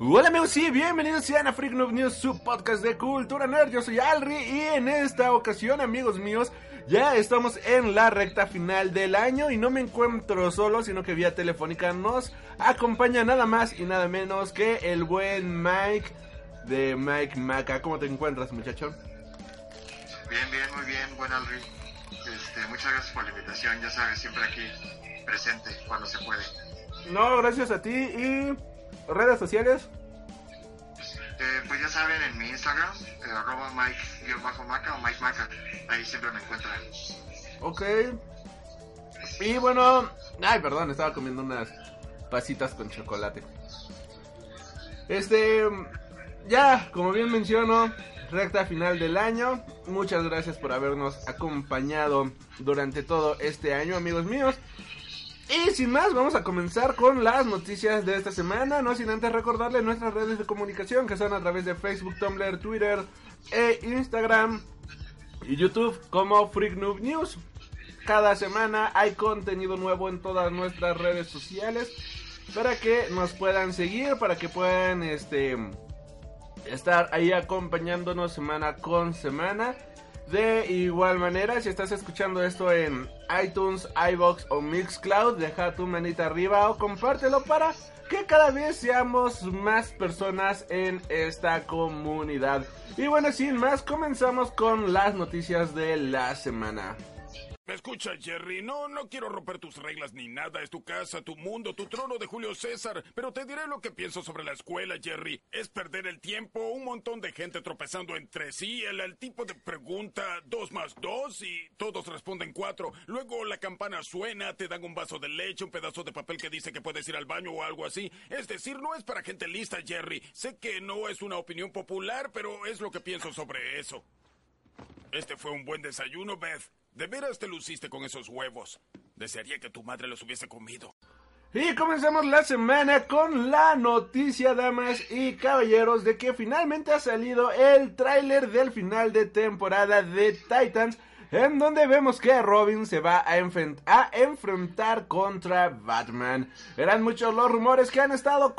Hola amigos, sí, bienvenidos sean a Freak Noob News, su podcast de cultura nerd. Yo soy Alri y en esta ocasión, amigos míos, ya estamos en la recta final del año y no me encuentro solo, sino que vía telefónica nos acompaña nada más y nada menos que el buen Mike de Mike Maca. ¿Cómo te encuentras, muchacho? Bien, bien, muy bien, buen Alri. Este, muchas gracias por la invitación, ya sabes, siempre aquí presente cuando se puede. No, gracias a ti y redes sociales. Eh, pues ya saben, en mi Instagram, eh, arroba Mike-Maca o Mike Maca, ahí siempre me encuentran. Ok. Y bueno, ay, perdón, estaba comiendo unas pasitas con chocolate. Este, ya, como bien menciono, recta final del año. Muchas gracias por habernos acompañado durante todo este año, amigos míos. Y sin más, vamos a comenzar con las noticias de esta semana, no sin antes recordarle nuestras redes de comunicación que son a través de Facebook, Tumblr, Twitter e Instagram y YouTube como Freak News. Cada semana hay contenido nuevo en todas nuestras redes sociales para que nos puedan seguir, para que puedan este estar ahí acompañándonos semana con semana. De igual manera, si estás escuchando esto en iTunes, iBox o Mixcloud, deja tu manita arriba o compártelo para que cada vez seamos más personas en esta comunidad. Y bueno, sin más, comenzamos con las noticias de la semana. ¿Me escucha, Jerry? No, no quiero romper tus reglas ni nada. Es tu casa, tu mundo, tu trono de Julio César. Pero te diré lo que pienso sobre la escuela, Jerry. Es perder el tiempo, un montón de gente tropezando entre sí, el tipo de pregunta dos más dos y todos responden cuatro. Luego la campana suena, te dan un vaso de leche, un pedazo de papel que dice que puedes ir al baño o algo así. Es decir, no es para gente lista, Jerry. Sé que no es una opinión popular, pero es lo que pienso sobre eso. Este fue un buen desayuno, Beth. De veras te luciste con esos huevos. Desearía que tu madre los hubiese comido. Y comenzamos la semana con la noticia, damas y caballeros, de que finalmente ha salido el tráiler del final de temporada de Titans, en donde vemos que Robin se va a, enfrent a enfrentar contra Batman. Eran muchos los rumores que han estado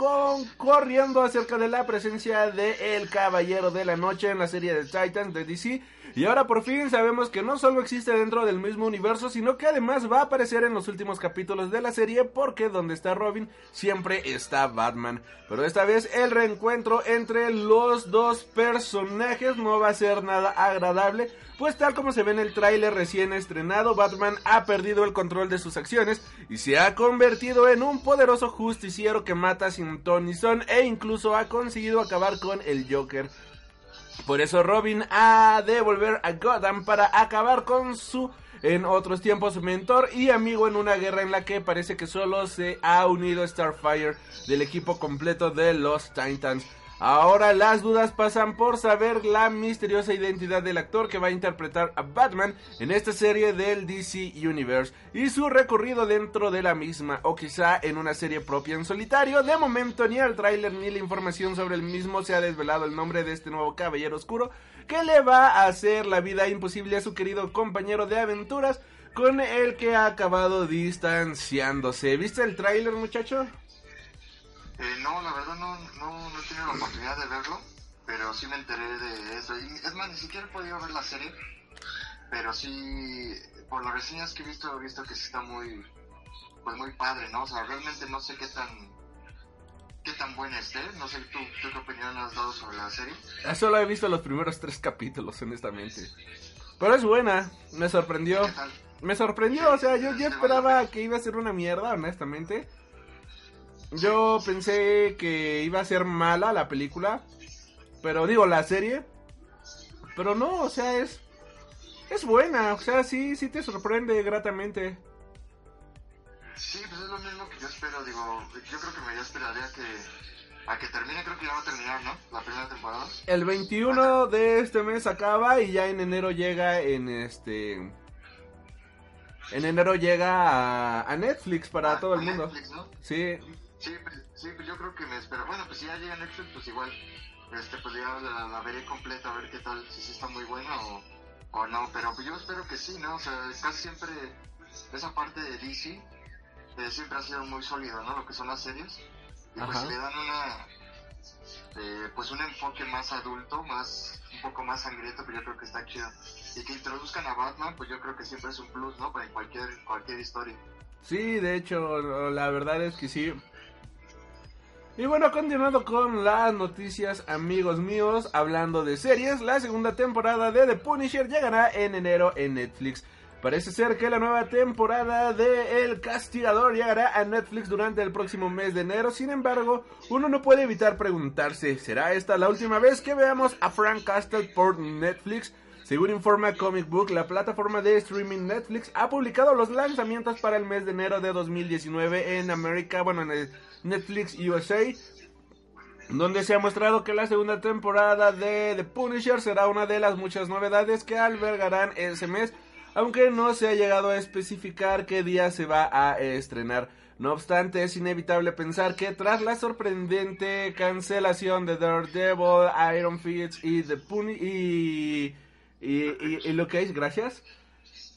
corriendo acerca de la presencia de El Caballero de la Noche en la serie de Titans de DC. Y ahora por fin sabemos que no solo existe dentro del mismo universo, sino que además va a aparecer en los últimos capítulos de la serie porque donde está Robin siempre está Batman. Pero esta vez el reencuentro entre los dos personajes no va a ser nada agradable, pues tal como se ve en el tráiler recién estrenado, Batman ha perdido el control de sus acciones y se ha convertido en un poderoso justiciero que mata sin ton son e incluso ha conseguido acabar con el Joker. Por eso Robin ha de volver a Gotham para acabar con su en otros tiempos mentor y amigo en una guerra en la que parece que solo se ha unido Starfire del equipo completo de los Titans. Ahora las dudas pasan por saber la misteriosa identidad del actor que va a interpretar a Batman en esta serie del DC Universe y su recorrido dentro de la misma o quizá en una serie propia en solitario. De momento ni el tráiler ni la información sobre el mismo se ha desvelado el nombre de este nuevo caballero oscuro que le va a hacer la vida imposible a su querido compañero de aventuras con el que ha acabado distanciándose. ¿Viste el tráiler muchacho? Eh, no, la verdad no, no, no he tenido la oportunidad de verlo, pero sí me enteré de eso. Y es más, ni siquiera he podido ver la serie, pero sí, por las reseñas que he visto, he visto que sí está muy, pues muy padre, ¿no? O sea, realmente no sé qué tan, qué tan buena esté. No sé tú, tú qué opinión has dado sobre la serie. Ya Solo he visto los primeros tres capítulos, honestamente. Pero es buena, me sorprendió. ¿Qué tal? Me sorprendió, o sea, yo ya esperaba que iba a ser una mierda, honestamente. Yo pensé que iba a ser mala la película, pero digo, la serie. Pero no, o sea, es es buena, o sea, sí, sí te sorprende gratamente. Sí, pues es lo mismo que yo espero, digo, yo creo que me ya esperaría que a que termine, creo que ya va a terminar, ¿no? La primera temporada. El 21 de este mes acaba y ya en enero llega en este... En enero llega a, a Netflix para Ah, todo el a mundo. Netflix, ¿no? Sí, Sí, pues, sí, pues yo creo que me espero. Bueno, pues si ya llega Netflix, pues igual, este, pues ya la, la veré completa, a ver qué tal, si sí está muy buena o, o no. Pero pues yo espero que sí, ¿no? O sea, casi siempre esa parte de DC eh, siempre ha sido muy sólida, ¿no? Lo que son las series. Y pues Ajá. si le dan una, eh, pues un enfoque más adulto, más, un poco más sangriento, pues yo creo que está chido. Y que introduzcan a Batman, pues yo creo que siempre es un plus, ¿no? Para cualquier, cualquier historia. Sí, de hecho, la verdad es que sí. Y bueno, continuando con las noticias, amigos míos, hablando de series, la segunda temporada de The Punisher llegará en enero en Netflix. Parece ser que la nueva temporada de El Castigador llegará a Netflix durante el próximo mes de enero. Sin embargo, uno no puede evitar preguntarse, ¿será esta la última vez que veamos a Frank Castle por Netflix? Según informa Comic Book, la plataforma de streaming Netflix ha publicado los lanzamientos para el mes de enero de 2019 en América, bueno, Netflix USA, donde se ha mostrado que la segunda temporada de The Punisher será una de las muchas novedades que albergarán ese mes, aunque no se ha llegado a especificar qué día se va a estrenar. No obstante, es inevitable pensar que tras la sorprendente cancelación de Daredevil, Iron Fist y The Puni y y, y, y lo que es, gracias.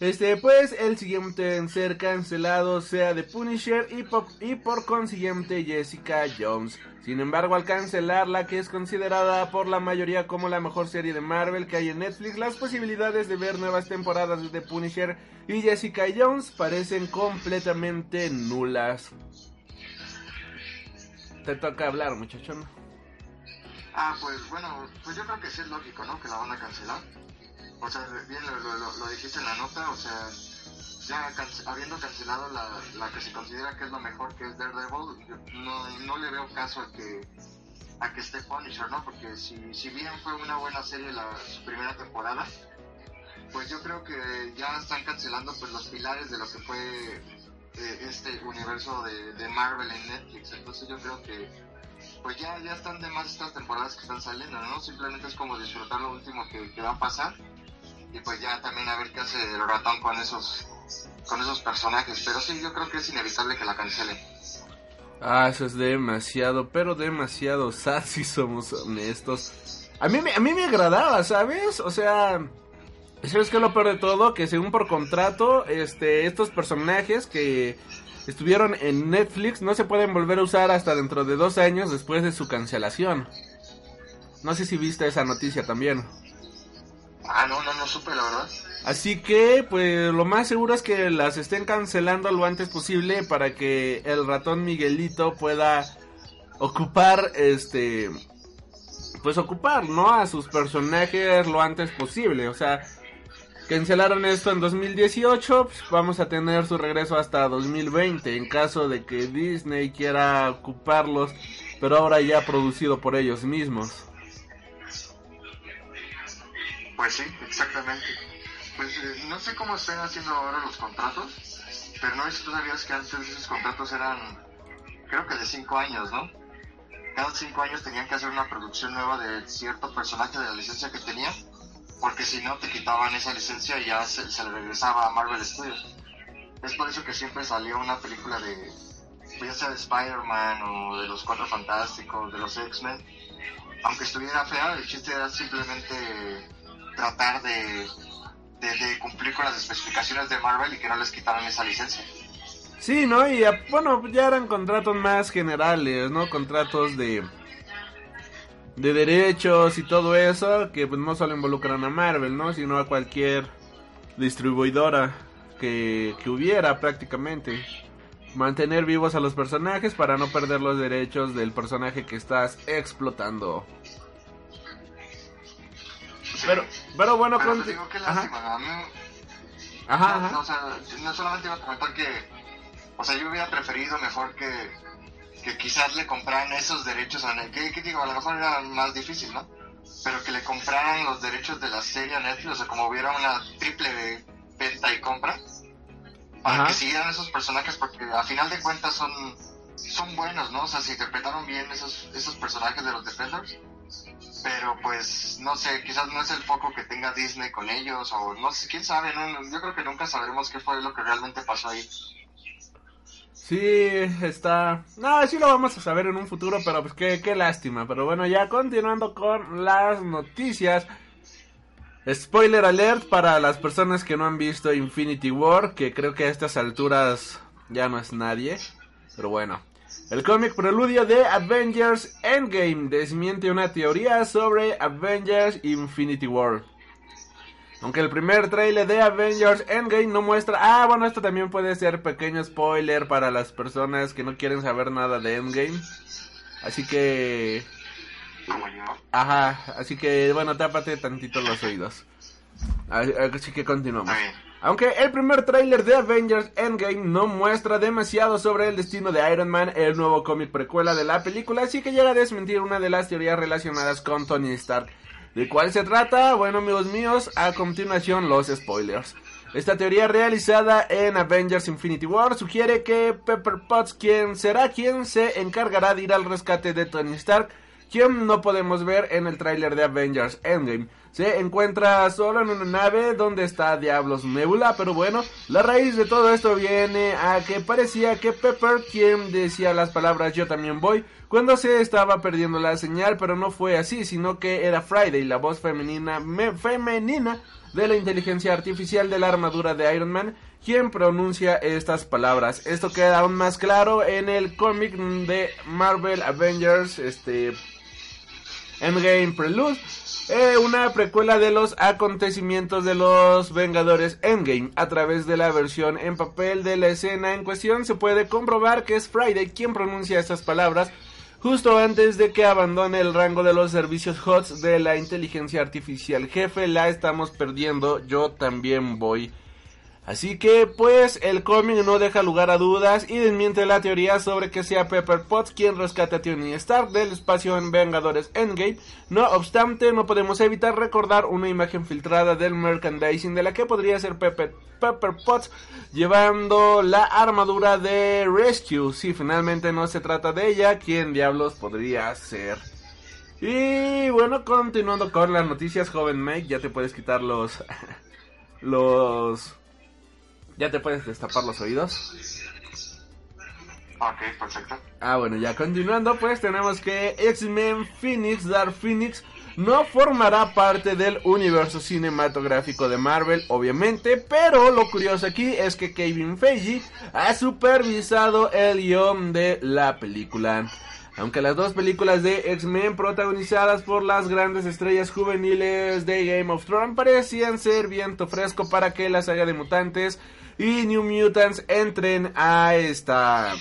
Este, pues el siguiente en ser cancelado sea The Punisher y por, y por consiguiente Jessica Jones. Sin embargo, al cancelar la que es considerada por la mayoría como la mejor serie de Marvel que hay en Netflix, las posibilidades de ver nuevas temporadas de The Punisher y Jessica Jones parecen completamente nulas. Te toca hablar, muchachón. Ah, pues bueno, pues yo creo que sí es lógico, ¿no? Que la van a cancelar. O sea, bien lo, lo- lo- dijiste en la nota, o sea, ya habiendo cancelado la, la que se considera que es lo mejor, que es Daredevil, no, no le veo caso a que a que esté Punisher, ¿no? Porque si, si bien fue una buena serie la su primera temporada, pues yo creo que ya están cancelando pues los pilares de lo que fue eh, este universo de, de Marvel en Netflix. Entonces yo creo que pues ya, ya están de más estas temporadas que están saliendo, ¿no? Simplemente es como disfrutar lo último que, que va a pasar y pues ya también a ver qué hace el ratón con esos con esos personajes. Pero sí, yo creo que es inevitable que la cancelen. Ah, eso es demasiado, pero demasiado sad somos honestos. A mí, a mí me agradaba, ¿sabes? O sea, ¿sabes qué es lo peor de todo? Que según por contrato, este, estos personajes que estuvieron en Netflix no se pueden volver a usar hasta dentro de dos años después de su cancelación. No sé si viste esa noticia también. Ah, no, no, no supe, la verdad. Así que, pues lo más seguro es que las estén cancelando lo antes posible para que el ratón Miguelito pueda ocupar, este, pues ocupar, ¿no? A sus personajes lo antes posible. O sea, cancelaron esto en 2018, pues vamos a tener su regreso hasta 2020 en caso de que Disney quiera ocuparlos, pero ahora ya producido por ellos mismos. Pues sí, exactamente. Pues eh, no sé cómo están haciendo ahora los contratos, pero no sé si tú sabías que antes esos contratos eran, creo que de cinco años, ¿no? Cada cinco años tenían que hacer una producción nueva de cierto personaje de la licencia que tenían, porque si no te quitaban esa licencia y ya se, le regresaba a Marvel Studios. Es por eso que siempre salió una película de, ya sea de Spider-Man o de los Cuatro Fantásticos, de los X-Men. Aunque estuviera fea, el chiste era simplemente tratar de, cumplir con las especificaciones de Marvel y que no les quitaran esa licencia. Sí, ¿no? Y bueno, ya eran contratos más generales, ¿no? Contratos de de derechos y todo eso que pues no solo involucran a Marvel, ¿no? Sino a cualquier distribuidora que, que hubiera prácticamente. Mantener vivos a los personajes para no perder los derechos del personaje que estás explotando. Pero, pero bueno, Pero con... te digo, Ajá, lástima. A mí, ajá, no, ajá. o sea, no solamente iba a comentar que, o sea, yo hubiera preferido mejor que, que quizás le compraran esos derechos a Netflix, que, que digo, a lo mejor era más difícil, ¿no? Pero que le compraran los derechos de la serie a Netflix, o sea, como hubiera una triple venta y compra, para Ajá. que siguieran esos personajes, porque a final de cuentas son, son buenos, ¿no? O sea, se interpretaron bien esos, esos personajes de los Defenders. Pero pues, no sé, quizás no es el foco que tenga Disney con ellos, o no sé, quién sabe, no, yo creo que nunca sabremos qué fue lo que realmente pasó ahí. Sí, está... No, sí lo vamos a saber en un futuro, pero pues qué, qué lástima. Pero bueno, ya continuando con las noticias. Spoiler alert para las personas que no han visto Infinity War, que creo que a estas alturas ya no es nadie. Pero bueno. El cómic preludio de Avengers Endgame desmiente una teoría sobre Avengers Infinity War. Aunque el primer trailer de Avengers Endgame no muestra... Ah, bueno, esto también puede ser pequeño spoiler para las personas que no quieren saber nada de Endgame. Así que... Ajá, así que bueno, tápate tantito los oídos. Así que continuamos. Aunque el primer tráiler de Avengers Endgame no muestra demasiado sobre el destino de Iron Man, el nuevo cómic precuela de la película, sí que llega a desmentir una de las teorías relacionadas con Tony Stark. ¿De cuál se trata? Bueno, amigos míos, a continuación los spoilers. Esta teoría realizada en Avengers Infinity War sugiere que Pepper Potts quien será quien se encargará de ir al rescate de Tony Stark, quien no podemos ver en el tráiler de Avengers Endgame. Se encuentra solo en una nave donde está Diablos Nebula, pero bueno, la raíz de todo esto viene a que parecía que Pepper, quien decía las palabras yo también voy, cuando se estaba perdiendo la señal, pero no fue así, sino que era Friday, la voz femenina, me- femenina de la inteligencia artificial de la armadura de Iron Man, quien pronuncia estas palabras. Esto queda aún más claro en el cómic de Marvel Avengers, este Endgame Prelude, eh, una precuela de los acontecimientos de los Vengadores Endgame. A través de la versión en papel de la escena en cuestión se puede comprobar que es Friday quien pronuncia estas palabras justo antes de que abandone el rango de los servicios HOTS de la inteligencia artificial. Jefe, la estamos perdiendo, yo también voy. Así que pues el cómic no deja lugar a dudas y desmiente la teoría sobre que sea Pepper Potts quien rescate a Tony Stark del espacio en Vengadores Endgame. No obstante, no podemos evitar recordar una imagen filtrada del merchandising de la que podría ser Pepper, Pepper Potts llevando la armadura de Rescue. Si finalmente no se trata de ella, ¿quién diablos podría ser? Y bueno, continuando con las noticias, joven Mike, ya te puedes quitar los... los... Ya te puedes destapar los oídos. Ok, perfecto. Ah, bueno, ya continuando, pues tenemos que X-Men Phoenix, Dark Phoenix, no formará parte del universo cinematográfico de Marvel, obviamente, pero lo curioso aquí es que Kevin Feige ha supervisado el guion de la película. Aunque las dos películas de X-Men protagonizadas por las grandes estrellas juveniles de Game of Thrones parecían ser viento fresco para que la saga de mutantes y New Mutants entren a esta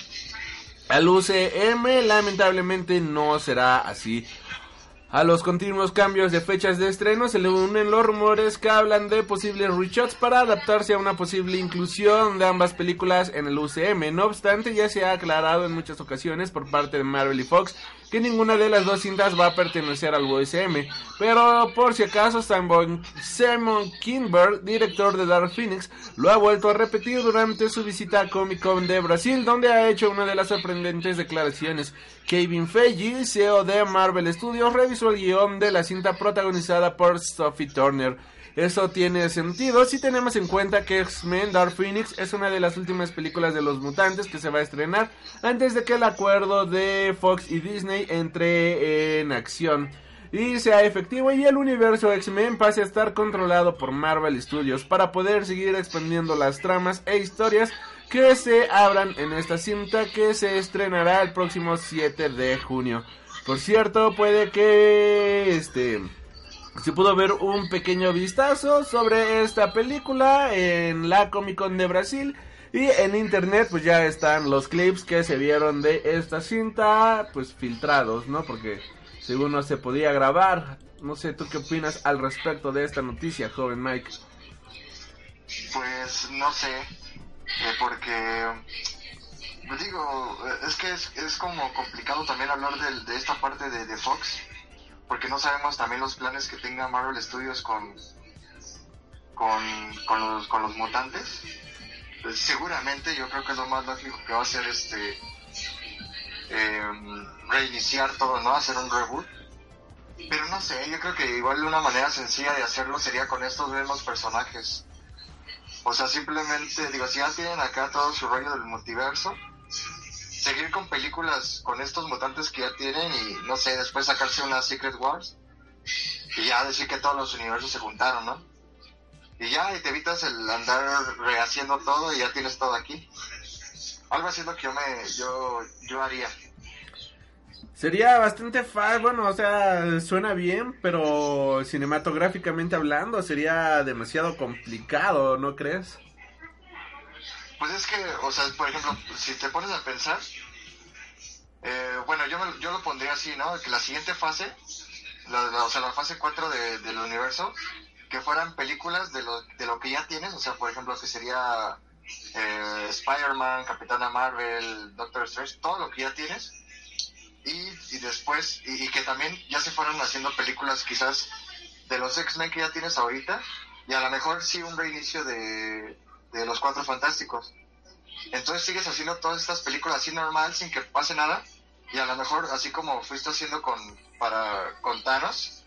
al UCM lamentablemente no será así. A los continuos cambios de fechas de estreno se le unen los rumores que hablan de posibles reshots para adaptarse a una posible inclusión de ambas películas en el UCM. No obstante, ya se ha aclarado en muchas ocasiones por parte de Marvel y Fox que ninguna de las dos cintas va a pertenecer al USM. Pero por si acaso, Simon, Simon director de Dark Phoenix, lo ha vuelto a repetir durante su visita a Comic Con de Brasil, donde ha hecho una de las sorprendentes declaraciones. Kevin Feige, CEO de Marvel Studios, revisó el guion de la cinta protagonizada por Sophie Turner. Eso tiene sentido si tenemos en cuenta que X-Men Dark Phoenix es una de las últimas películas de los mutantes que se va a estrenar antes de que el acuerdo de Fox y Disney entre en acción y sea efectivo y el universo X-Men pase a estar controlado por Marvel Studios para poder seguir expandiendo las tramas e historias que se abran en esta cinta que se estrenará el próximo 7 de junio. Por cierto, puede que este se pudo ver un pequeño vistazo sobre esta película en la Comic Con de Brasil. Y en internet pues ya están los clips que se vieron de esta cinta pues filtrados, ¿no? Porque según no se podía grabar. No sé, ¿tú qué opinas al respecto de esta noticia, joven Mike? Pues no sé, eh, porque digo, es que es, es como complicado también hablar del- de, esta parte de, de Fox, porque no sabemos también los planes que tenga Marvel Studios con con, con los con los mutantes. Pues seguramente yo creo que es lo más lógico que va a ser este eh, reiniciar todo, ¿no? Hacer un reboot. Pero no sé, yo creo que igual una manera sencilla de hacerlo sería con estos mismos personajes. O sea, simplemente, digo, si ya tienen acá todo su rollo del multiverso, seguir con películas con estos mutantes que ya tienen y, no sé, después sacarse una Secret Wars y ya decir que todos los universos se juntaron, ¿no? Y ya, y te evitas el andar rehaciendo todo y ya tienes todo aquí. Algo así lo que yo, me, yo, yo haría. Sería bastante fácil, bueno, o sea, suena bien, pero cinematográficamente hablando sería demasiado complicado, ¿no crees? Pues es que, o sea, por ejemplo, si te pones a pensar, eh, bueno, yo, me- yo lo pondría así, ¿no? Que la siguiente fase, la, o sea, la fase 4 de- del universo, que fueran películas de lo, de lo que ya tienes, o sea, por ejemplo, que sería eh, Spider-Man, Capitana Marvel, Doctor Strange, todo lo que ya tienes, y, y después, y, y que también ya se fueran haciendo películas quizás de los X-Men que ya tienes ahorita, y a lo mejor sí un reinicio de, de los Cuatro Fantásticos. Entonces sigues haciendo todas estas películas así normal, sin que pase nada, y a lo mejor así como fuiste haciendo con, para, con Thanos,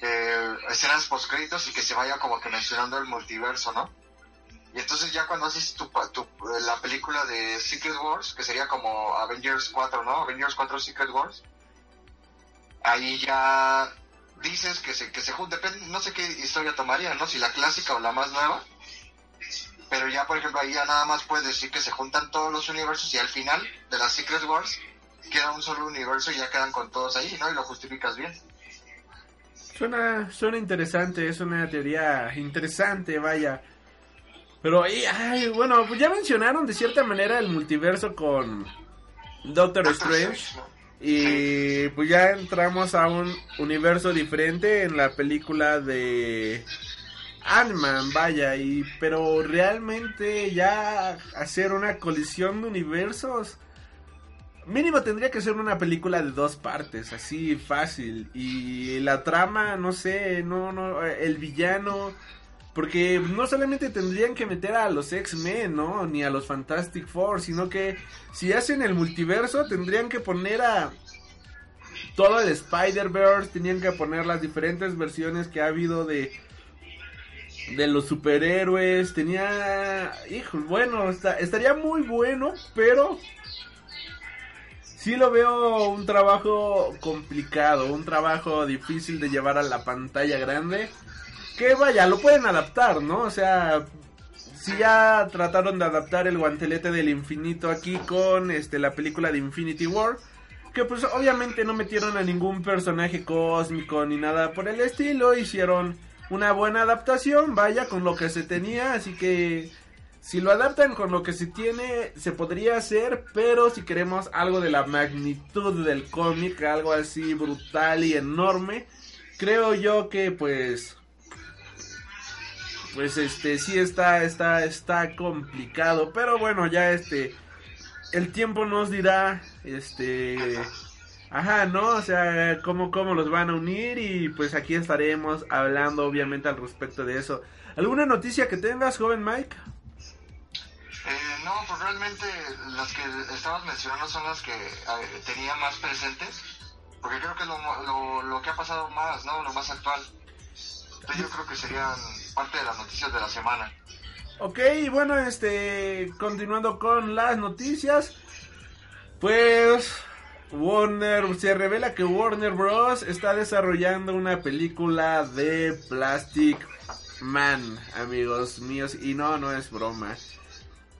eh, escenas postcréditos y que se vaya como que mencionando el multiverso, ¿no? Y entonces ya cuando haces tu, tu- la película de Secret Wars, que sería como Avengers 4, ¿no? Avengers 4 Secret Wars, ahí ya dices que se, que se junte, no sé qué historia tomaría, ¿no? Si la clásica o la más nueva, pero ya por ejemplo ahí ya nada más puedes decir que se juntan todos los universos y al final de las Secret Wars queda un solo universo y ya quedan con todos ahí, ¿no? Y lo justificas bien. Suena, suena interesante, es una teoría interesante, vaya. Pero, ay, bueno, pues ya mencionaron de cierta manera el multiverso con Doctor Strange. Y pues ya entramos a un universo diferente en la película de Ant-Man, vaya, y pero realmente ya hacer una colisión de universos mínimo tendría que ser una película de dos partes, así fácil y la trama, no sé, no no el villano porque no solamente tendrían que meter a los X-Men, ¿no? Ni a los Fantastic Four, sino que si hacen el multiverso tendrían que poner a todo el Spider-Verse, tenían que poner las diferentes versiones que ha habido de de los superhéroes, tenía, hijo, bueno, estaría muy bueno, pero sí lo veo un trabajo complicado, un trabajo difícil de llevar a la pantalla grande. Que vaya, lo pueden adaptar, ¿no? O sea, si ya trataron de adaptar el guantelete del infinito aquí con este la película de Infinity War, que pues obviamente no metieron a ningún personaje cósmico ni nada por el estilo, hicieron una buena adaptación, vaya con lo que se tenía, así que si lo adaptan con lo que se tiene, se podría hacer, pero si queremos algo de la magnitud del cómic, algo así brutal y enorme, creo yo que pues pues este sí está está está complicado, pero bueno, ya este el tiempo nos dirá este ajá, ¿no? O sea, cómo cómo los van a unir y pues aquí estaremos hablando obviamente al respecto de eso. ¿Alguna noticia que tengas, joven Mike? Eh, no, pues realmente las que estabas mencionando son las que eh, tenía más presentes, porque creo que es lo, lo, lo que ha pasado más, ¿no? Lo más actual. Entonces yo creo que serían parte de las noticias de la semana. Ok, bueno, este, continuando con las noticias, pues Warner, se revela que Warner Bros. está desarrollando una película de Plastic Man, amigos míos, y no, no es broma.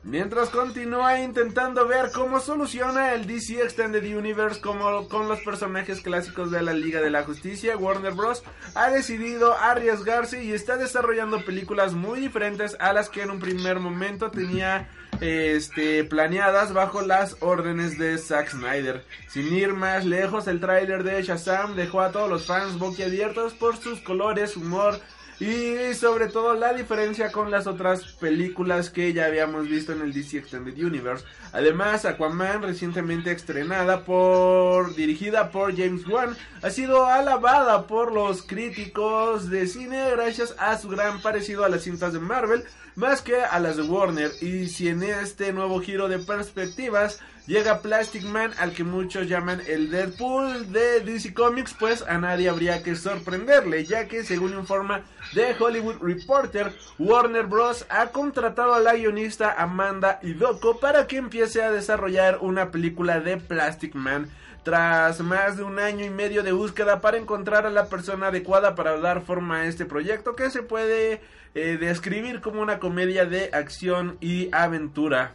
Mientras continúa intentando ver cómo soluciona el DC Extended Universe como con los personajes clásicos de la Liga de la Justicia, Warner Bros. ha decidido arriesgarse y está desarrollando películas muy diferentes a las que en un primer momento tenía este planeadas bajo las órdenes de Zack Snyder. Sin ir más lejos, el tráiler de Shazam dejó a todos los fans boquiabiertos por sus colores, humor, y sobre todo la diferencia con las otras películas que ya habíamos visto en el DC Extended Universe. Además, Aquaman, recientemente estrenada por dirigida por James Wan, ha sido alabada por los críticos de cine gracias a su gran parecido a las cintas de Marvel más que a las de Warner. Y si en este nuevo giro de perspectivas llega Plastic Man, al que muchos llaman el Deadpool de DC Comics, pues a nadie habría que sorprenderle, ya que según informa The Hollywood Reporter, Warner Bros. ha contratado a la guionista Amanda Idoko para que empiece a desarrollar una película de Plastic Man. Tras más de un año y medio de búsqueda para encontrar a la persona adecuada para dar forma a este proyecto que se puede eh, describir como una comedia de acción y aventura.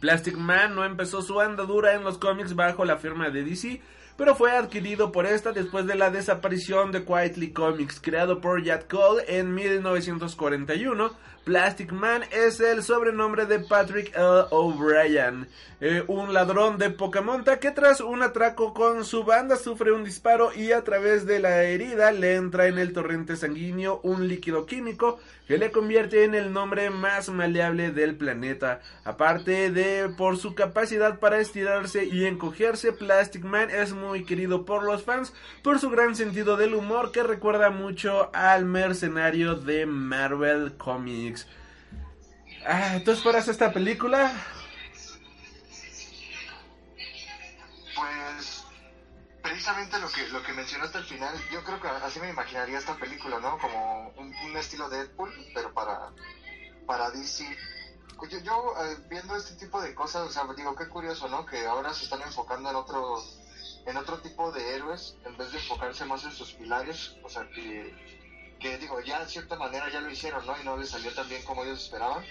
Plastic Man no empezó su andadura en los cómics bajo la firma de DC, pero fue adquirido por esta después de la desaparición de Quietly Comics, creado por Jack Cole en 1941. Plastic Man es el sobrenombre de Patrick L. O'Brien, eh, un ladrón de poca monta que tras un atraco con su banda sufre un disparo y a través de la herida le entra en el torrente sanguíneo un líquido químico que le convierte en el nombre más maleable del planeta. Aparte de por su capacidad para estirarse y encogerse, Plastic Man es muy querido por los fans por su gran sentido del humor que recuerda mucho al mercenario de Marvel Comics. Ah, ¿Tú esperas esta película? Precisamente lo que lo que mencionaste al final, yo creo que así me imaginaría esta película, ¿no? Como un, estilo Deadpool, pero para para DC. Yo, yo eh, viendo este tipo de cosas, o sea, digo qué curioso, ¿no? Que ahora se están enfocando en otro en otro tipo de héroes en vez de enfocarse más en sus pilares, o sea, que, que digo, ya de cierta manera ya lo hicieron, ¿no? Y no les salió tan bien como ellos esperaban.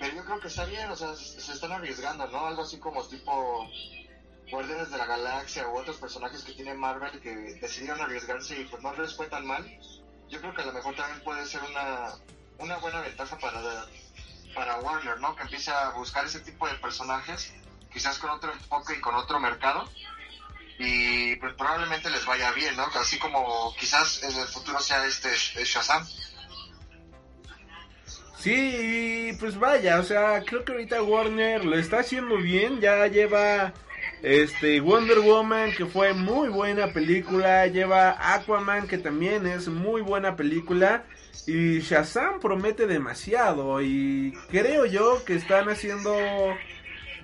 Pero yo creo que está bien, o sea, se están arriesgando, ¿no? Algo así como tipo Guardianes de la Galaxia u otros personajes que tiene Marvel que decidieron arriesgarse y pues no les fue tan mal. Yo creo que a lo mejor también puede ser una, una buena ventaja para, para Warner, ¿no? Que empiece a buscar ese tipo de personajes, quizás con otro enfoque y con otro mercado. Y pues probablemente les vaya bien, ¿no? Así como quizás en el futuro sea este Shazam. Sí, pues vaya, o sea, creo que ahorita Warner lo está haciendo bien, ya lleva este Wonder Woman que fue muy buena película, lleva Aquaman que también es muy buena película y Shazam promete demasiado y creo yo que están haciendo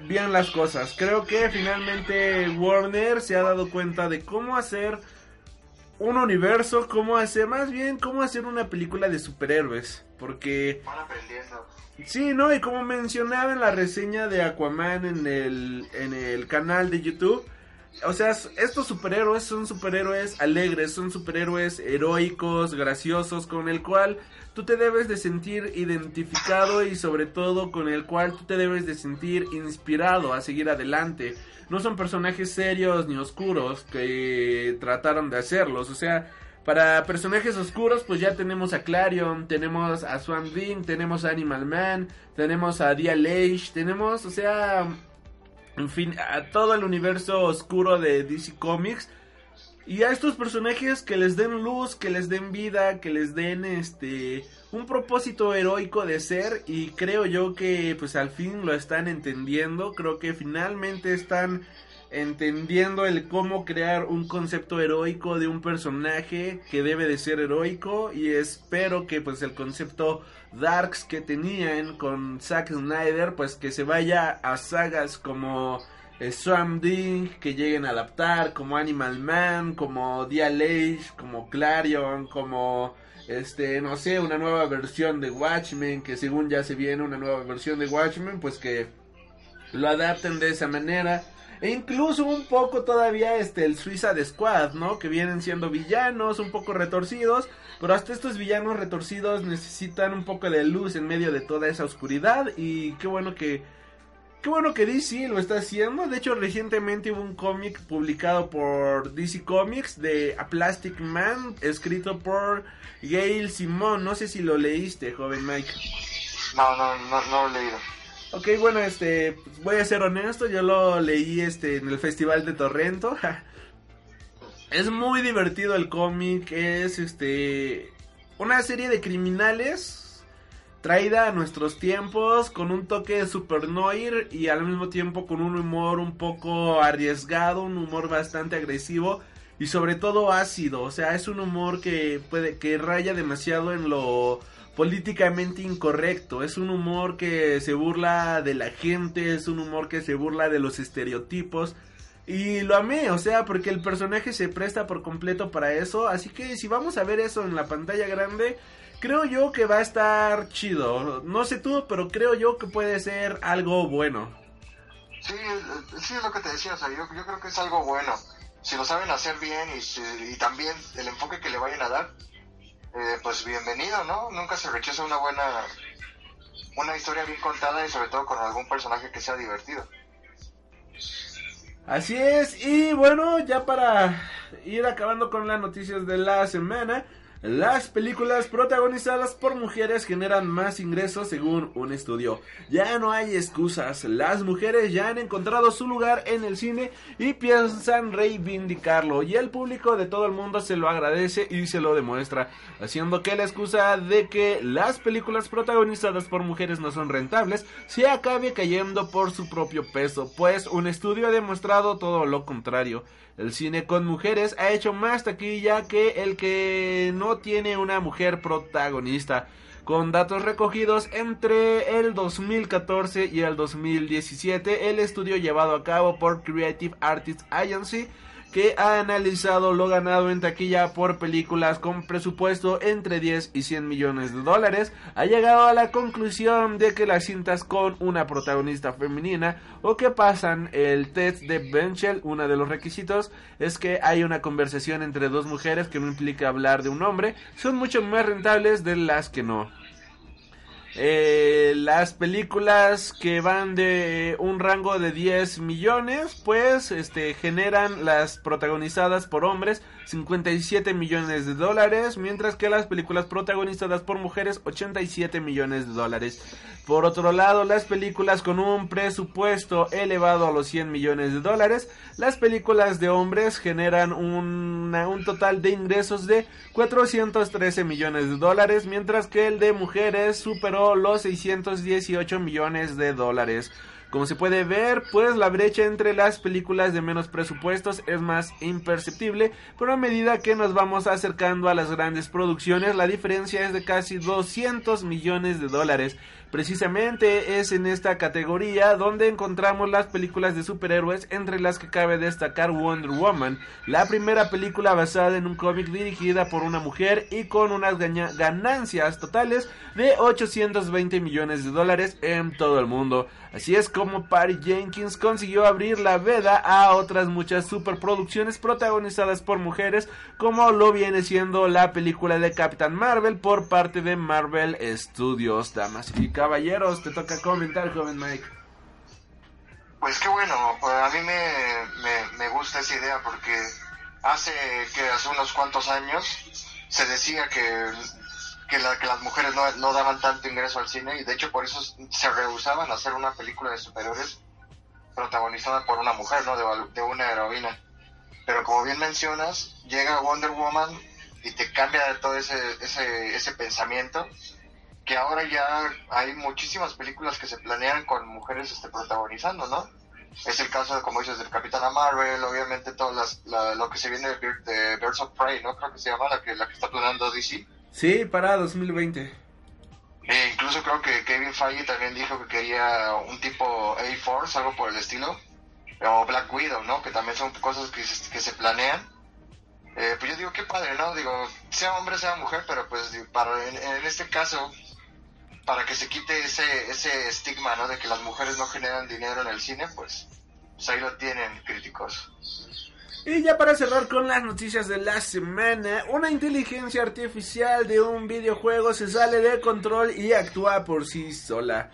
bien las cosas. Creo que finalmente Warner se ha dado cuenta de cómo hacer un universo, cómo hacer, más bien, cómo hacer una película de superhéroes. Porque... Van aprendiendo. Sí, ¿no? Y como mencionaba en la reseña de Aquaman en el, en el canal de YouTube, o sea, estos superhéroes son superhéroes alegres, son superhéroes heroicos, graciosos, con el cual tú te debes de sentir identificado y sobre todo con el cual tú te debes de sentir inspirado a seguir adelante. No son personajes serios ni oscuros que trataron de hacerlos, o sea, para personajes oscuros, pues ya tenemos a Clarion, tenemos a Thing, tenemos a Animal Man, tenemos a Dia Age, tenemos, o sea, en fin, a todo el universo oscuro de DC Comics. Y a estos personajes que les den luz, que les den vida, que les den este un propósito heroico de ser y creo yo que pues al fin lo están entendiendo, creo que finalmente están entendiendo el cómo crear un concepto heroico de un personaje que debe de ser heroico y espero que pues el concepto darks que tenían con Zack Snyder pues que se vaya a sagas como Thing que lleguen a adaptar como Animal Man como Age como Clarion como este no sé una nueva versión de Watchmen que según ya se viene una nueva versión de Watchmen pues que lo adapten de esa manera e incluso un poco todavía este el Suicide Squad, ¿no? Que vienen siendo villanos, un poco retorcidos, pero hasta estos villanos retorcidos necesitan un poco de luz en medio de toda esa oscuridad y qué bueno que qué bueno que DC lo está haciendo. De hecho, recientemente hubo un cómic publicado por DC Comics de A Plastic Man, escrito por Gail Simón. No sé si lo leíste, joven Mike. No, no, no, no lo he leído. Ok, bueno, este, pues voy a ser honesto, yo lo leí este en el Festival de Torrento. es muy divertido el cómic, es este una serie de criminales traída a nuestros tiempos con un toque de super noir y al mismo tiempo con un humor un poco arriesgado, un humor bastante agresivo y sobre todo ácido, o sea, es un humor que puede que raya demasiado en lo políticamente incorrecto, es un humor que se burla de la gente, es un humor que se burla de los estereotipos. Y lo amé, o sea, porque el personaje se presta por completo para eso. Así que si vamos a ver eso en la pantalla grande, creo yo que va a estar chido. No sé tú, pero creo yo que puede ser algo bueno. Sí, sí es lo que te decía, o sea, yo, yo creo que es algo bueno. Si lo saben hacer bien y, y también el enfoque que le vayan a dar, eh, pues bienvenido, ¿no? Nunca se rechaza una buena, una historia bien contada y sobre todo con algún personaje que sea divertido. Así es, y bueno, ya para ir acabando con las noticias de la semana, las películas protagonizadas por mujeres generan más ingresos según un estudio. Ya no hay excusas, las mujeres ya han encontrado su lugar en el cine y piensan reivindicarlo y el público de todo el mundo se lo agradece y se lo demuestra, haciendo que la excusa de que las películas protagonizadas por mujeres no son rentables se acabe cayendo por su propio peso, pues un estudio ha demostrado todo lo contrario. El cine con mujeres ha hecho más taquilla que el que no tiene una mujer protagonista. Con datos recogidos entre el 2014 y el 2017, el estudio llevado a cabo por Creative Artists Agency que ha analizado lo ganado en taquilla por películas con presupuesto entre 10 y 100 millones de dólares, ha llegado a la conclusión de que las cintas con una protagonista femenina o que pasan el test de Benchel, uno de los requisitos es que hay una conversación entre dos mujeres que no implica hablar de un hombre, son mucho más rentables de las que no. Eh, las películas que van de un rango de 10 millones, pues este, generan las protagonizadas por hombres 57 millones de dólares, mientras que las películas protagonizadas por mujeres 87 millones de dólares. Por otro lado, las películas con un presupuesto elevado a los 100 millones de dólares, las películas de hombres generan un total de ingresos de 413 millones de dólares, mientras que el de mujeres superó los 618 millones de dólares. Como se puede ver, pues la brecha entre las películas de menos presupuestos es más imperceptible, pero a medida que nos vamos acercando a las grandes producciones, la diferencia es de casi 200 millones de dólares. Precisamente es en esta categoría donde encontramos las películas de superhéroes entre las que cabe destacar Wonder Woman, la primera película basada en un cómic dirigida por una mujer y con unas ganancias totales de 820 millones de dólares en todo el mundo. Así es como Patty Jenkins consiguió abrir la veda a otras muchas superproducciones protagonizadas por mujeres, como lo viene siendo la película de Captain Marvel por parte de Marvel Studios. Damas y caballeros, te toca comentar, joven Mike. Pues qué bueno, a mí me, me gusta esa idea porque hace que hace unos cuantos años se decía que que, las mujeres no, daban tanto ingreso al cine y de hecho por eso se rehusaban a hacer una película de superhéroes protagonizada por una mujer, ¿no? De, una heroína. Pero como bien mencionas, llega Wonder Woman y te cambia todo ese, ese, ese pensamiento que ahora ya hay muchísimas películas que se planean con mujeres este, protagonizando, ¿no? Es el caso, como dices, del Capitán Marvel, obviamente todo las, lo que se viene de, Birds of Prey, ¿no? Creo que se llama la que, la que está planeando DC Sí, para 2020. Eh, incluso creo que Kevin Feige también dijo que quería un tipo A-Force, algo por el estilo. O Black Widow, ¿no? Que también son cosas que se, que se planean. Eh, pues yo digo, qué padre, ¿no? Digo, sea hombre, sea mujer, pero pues para, en, en, este caso, para que se quite ese, ese estigma, ¿no? De que las mujeres no generan dinero en el cine, pues, pues ahí lo tienen, críticos. Y ya para cerrar con las noticias de la semana, una inteligencia artificial de un videojuego se sale de control y actúa por sí sola.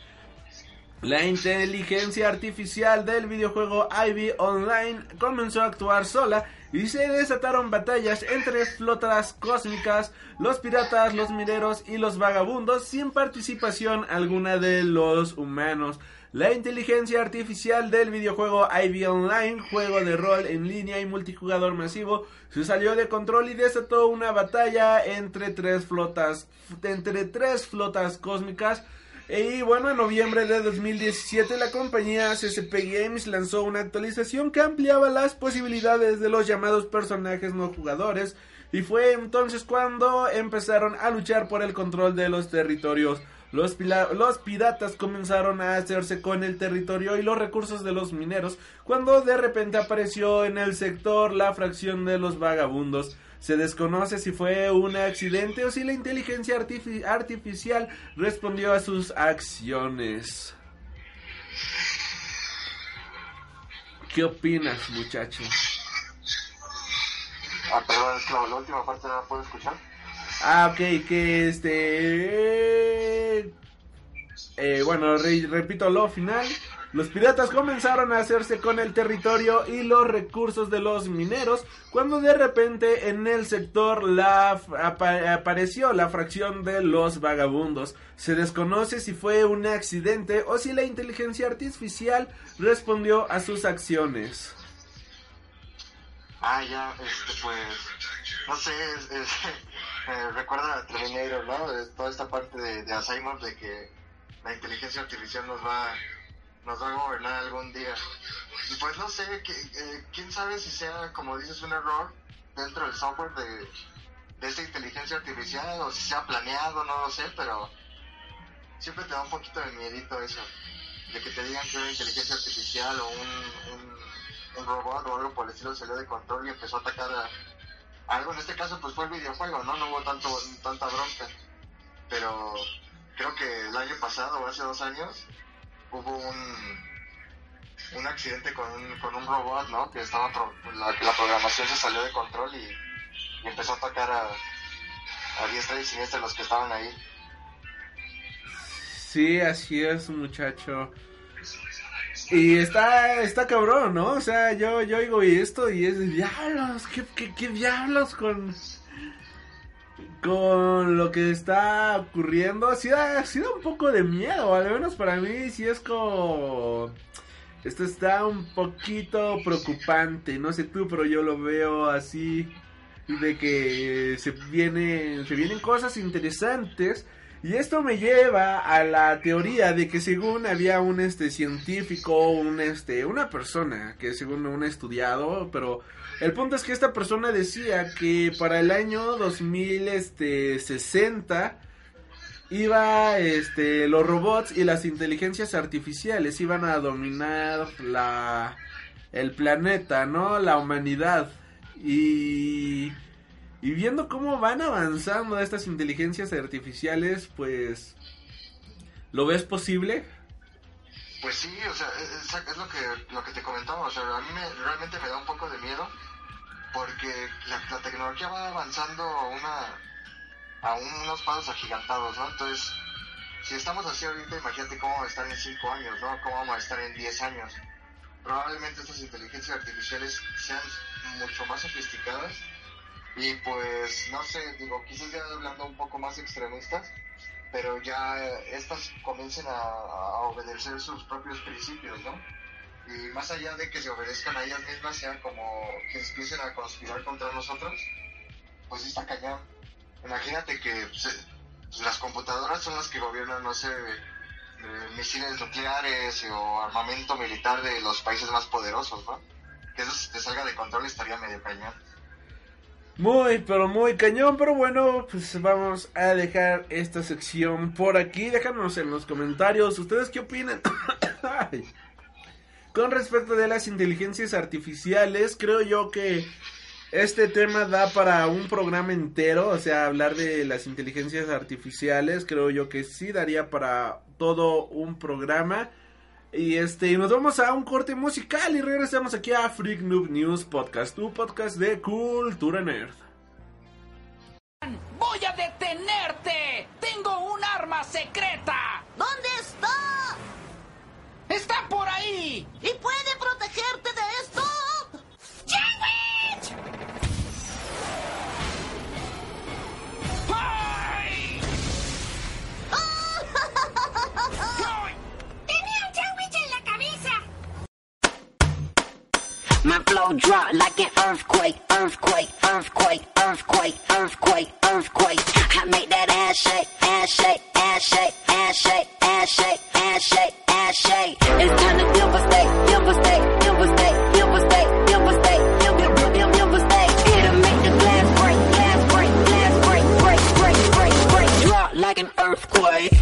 La inteligencia artificial del videojuego Ivy Online comenzó a actuar sola y se desataron batallas entre flotas cósmicas, los piratas, los mineros y los vagabundos sin participación alguna de los humanos. La inteligencia artificial del videojuego Ivy Online, juego de rol en línea y multijugador masivo, se salió de control y desató una batalla entre tres flotas, entre tres flotas cósmicas. Y bueno, en noviembre de 2017 la compañía CCP Games lanzó una actualización que ampliaba las posibilidades de los llamados personajes no jugadores y fue entonces cuando empezaron a luchar por el control de los territorios. Los, los, piratas comenzaron a hacerse con el territorio y los recursos de los mineros cuando de repente apareció en el sector la fracción de los vagabundos. Se desconoce si fue un accidente o si la inteligencia artificial respondió a sus acciones. ¿Qué opinas, muchacho? Ah, perdón, es que la, última parte no la puedo escuchar. Ah, ok, que este... Eh, bueno, repito lo final. Los piratas comenzaron a hacerse con el territorio y los recursos de los mineros cuando de repente en el sector la apareció la fracción de los vagabundos. Se desconoce si fue un accidente o si la inteligencia artificial respondió a sus acciones. Ah, ya, este, pues, no sé, recuerda a Terminator, ¿no? Toda esta parte de, de de que la inteligencia artificial nos va nos va a gobernar algún día. Pues no sé, quién sabe si sea, como dices, un error dentro del software de, de esta inteligencia artificial o si sea planeado, no lo sé, pero siempre te da un poquito de miedito eso, de que te digan que una inteligencia artificial o un, un, robot o algo por el estilo salió de control y empezó a atacar a algo. En este caso, pues fue el videojuego, ¿no? No hubo tanto, tanta bronca, pero creo que el año pasado o hace dos años hubo un, un accidente con un, con un robot, ¿no? Que estaba la, la programación se salió de control y, empezó a atacar a, a diestra y siniestra los que estaban ahí. Sí, así es, muchacho. Y está, está cabrón, ¿no? O sea, yo, yo oigo esto y es diablos, ¿qué, qué, qué diablos con, con lo que está ocurriendo, sí da, un poco de miedo, al menos para mí sí es como... Esto está un poquito preocupante, no sé tú, pero yo lo veo así de que se vienen, se vienen cosas interesantes y esto me lleva a la teoría de que según había un este científico, un este una persona que según un estudiado, pero el punto es que esta persona decía que para el año 2060 este, iba este los robots y las inteligencias artificiales iban a dominar la el planeta, ¿no? La humanidad. Y y viendo cómo van avanzando estas inteligencias artificiales, pues ¿lo ves posible? Pues sí, o sea, es, lo que lo que te comentaba, o sea, a mí me, realmente me da un poco de miedo porque la, tecnología va avanzando a, una, a unos pasos agigantados, ¿no? Entonces, si estamos así ahorita, imagínate cómo vamos a estar en 5 años, ¿no? Cómo vamos a estar en 10 años. Probablemente estas inteligencias artificiales sean mucho más sofisticadas y pues, no sé, digo, quizás ya hablando un poco más extremistas, pero ya estas comiencen a, a obedecer sus propios principios, ¿no? Y más allá de que se obedezcan a ellas mismas, sean como que empiecen a conspirar contra nosotros, pues está cañón. Imagínate que pues, las computadoras son las que gobiernan, no sé, eh, misiles nucleares o armamento militar de los países más poderosos, ¿no? Que eso si te salga de control estaría medio cañón. Muy, pero muy cañón, pero bueno, pues vamos a dejar esta sección por aquí. Déjanos en los comentarios, ¿ustedes qué opinan? Con respecto de las inteligencias artificiales, creo yo que este tema da para un programa entero, o sea, hablar de las inteligencias artificiales, creo yo que sí daría para todo un programa. Y este, nos vamos a un corte musical y regresamos aquí a Freak Noob News Podcast, tu podcast de cultura nerd. ¡Voy a detenerte! ¡Tengo un arma secreta! ¿Dónde está? ¡Está por ahí! ¿Y puede protegerte de esto? ¡Sandwich! ¡Ay! ¡Tenía un sándwich en la cabeza! My flow drop like an earthquake, earthquake, earthquake, earthquake, earthquake, earthquake. I make that ass shake, ass shake, ass shake, ass shake, ass shake, ass shake, It's time to devastate, devastate, devastate. It'll make the glass break, glass break, glass break, break, break, break, break, drop like an earthquake.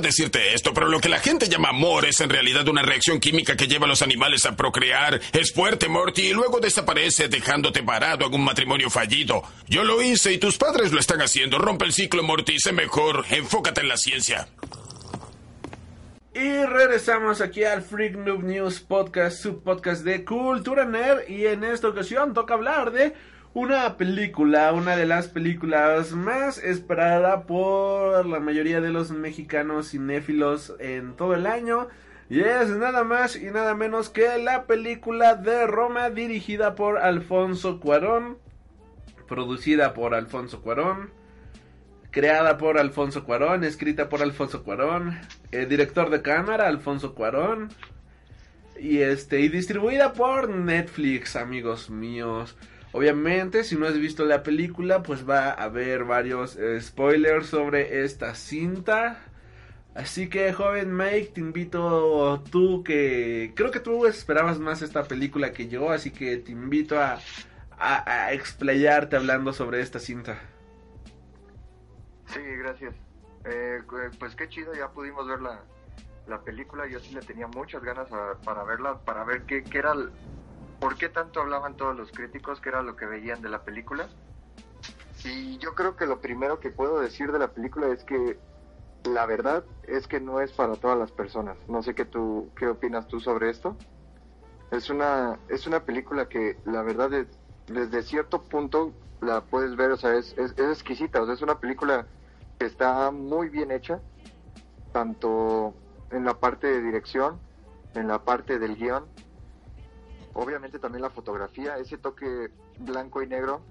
Decirte esto, pero lo que la gente llama amor es en realidad una reacción química que lleva a los animales a procrear. Es fuerte, Morty, y luego desaparece dejándote parado en un matrimonio fallido. Yo lo hice y tus padres lo están haciendo. Rompe el ciclo, Morty, sé mejor. Enfócate en la ciencia. Y regresamos aquí al Freak Noob News Podcast, su podcast de Cultura Nerd. Y en esta ocasión toca hablar de una película, una de las películas más esperada por la mayoría de los mexicanos cinéfilos en todo el año. Y es nada más y nada menos que la película de Roma dirigida por Alfonso Cuarón, producida por Alfonso Cuarón creada por Alfonso Cuarón, escrita por Alfonso Cuarón, eh, director de cámara Alfonso Cuarón y este y distribuida por Netflix, amigos míos. Obviamente, si no has visto la película, pues va a haber varios eh, spoilers sobre esta cinta. Así que, joven Mike, te invito tú que creo que tú esperabas más esta película que yo, así que te invito a a, explayarte hablando sobre esta cinta. Sí, gracias. Eh, pues qué chido, ya pudimos ver la, la película. Yo sí le tenía muchas ganas para verla, para ver qué, qué era, por qué tanto hablaban todos los críticos, qué era lo que veían de la película. Y yo creo que lo primero que puedo decir de la película es que la verdad es que no es para todas las personas. No sé qué tú, qué opinas tú sobre esto. Es una, es una película que la verdad es- desde cierto punto la puedes ver, o sea, es, es, es exquisita, o sea, es una película que está muy bien hecha, tanto en la parte de dirección, en la parte del guion, obviamente también la fotografía, ese toque blanco y negro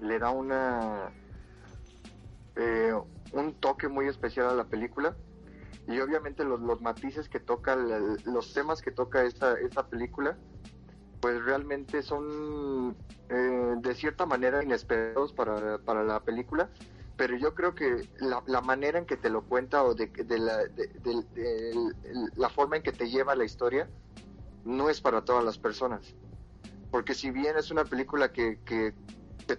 le da una eh, un toque muy especial a la película. Y obviamente los, los matices que toca, los temas que toca esta, esta película, pues realmente son eh, de cierta manera inesperados para, para la película. Pero yo creo que la, la manera en que te lo cuenta o de, la, de- la forma en que te lleva la historia no es para todas las personas. Porque si bien es una película que, que,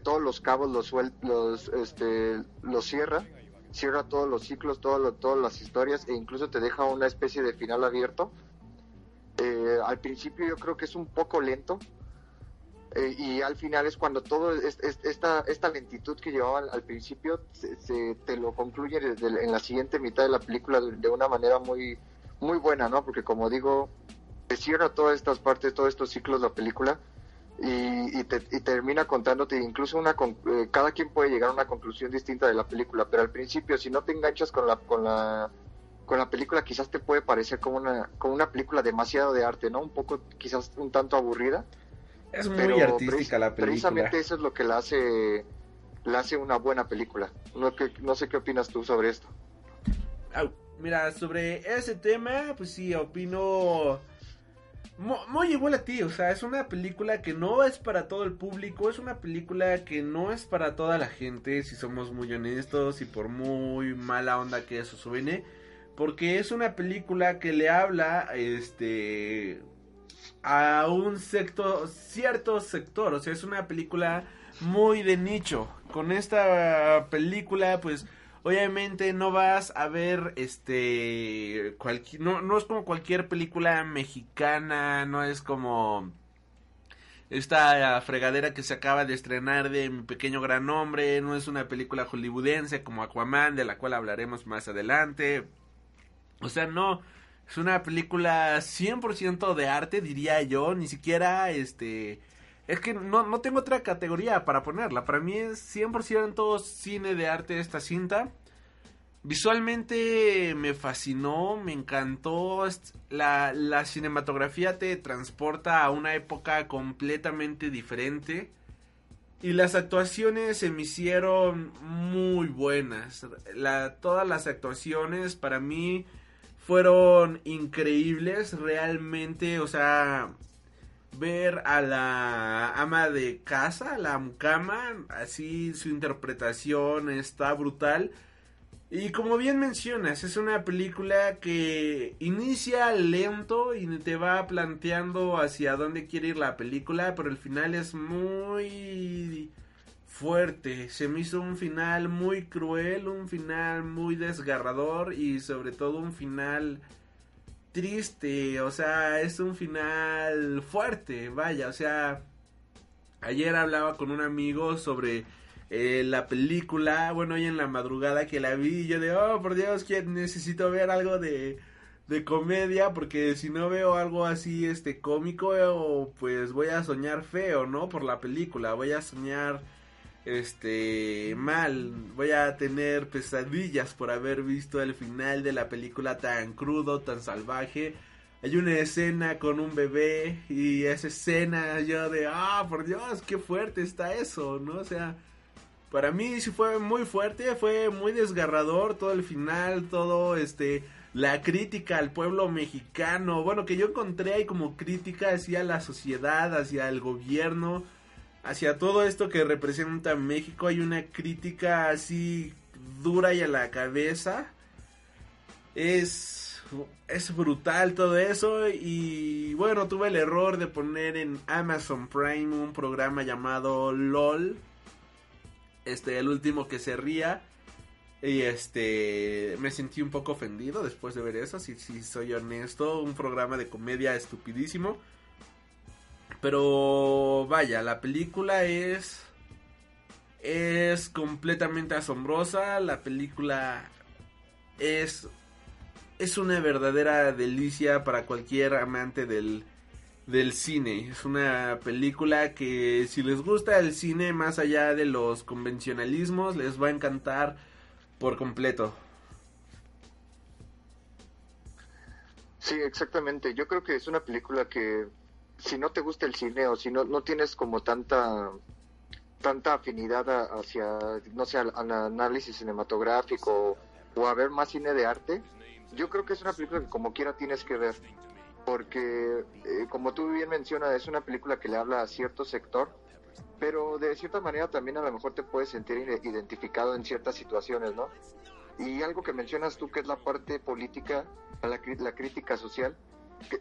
todos los cabos los, suel- los, este, los cierra, cierra todos los ciclos, todo lo- todas las historias e incluso te deja una especie de final abierto, eh, al principio yo creo que es un poco lento, eh, y al final es cuando todo es- es- esta, esta lentitud que llevaba al, principio se, se- te lo concluye en la siguiente mitad de la película de, de una manera muy muy buena, ¿no? Porque como digo, te cierra todas estas partes, todos estos ciclos la película y, y te, y termina contándote incluso una con- eh, cada quien puede llegar a una conclusión distinta de la película, pero al principio si no te enganchas con la con la con la película quizás te puede parecer como una como una película demasiado de arte, ¿no? Un poco quizás un tanto aburrida. Es muy Pero artística la película. Precisamente eso es lo que la hace, la hace una buena película. No, que, no sé qué opinas tú sobre esto. Mira, sobre ese tema, pues sí, opino mu- muy igual a ti, o sea, es una película que no es para todo el público, es una película que no es para toda la gente, si somos muy honestos y por muy mala onda que eso suene, porque es una película que le habla, este, a un sector, cierto sector, o sea, es una película muy de nicho. Con esta película, pues, obviamente no vas a ver, este, no, no es como cualquier película mexicana, no es como esta fregadera que se acaba de estrenar de Mi Pequeño Gran Hombre, no es una película hollywoodense como Aquaman, de la cual hablaremos más adelante. O sea, no, es una película 100% de arte, diría yo, ni siquiera, este... Es que no, no tengo otra categoría para ponerla, para mí es 100% cine de arte esta cinta. Visualmente me fascinó, me encantó, la, la cinematografía te transporta a una época completamente diferente. Y las actuaciones se me hicieron muy buenas. La, todas las actuaciones para mí fueron increíbles. Realmente, o sea, ver a la ama de casa, la mucama, así su interpretación está brutal. Y como bien mencionas, es una película que inicia lento y te va planteando hacia dónde quiere ir la película, pero el final es muy fuerte. Se me hizo un final muy cruel, un final muy desgarrador y sobre todo un final triste, o sea, es un final fuerte, vaya, o sea, ayer hablaba con un amigo sobre eh, la película, bueno, hoy en la madrugada que la vi, yo de, oh, por Dios, que necesito ver algo de, de comedia, porque si no veo algo así, este, cómico, eh, pues voy a soñar feo, ¿no? Por la película, voy a soñar, este, mal, voy a tener pesadillas por haber visto el final de la película tan crudo, tan salvaje. Hay una escena con un bebé y esa escena yo de, ah, por Dios, qué fuerte está eso, ¿no? O sea, para mí sí fue muy fuerte, fue muy desgarrador todo el final, todo este la crítica al pueblo mexicano, bueno, que yo encontré ahí como crítica hacia la sociedad, hacia el gobierno, hacia todo esto que representa México, hay una crítica así dura y a la cabeza. Es es brutal todo eso y bueno, tuve el error de poner en Amazon Prime un programa llamado LOL este, el último que se ría. Y este, me sentí un poco ofendido después de ver eso, si, si soy honesto, un programa de comedia estupidísimo. Pero vaya, la película es es completamente asombrosa, la película es es una verdadera delicia para cualquier amante del del cine. Es una película que si les gusta el cine más allá de los convencionalismos les va a encantar por completo. Sí, exactamente. Yo creo que es una película que si no te gusta el cine o si no, no tienes como tanta tanta afinidad a- hacia, no sé, al, análisis cinematográfico o a ver más cine de arte, yo creo que es una película que como quiera tienes que ver. Porque, eh, como tú bien mencionas, es una película que le habla a cierto sector pero de cierta manera también a lo mejor te puedes sentir ide- identificado en ciertas situaciones, ¿no? Y algo que mencionas tú que es la parte política, la, la crítica social,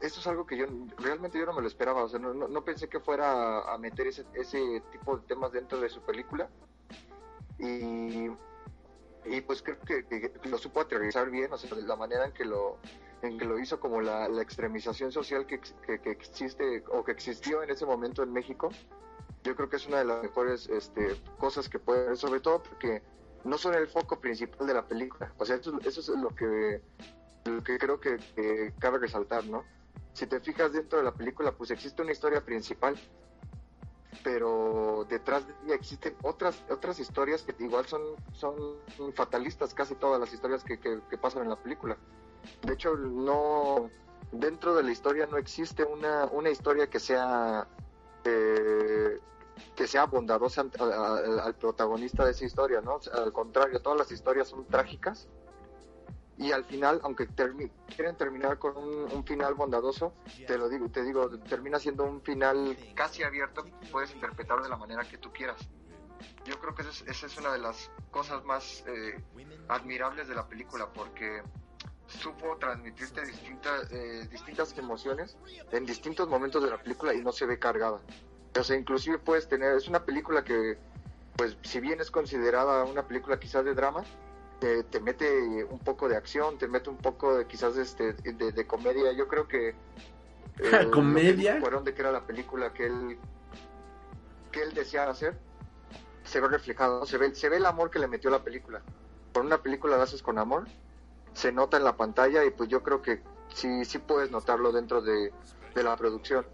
eso es algo que yo realmente yo no me lo esperaba, o sea, no, no, no pensé que fuera a, meter ese, ese tipo de temas dentro de su película. Y, y pues creo que, que lo supo aterrizar bien, o sea, de la manera en que lo en que lo hizo como la, la extremización social que, que, que existe o que existió en ese momento en México, yo creo que es una de las mejores este, cosas que puede haber, sobre todo porque no son el foco principal de la película. O sea, eso, eso es lo que, que creo que, cabe resaltar, ¿no? Si te fijas dentro de la película, pues existe una historia principal, pero detrás de ella existen otras otras historias que igual son, son fatalistas, casi todas las historias que, que, pasan en la película. De hecho, no dentro de la historia no existe una, una historia que sea eh, que sea bondadosa al protagonista de esa historia, ¿no? Al contrario, todas las historias son trágicas y al final, aunque termi- quieren terminar con un, un final bondadoso, te lo digo, te digo, termina siendo un final casi abierto, puedes interpretar de la manera que tú quieras. Yo creo que esa es, es una de las cosas más eh, admirables de la película, porque supo transmitirte distintas, eh, distintas emociones en distintos momentos de la película y no se ve cargada. O sea, inclusive puedes tener, es una película que, pues, si bien es considerada una película quizás de drama, te, te mete un poco de acción, te mete un poco de quizás este, de, de comedia. Yo creo que... eh, ¿Comedia? fueron de que era la película que él, que él deseaba hacer, se ve reflejado, se ve, se ve el amor que le metió la película. Por una película la haces con amor, se nota en la pantalla y pues yo creo que sí, sí puedes notarlo dentro de, de la producción.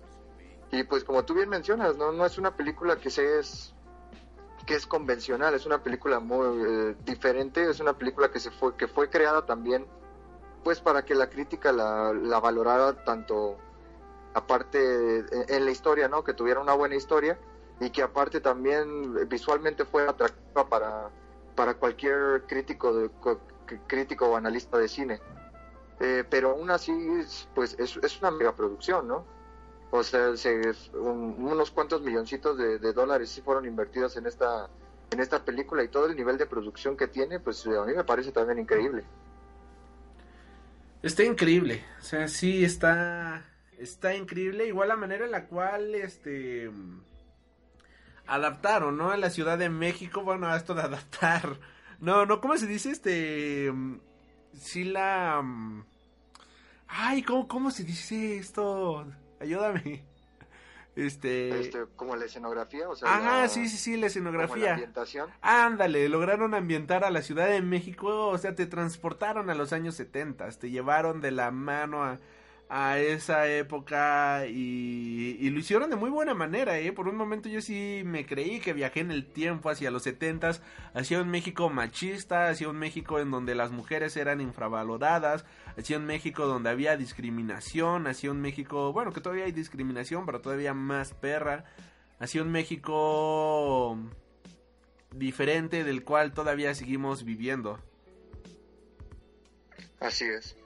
Y pues como tú bien mencionas, no, no es una película que se es que es convencional, es una película muy eh, diferente, es una película que se fue que fue creada también pues para que la crítica la, la valorara tanto aparte en, en la historia, ¿no? Que tuviera una buena historia y que aparte también visualmente fuera atractiva para para cualquier crítico de co- crítico o analista de cine. Eh, pero aún así, pues es, es una megaproducción, ¿no? O sea, se- un- unos cuantos milloncitos de, dólares sí fueron invertidos en esta en esta película y todo el nivel de producción que tiene, pues a mí me parece también increíble. Está increíble. O sea, sí está. Está increíble. Igual la manera en la cual este. Adaptaron, ¿no? A la Ciudad de México. Bueno, esto de adaptar. No, no, ¿cómo se dice? Este. Sí la. Ay, ¿cómo, cómo se dice esto? Ayúdame. Este. Este, como la escenografía, o sea, Ajá, la- sí, sí, sí, la como la escenografía. ambientación. Ándale, lograron ambientar a la Ciudad de México, o sea, te transportaron a los años 70, te llevaron de la mano a, a esa época y, lo hicieron de muy buena manera, ¿eh? Por un momento yo sí me creí que viajé en el tiempo hacia los 70, hacia un México machista, hacia un México en donde las mujeres eran infravaloradas, hacia un México donde había discriminación, hacia un México, bueno, que todavía hay discriminación, pero todavía más perra, hacia un México diferente del cual todavía seguimos viviendo. Así es.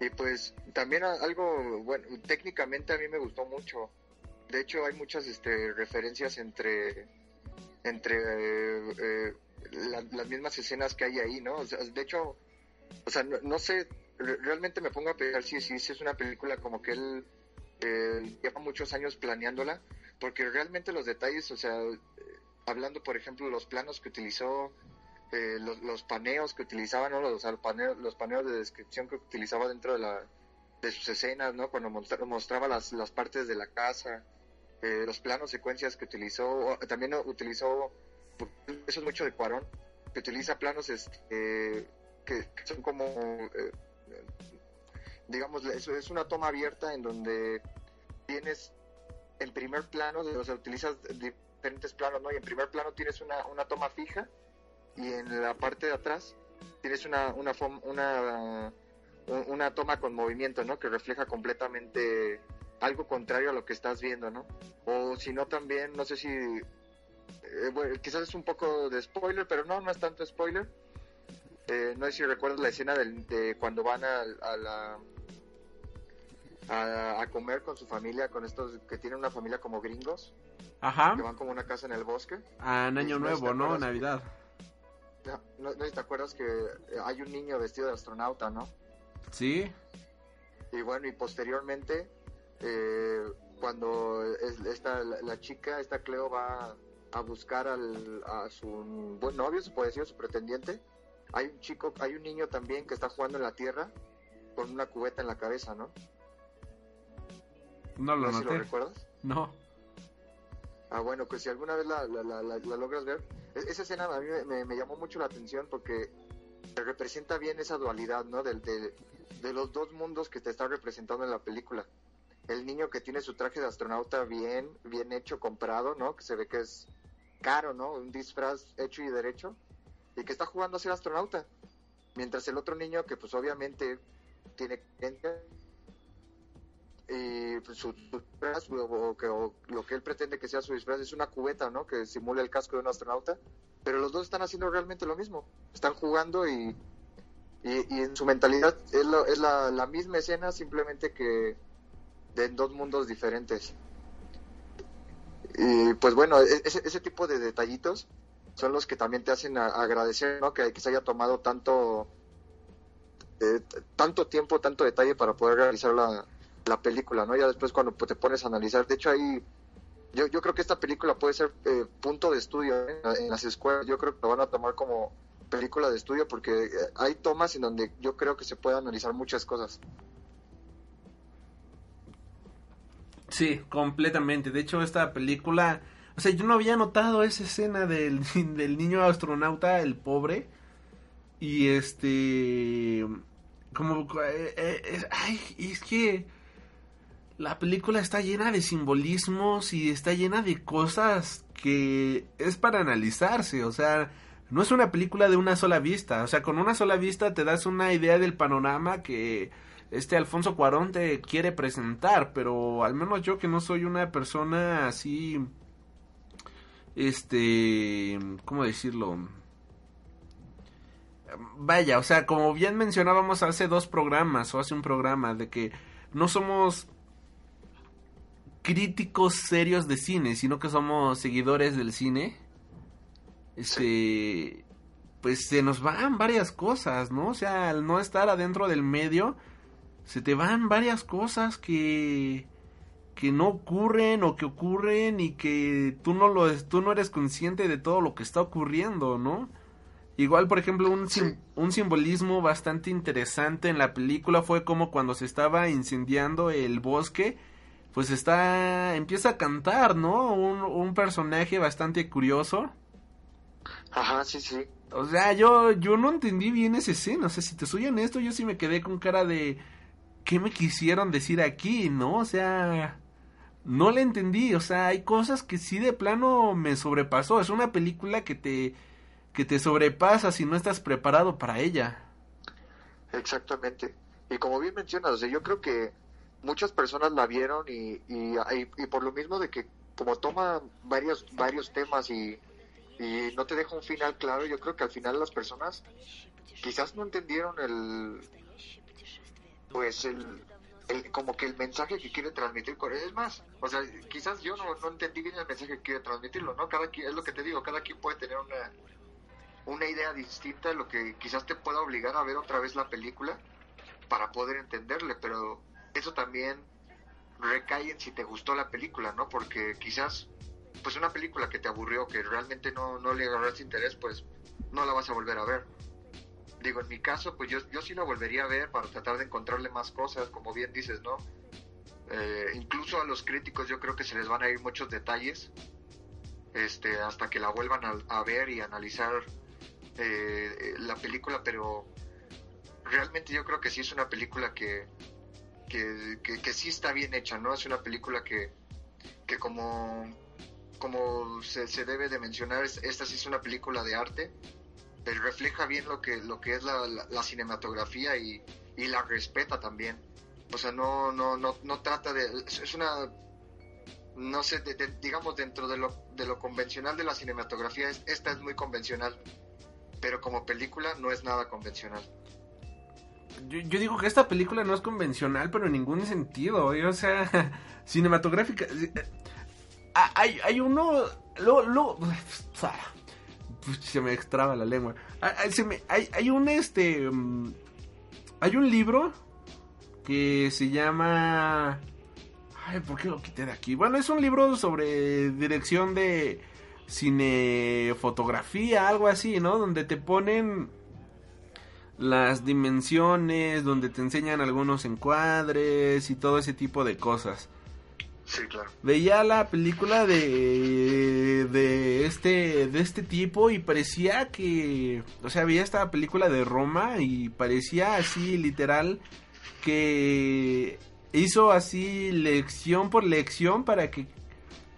Y pues también algo, bueno, técnicamente a mí me gustó mucho. De hecho hay muchas este, referencias entre, entre eh, la- las mismas escenas que hay ahí, ¿no? O sea, de hecho, o sea, no, no sé, re- realmente me pongo a pensar si, si, si es una película como que él eh, lleva muchos años planeándola, porque realmente los detalles, o sea, eh, hablando por ejemplo los planos que utilizó, eh, los, los paneos que utilizaba, ¿no? Los, paneos, los paneos de descripción que utilizaba dentro de, la, de sus escenas, ¿no? Cuando mostra- mostraba las, las partes de la casa, eh, los planos, secuencias que utilizó, también utilizó, eso es mucho de Cuarón, que utiliza planos este, que, son como, eh, digamos, eso es una toma abierta en donde tienes en primer plano, o sea, utilizas diferentes planos, ¿no? Y en primer plano tienes una, una toma fija y en la parte de atrás tienes una una una, un- una toma con movimiento, ¿no? Que refleja completamente algo contrario a lo que estás viendo, ¿no? O si no también, no sé si eh, bueno, quizás es un poco de spoiler, pero no, no es tanto spoiler. Eh, no sé si recuerdas la escena del- de cuando van a, a la a, a comer con su familia, con estos que tienen una familia como gringos, Ajá. que van como una casa en el bosque. Ah, en Año Nuevo, ¿no? que- Navidad. No, no, te acuerdas que eh, hay un niño vestido de astronauta, ¿no? Sí. Y bueno, y posteriormente, eh, cuando esta, la, la chica, esta Cleo va a buscar al, a su buen novio, se puede decir, su pretendiente, hay un chico, hay un niño también que está jugando en la tierra con una cubeta en la cabeza, ¿no? No lo No sé si lo recuerdas. No. Ah, bueno, pues si alguna vez la, la, la, logras ver, e- esa escena a mí me, llamó mucho la atención porque representa bien esa dualidad, ¿no? Del, de, de los dos mundos que te está representando en la película. El niño que tiene su traje de astronauta bien, bien hecho, comprado, ¿no? Que se ve que es caro, ¿no? Un disfraz hecho y derecho. Y que está jugando a ser astronauta. Mientras el otro niño que pues obviamente tiene y pues, su, disfraz o, que, lo que él pretende que sea su disfraz es una cubeta, ¿no? Que simula el casco de un astronauta. Pero los dos están haciendo realmente lo mismo. Están jugando y, y, en su mentalidad es, lo- es la, la misma escena, simplemente que de dos mundos diferentes. Y pues bueno, e- ese, tipo de detallitos son los que también te hacen agradecer. Que, se haya tomado tanto, eh, tanto tiempo, tanto detalle para poder realizar la, la película, ¿no? Ya después cuando pues, te pones a analizar, de hecho ahí, yo, yo creo que esta película puede ser eh, punto de estudio ¿eh? en las escuelas, yo creo que lo van a tomar como película de estudio porque eh, hay tomas en donde yo creo que se puede analizar muchas cosas. Sí, completamente. De hecho, esta película, o sea, yo no había notado esa escena del, del niño astronauta, el pobre. Y este, como, eh, eh, ay, es que la película está llena de simbolismos y está llena de cosas que es para analizarse. O sea, no es una película de una sola vista. O sea, con una sola vista te das una idea del panorama que este Alfonso Cuarón te quiere presentar, pero al menos yo que no soy una persona así, este, ¿cómo decirlo? Vaya, o sea, como bien mencionábamos hace dos programas o hace un programa de que no somos críticos serios de cine, sino que somos seguidores del cine. Este, pues se nos van varias cosas, ¿no? O sea, al no estar adentro del medio, se te van varias cosas que que no ocurren o que ocurren y que tú no lo tú no eres consciente de todo lo que está ocurriendo, ¿no? Igual, por ejemplo, un, sim- un simbolismo bastante interesante en la película fue como cuando se estaba incendiando el bosque, pues está empieza a cantar, ¿no? Un, un personaje bastante curioso. Ajá, sí, sí. O sea, yo, yo no entendí bien esa escena. O sea, si te soy honesto, yo sí me quedé con cara de. ¿Qué me quisieron decir aquí, no? O sea. No le entendí. O sea, hay cosas que sí de plano me sobrepasó. Es una película que te. que te sobrepasa si no estás preparado para ella. Exactamente. Y como bien mencionas, o sea, yo creo que muchas personas la vieron y, y, y- por lo mismo de que como toma varios, varios temas y, y no te deja un final claro, yo creo que al final las personas quizás no entendieron el pues el, el como que el mensaje que quiere transmitir con es más o sea quizás yo no, no entendí bien el mensaje que quiere transmitirlo no cada quien es lo que te digo cada quien puede tener una una idea distinta lo que quizás te pueda obligar a ver otra vez la película para poder entenderle pero eso también recae en si te gustó la película no porque quizás pues una película que te aburrió que realmente no, no le agarraste interés pues no la vas a volver a ver digo, en mi caso, pues yo, yo sí la volvería a ver para tratar de encontrarle más cosas, como bien dices, ¿no? Eh, incluso a los críticos yo creo que se les van a ir muchos detalles, este, hasta que la vuelvan a, ver y analizar eh, eh, la película, pero realmente yo creo que sí es una película que, que, que, que sí está bien hecha, ¿no? Es una película que, que como, como se, se debe de mencionar, es- esta sí es una película de arte, pero refleja bien lo que lo que es la, la- cinematografía y, y la respeta también o sea no no no no trata de es una no sé de- digamos dentro de lo de lo convencional de la cinematografía es- esta es muy convencional pero como película no es nada convencional yo, digo que esta película no es convencional, pero en ningún sentido, ¿eh? o sea, cinematográfica. eh, ah, Hay, hay uno, lo, lo, se me extraba la lengua. Hay, hay un este, mm, hay un libro que se llama, ay, ¿por qué lo quité de aquí? Bueno, es un libro sobre dirección de cinefotografía, algo así, ¿no? Donde te ponen las dimensiones, donde te enseñan algunos encuadres y todo ese tipo de cosas. Sí, claro. Veía la película de, de este de este tipo y parecía que, o sea, veía esta película de Roma y parecía así literal que hizo así lección por lección para que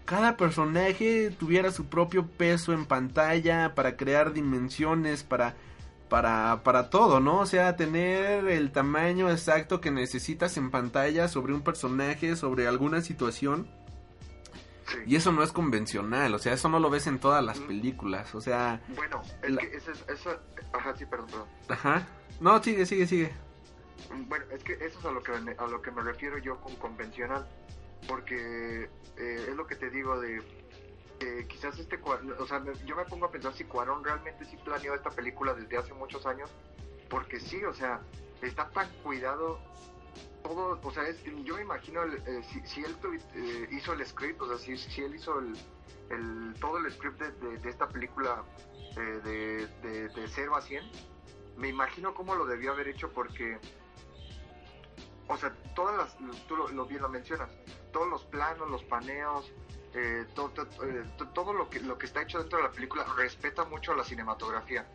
cada personaje tuviera su propio peso en pantalla para crear dimensiones, para para para todo, ¿no? O sea, tener el tamaño exacto que necesitas en pantalla sobre un personaje, sobre alguna situación. Sí. Y eso no es convencional, o sea, eso no lo ves en todas las películas, o sea, Bueno, es La- que eso es... Eso... Ajá, sí, perdón, perdón. ajá. No, sigue, sigue, sigue. Bueno, es que eso es a lo que me, a lo que me refiero yo con convencional, porque eh, es lo que te digo de quizás este, o sea, yo me pongo a pensar si Cuarón realmente sí planeó esta película desde hace muchos años, porque sí, o sea, está tan cuidado todo, o sea, es- yo me imagino el, eh, si, si él eh, hizo el script, o sea, si, si él hizo el, todo el script de, de- esta película eh, de, de, de 0 a 100, me imagino cómo lo debió haber hecho porque o sea, todas las, tú lo, lo bien lo mencionas, todos los planos, los paneos, eh, eh, to- todo lo que, lo que está hecho dentro de la película respeta mucho la cinematografía.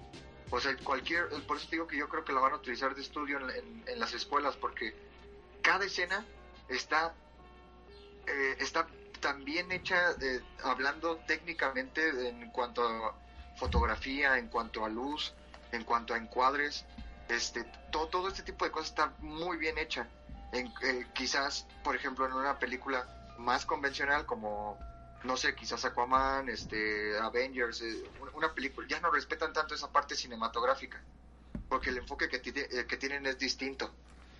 O sea, cualquier, por eso digo que yo creo que la van a utilizar de estudio en, en- las escuelas, porque cada escena está, eh, está tan bien hecha, eh, hablando técnicamente en cuanto a fotografía, en cuanto a luz, en cuanto a encuadres, este, todo, todo este tipo de cosas está muy bien hecha. En, eh, quizás, por ejemplo, en una película más convencional como, no sé, quizás Aquaman, este, Avengers, eh, una película, ya no respetan tanto esa parte cinematográfica, porque el enfoque que, tiene- eh, que tienen es distinto.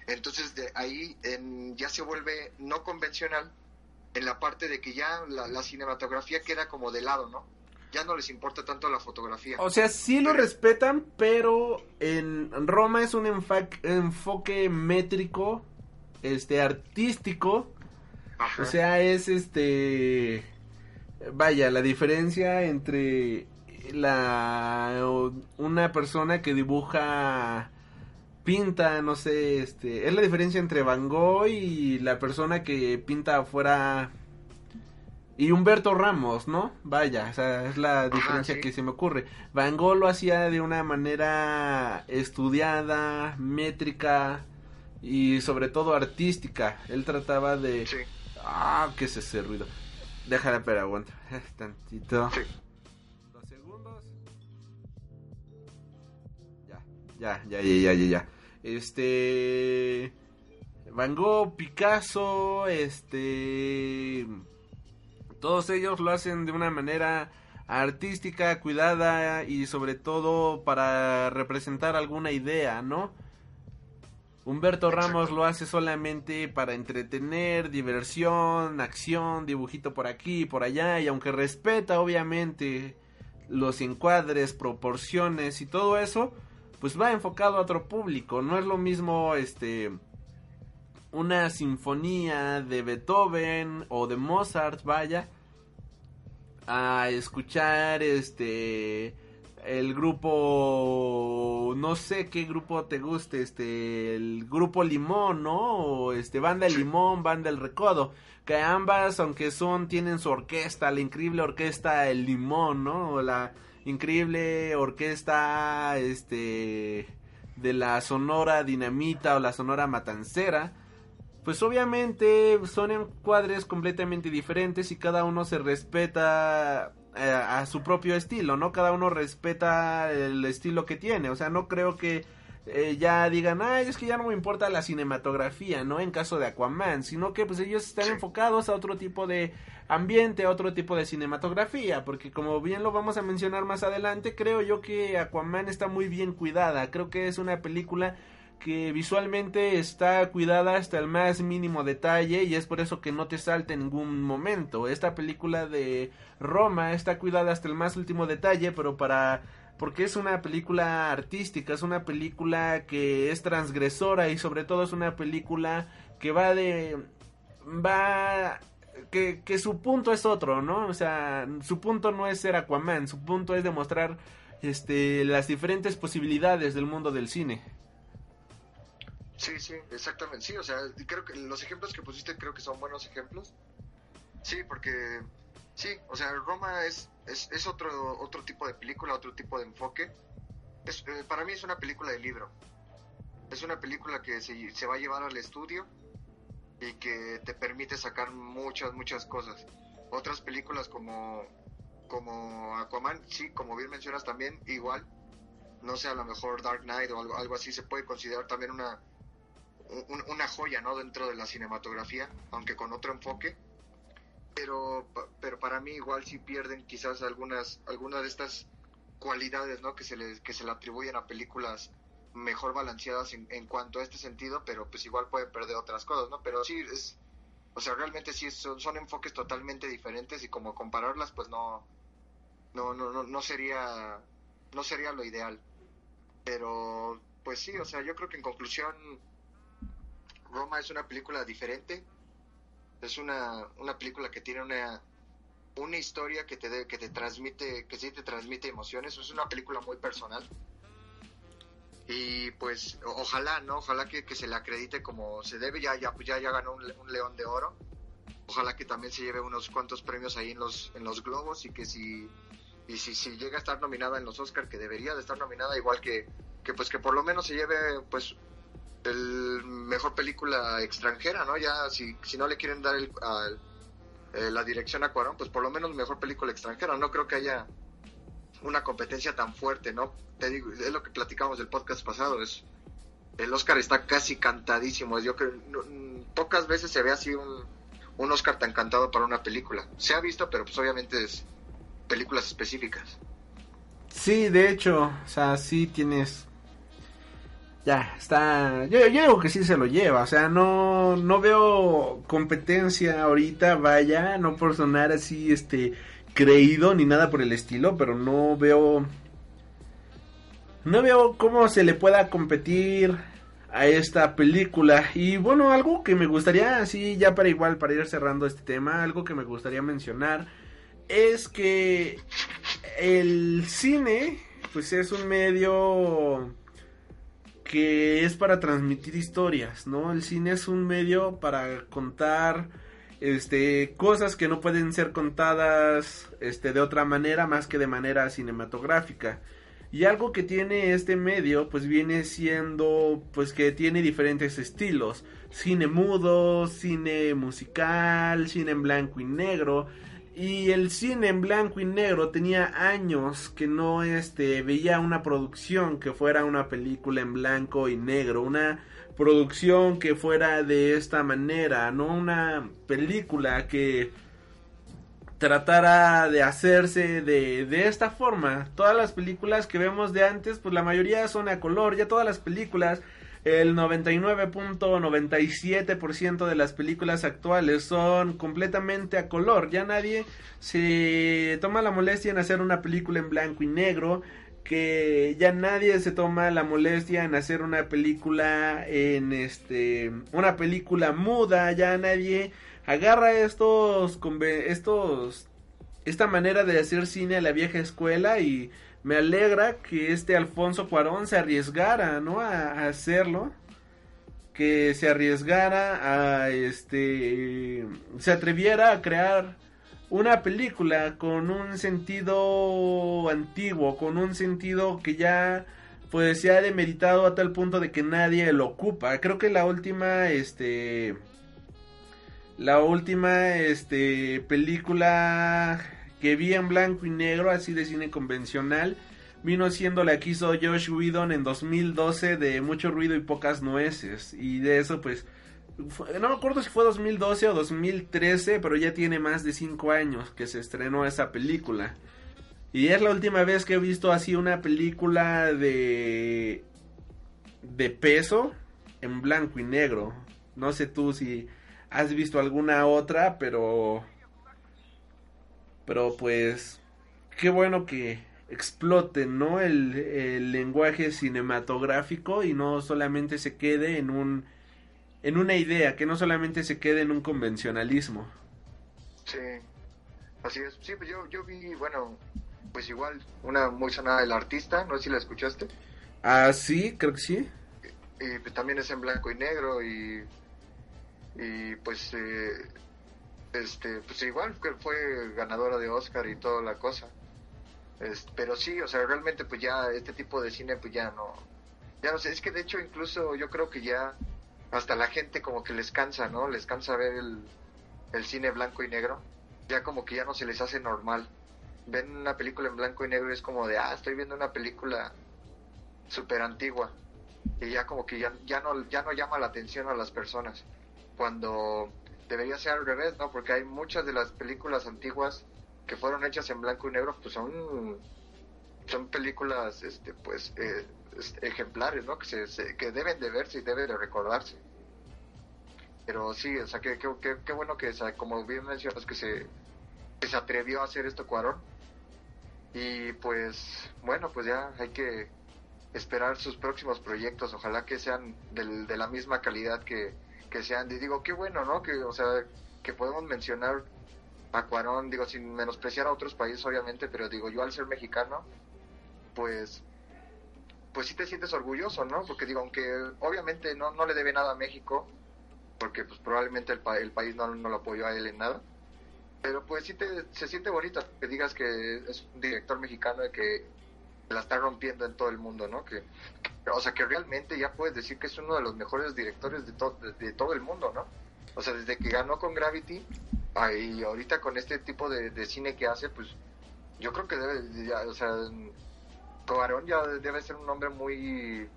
Entonces, de ahí en- ya se vuelve no convencional en la parte de que ya la, la cinematografía queda como de lado, ¿no? Ya no les importa tanto la fotografía. O sea, sí lo respetan, pero en Roma es un enfoque métrico, este, artístico. Ajá. O sea, es este... Vaya, la diferencia entre la una persona que dibuja pinta, no sé, este, es la diferencia entre Van Gogh y la persona que pinta afuera y Humberto Ramos, ¿no? Vaya, o sea, es la diferencia sí. que se me ocurre. Van Gogh lo hacía de una manera estudiada, métrica y sobre todo artística. Él trataba de Sí, Ah, ¿qué es ese ruido? Déjala, pero aguanta. Tantito. sí. Dos segundos. Ya, ya, ya, ya, ya, ya, ya. Este. Van Gogh, Picasso, este. Todos ellos lo hacen de una manera artística, cuidada y sobre todo para representar alguna idea, ¿no? Humberto Ramos lo hace solamente para entretener, diversión, acción, dibujito por aquí y por allá, y aunque respeta obviamente los encuadres, proporciones y todo eso, pues va enfocado a otro público, no es lo mismo este una sinfonía de Beethoven o de Mozart, vaya, a escuchar este el grupo no sé qué grupo te guste este el grupo limón no o este banda limón banda el recodo que ambas aunque son tienen su orquesta la increíble orquesta el limón no o la increíble orquesta este de la sonora dinamita o la sonora matancera pues obviamente son encuadres completamente diferentes y cada uno se respeta eh, a su propio estilo, ¿no? Cada uno respeta el estilo que tiene, o sea, no creo que eh, ya digan, ay, es que ya no me importa la cinematografía, ¿no? En caso de Aquaman, sino que pues ellos están enfocados a otro tipo de ambiente, a otro tipo de cinematografía, porque como bien lo vamos a mencionar más adelante, creo yo que Aquaman está muy bien cuidada, creo que es una película que visualmente está cuidada hasta el más mínimo detalle y es por eso que no te salta en ningún momento. Esta película de Roma está cuidada hasta el más último detalle, pero para porque es una película artística, es una película que es transgresora y sobre todo es una película que va de va que, que su punto es otro, ¿no? O sea, su punto no es ser Aquaman, su punto es demostrar este las diferentes posibilidades del mundo del cine. Sí, sí, exactamente. Sí, o sea, creo que los ejemplos que pusiste creo que son buenos ejemplos. Sí, porque sí, o sea, Roma es, es, es otro, otro tipo de película, otro tipo de enfoque. Es, eh, para mí es una película de libro. Es una película que se, se va a llevar al estudio y que te permite sacar muchas, muchas cosas. Otras películas como, como Aquaman, sí, como bien mencionas también, igual, no sé, a lo mejor Dark Knight o algo, algo así se puede considerar también una, un- una joya, ¿no? Dentro de la cinematografía, aunque con otro enfoque. Pero, pero para mí igual sí pierden quizás algunas, algunas de estas cualidades, ¿no? Que se le, que se atribuyen a películas mejor balanceadas en, en cuanto a este sentido, pero pues igual pueden perder otras cosas, ¿no? Pero sí es, o sea, realmente sí son, son enfoques totalmente diferentes y como compararlas, pues no, no, no, no, no sería, no sería lo ideal. Pero, pues sí, o sea, yo creo que en conclusión, Roma es una película diferente, es una, una película que tiene una, una historia que te, de- que te transmite, que sí te transmite emociones, es una película muy personal. Y pues ojalá, ¿no? Ojalá que, que se le acredite como se debe, ya, ya, ya, ya ganó un, un león de oro. Ojalá que también se lleve unos cuantos premios ahí en los, en los globos y que si, y si, si llega a estar nominada en los Oscar, que debería de estar nominada, igual que, que pues que por lo menos se lleve pues el mejor película extranjera, ¿no? Ya si, si no le quieren dar el, eh, la dirección a Cuarón, pues por lo menos mejor película extranjera. No creo que haya una competencia tan fuerte, ¿no? Te digo, es lo que platicamos del podcast pasado, es el Oscar está casi cantadísimo. Yo creo no- pocas veces se ve así un, un Oscar tan cantado para una película. Se ha visto, pero pues obviamente es películas específicas. Sí, de hecho, o sea, sí tienes. Ya, está. Yo, yo digo que sí se lo lleva. O sea, no, no veo competencia ahorita, vaya. No por sonar así, este. Creído ni nada por el estilo, pero no veo. No veo cómo se le pueda competir a esta película. Y bueno, algo que me gustaría, así ya para igual, para ir cerrando este tema, algo que me gustaría mencionar es que el cine, pues es un medio que es para transmitir historias, ¿no? El cine es un medio para contar este cosas que no pueden ser contadas este de otra manera más que de manera cinematográfica. Y algo que tiene este medio pues viene siendo pues que tiene diferentes estilos, cine mudo, cine musical, cine en blanco y negro. Y el cine en blanco y negro tenía años que no este veía una producción que fuera una película en blanco y negro, una producción que fuera de esta manera, no una película que tratara de hacerse de, de esta forma. Todas las películas que vemos de antes, pues la mayoría son a color, ya todas las películas el 99.97% de las películas actuales son completamente a color. Ya nadie se toma la molestia en hacer una película en blanco y negro. Que ya nadie se toma la molestia en hacer una película en este. Una película muda. Ya nadie agarra estos. estos esta manera de hacer cine a la vieja escuela y me alegra que este Alfonso Cuarón se arriesgara, ¿no? A, hacerlo. Que se arriesgara a este. Se atreviera a crear una película con un sentido antiguo, con un sentido que ya pues se ha demeritado a tal punto de que nadie lo ocupa. Creo que la última, este. La última, este, película que vi en blanco y negro, así de cine convencional, vino siendo la que Josh Whedon en 2012 de Mucho Ruido y Pocas Nueces. Y de eso, pues, no me acuerdo si fue 2012 o 2013, pero ya tiene más de 5 años que se estrenó esa película. Y es la última vez que he visto así una película de de peso en blanco y negro. No sé tú si has visto alguna otra, pero pero pues qué bueno que explote, ¿no? El, el lenguaje cinematográfico y no solamente se quede en un en una idea, que no solamente se quede en un convencionalismo. Sí, así es. Sí, pues yo, yo vi, bueno, pues igual, una muy sonada del artista, no sé si la escuchaste. Ah, sí, creo que sí. Y pues también es en blanco y negro y, y pues, eh, este, pues igual que fue ganadora de Oscar y toda la cosa. Pero sí, o sea, realmente pues ya este tipo de cine pues ya no, ya no sé, es que de hecho incluso yo creo que ya hasta la gente como que les cansa, ¿no? Les cansa ver el, el cine blanco y negro, ya como que ya no se les hace normal. Ven una película en blanco y negro y es como de, ah, estoy viendo una película súper antigua. Y ya como que ya, ya, no, ya no llama la atención a las personas. Cuando debería ser al revés, ¿no? Porque hay muchas de las películas antiguas que fueron hechas en blanco y negro, pues son, son películas, este, pues, eh, este, ejemplares, ¿no? Que, se, se- que deben de verse y deben de recordarse. Pero sí, o sea, que, que, que- qué bueno que, o sea, como bien mencionas, que se, que se atrevió a hacer esto Cuarón. Y pues, bueno, pues ya hay que esperar sus próximos proyectos. Ojalá que sean del- de la misma calidad que, que sean. Y digo, qué bueno, ¿no? Que, o sea, que podemos mencionar a Cuarón, digo, sin menospreciar a otros países, obviamente, pero digo, yo al ser mexicano, pues pues sí te sientes orgulloso, ¿no? Porque digo, aunque obviamente no, no le debe nada a México, porque pues probablemente el, pa- el país no, no lo apoyó a él en nada, pero pues sí te, se siente bonito que digas que es un director mexicano y que la está rompiendo en todo el mundo, ¿no? Que, o sea, que realmente ya puedes decir que es uno de los mejores directores de, to- de, todo el mundo, ¿no? O sea, desde que ganó con Gravity y ahorita con este tipo de, cine que hace, pues yo creo que debe, ya, o sea, Cuarón ya debe ser un hombre muy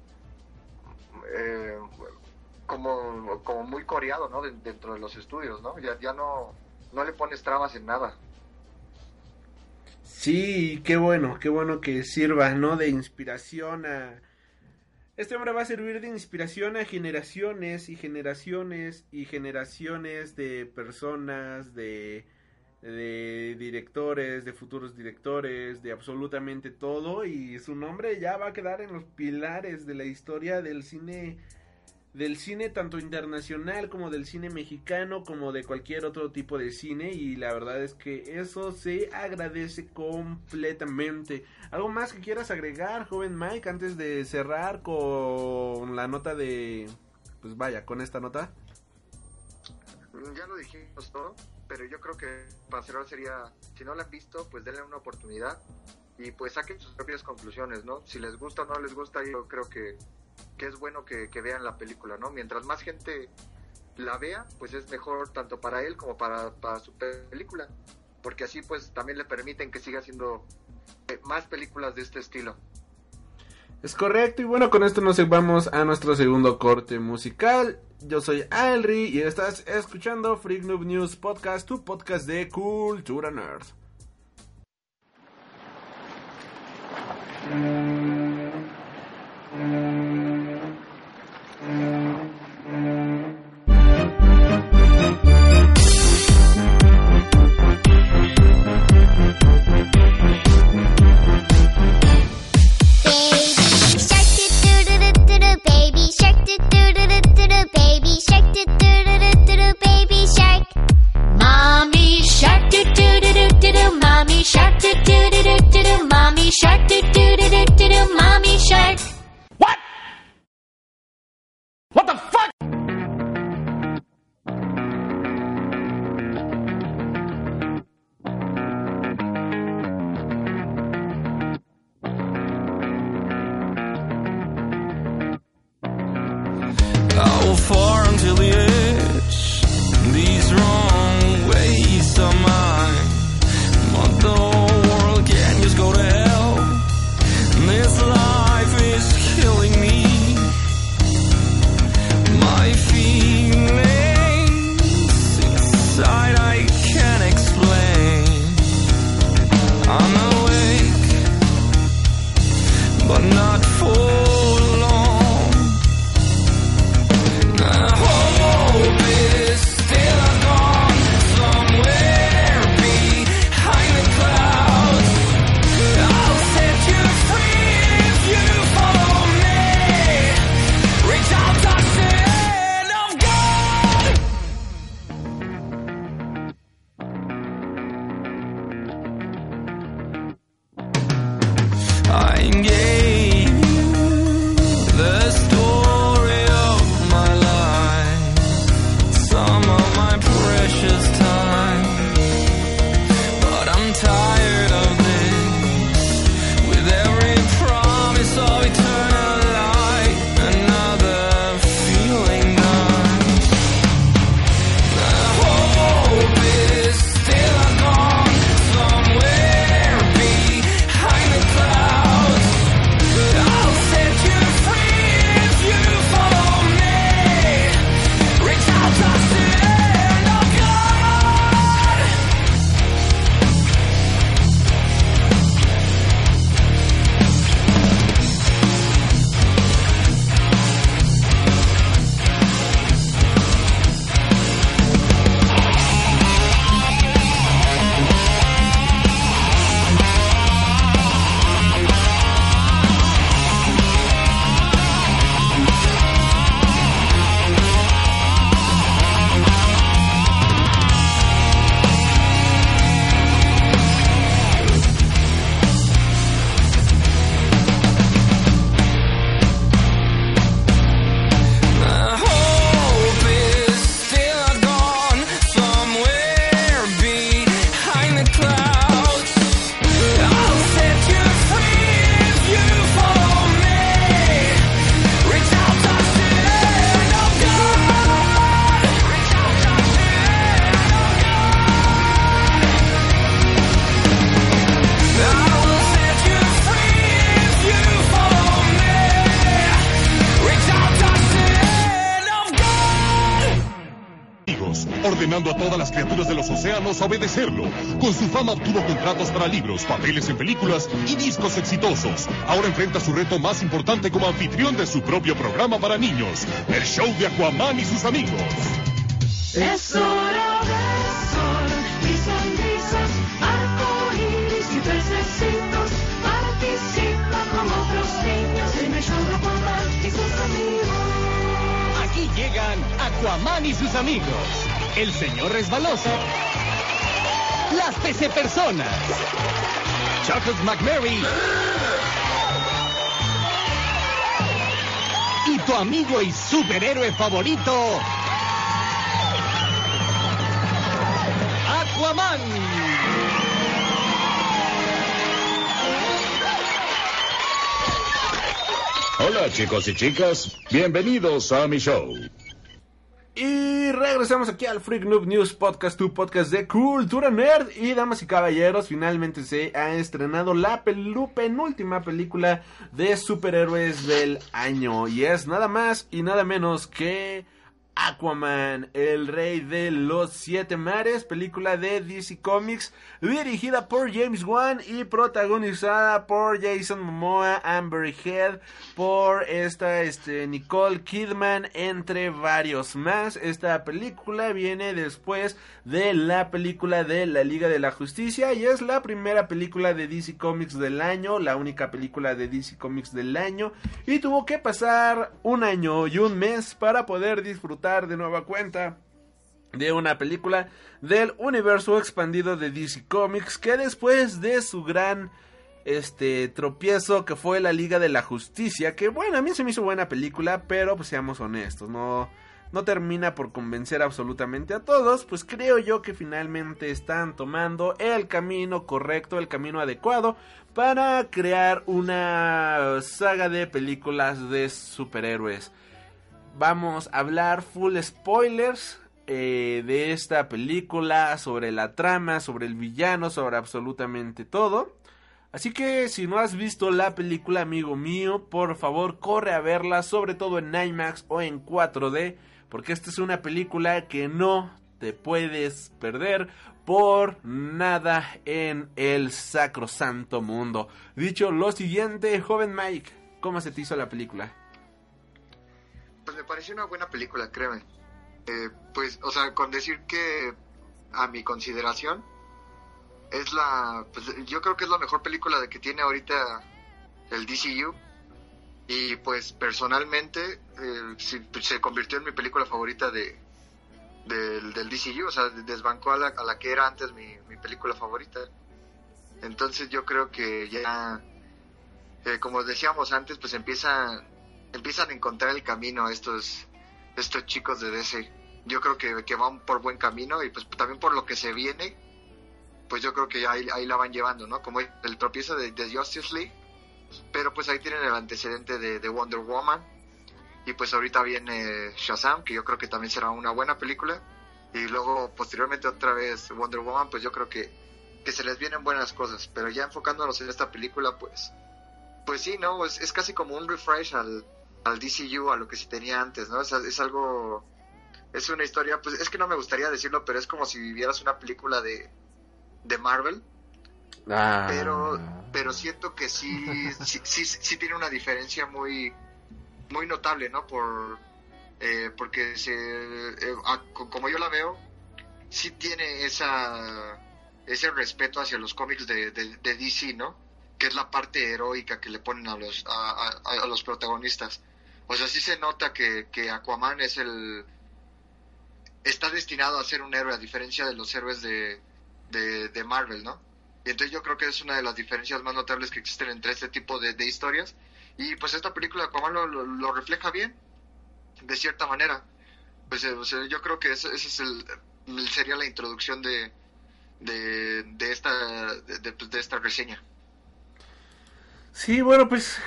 eh, como, como muy coreado ¿no? De- dentro de los estudios no ya, ya no no le pones trabas en nada Sí, qué bueno, qué bueno que sirva, ¿no? De inspiración a... Este hombre va a servir de inspiración a generaciones y generaciones y generaciones de personas, de, de directores, de futuros directores, de absolutamente todo y su nombre ya va a quedar en los pilares de la historia del cine del cine tanto internacional como del cine mexicano como de cualquier otro tipo de cine y la verdad es que eso se agradece completamente. ¿Algo más que quieras agregar, joven Mike, antes de cerrar con la nota de... Pues vaya, con esta nota? ya lo dijimos todo pero yo creo que para cerrar sería si no la han visto pues denle una oportunidad y pues saquen sus propias conclusiones no si les gusta o no les gusta yo creo que que es bueno que, que vean la película, ¿no? Mientras más gente la vea, pues es mejor tanto para él como para, para su película, porque así pues también le permiten que siga haciendo eh, más películas de este estilo. Es correcto, y bueno, con esto nos vamos a nuestro segundo corte musical. Yo soy Alri y estás escuchando Freak Noob News Podcast, tu podcast de cultura nerd. Baby do do do do do do baby shark. Mommy shark do do do do do do mommy shark do do do do do do mommy shark do do do do do do mommy shark a obedecerlo. Con su fama obtuvo contratos para libros, papeles en películas y discos exitosos. Ahora enfrenta su reto más importante como anfitrión de su propio programa para niños, el show de Aquaman y sus amigos. Es hora de sol y sonrisas, arcoíris y pececitos. Participa con otros niños en el show de Aquaman y sus amigos. Aquí llegan Aquaman y sus amigos. El señor resbaloso. PC personas. Chuckles McMurray. Y tu amigo y superhéroe favorito. Aquaman. Hola chicos y chicas, bienvenidos a mi show. Regresamos aquí al Freak Noob News Podcast, tu podcast de cultura nerd. Y damas y caballeros, finalmente se ha estrenado la penúltima película de superhéroes del año. Y es nada más y nada menos que Aquaman, el rey de los siete mares, película de DC Comics, dirigida por James Wan y protagonizada por Jason Momoa, Amber Heard, por esta este, Nicole Kidman, entre varios más. Esta película viene después de la película de la Liga de la Justicia y es la primera película de DC Comics del año, la única película de DC Comics del año y tuvo que pasar un año y un mes para poder disfrutar de nueva cuenta de una película del universo expandido de DC Comics que después de su gran este tropiezo que fue la Liga de la Justicia, que bueno, a mí se me hizo buena película, pero pues seamos honestos, no no termina por convencer absolutamente a todos, pues creo yo que finalmente están tomando el camino correcto, el camino adecuado para crear una saga de películas de superhéroes. Vamos a hablar full spoilers eh, de esta película, sobre la trama, sobre el villano, sobre absolutamente todo. Así que si no has visto la película, amigo mío, por favor corre a verla, sobre todo en IMAX o en 4D, porque esta es una película que no te puedes perder por nada en el sacrosanto mundo. Dicho lo siguiente, joven Mike, ¿cómo se te hizo la película? Pues me pareció una buena película, créeme. Eh, pues, o sea, con decir que a mi consideración es la, pues, yo creo que es la mejor película de que tiene ahorita el DCU y pues personalmente eh, se convirtió en mi película favorita de del, DCU, o sea, desbancó a la, que era antes mi, mi película favorita. Entonces yo creo que ya, eh, como decíamos antes, pues empieza empiezan a encontrar el camino estos estos chicos de DC. Yo creo que, que van por buen camino y pues también por lo que se viene, pues yo creo que ahí, ahí la van llevando, ¿no? Como el tropiezo de, Justice League, pero pues ahí tienen el antecedente de, de Wonder Woman y pues ahorita viene Shazam, que yo creo que también será una buena película y luego posteriormente otra vez Wonder Woman, pues yo creo que, que se les vienen buenas cosas, pero ya enfocándonos en esta película, pues pues sí, ¿no? Es, es casi como un refresh al, al DCU, a lo que se tenía antes, ¿no? Es, es algo, es una historia, pues es que no me gustaría decirlo, pero es como si vivieras una película de, de Marvel, Ah. pero, pero siento que sí, sí, sí, sí tiene una diferencia muy, muy notable, ¿no? Por, eh, porque se, eh, a- como yo la veo, sí tiene esa, ese respeto hacia los cómics de, de, de DC, ¿no? Que es la parte heroica que le ponen a los, a, a- a los protagonistas. O sea, sí se nota que, que Aquaman es el... Está destinado a ser un héroe, a diferencia de los héroes de, de, de Marvel, ¿no? Y entonces yo creo que es una de las diferencias más notables que existen entre este tipo de, de historias. Y pues esta película de Aquaman lo, refleja bien, de cierta manera. Pues eh, yo creo que ese es el, sería la introducción de, de, de esta, de, de- pues, de esta reseña. Sí, bueno, pues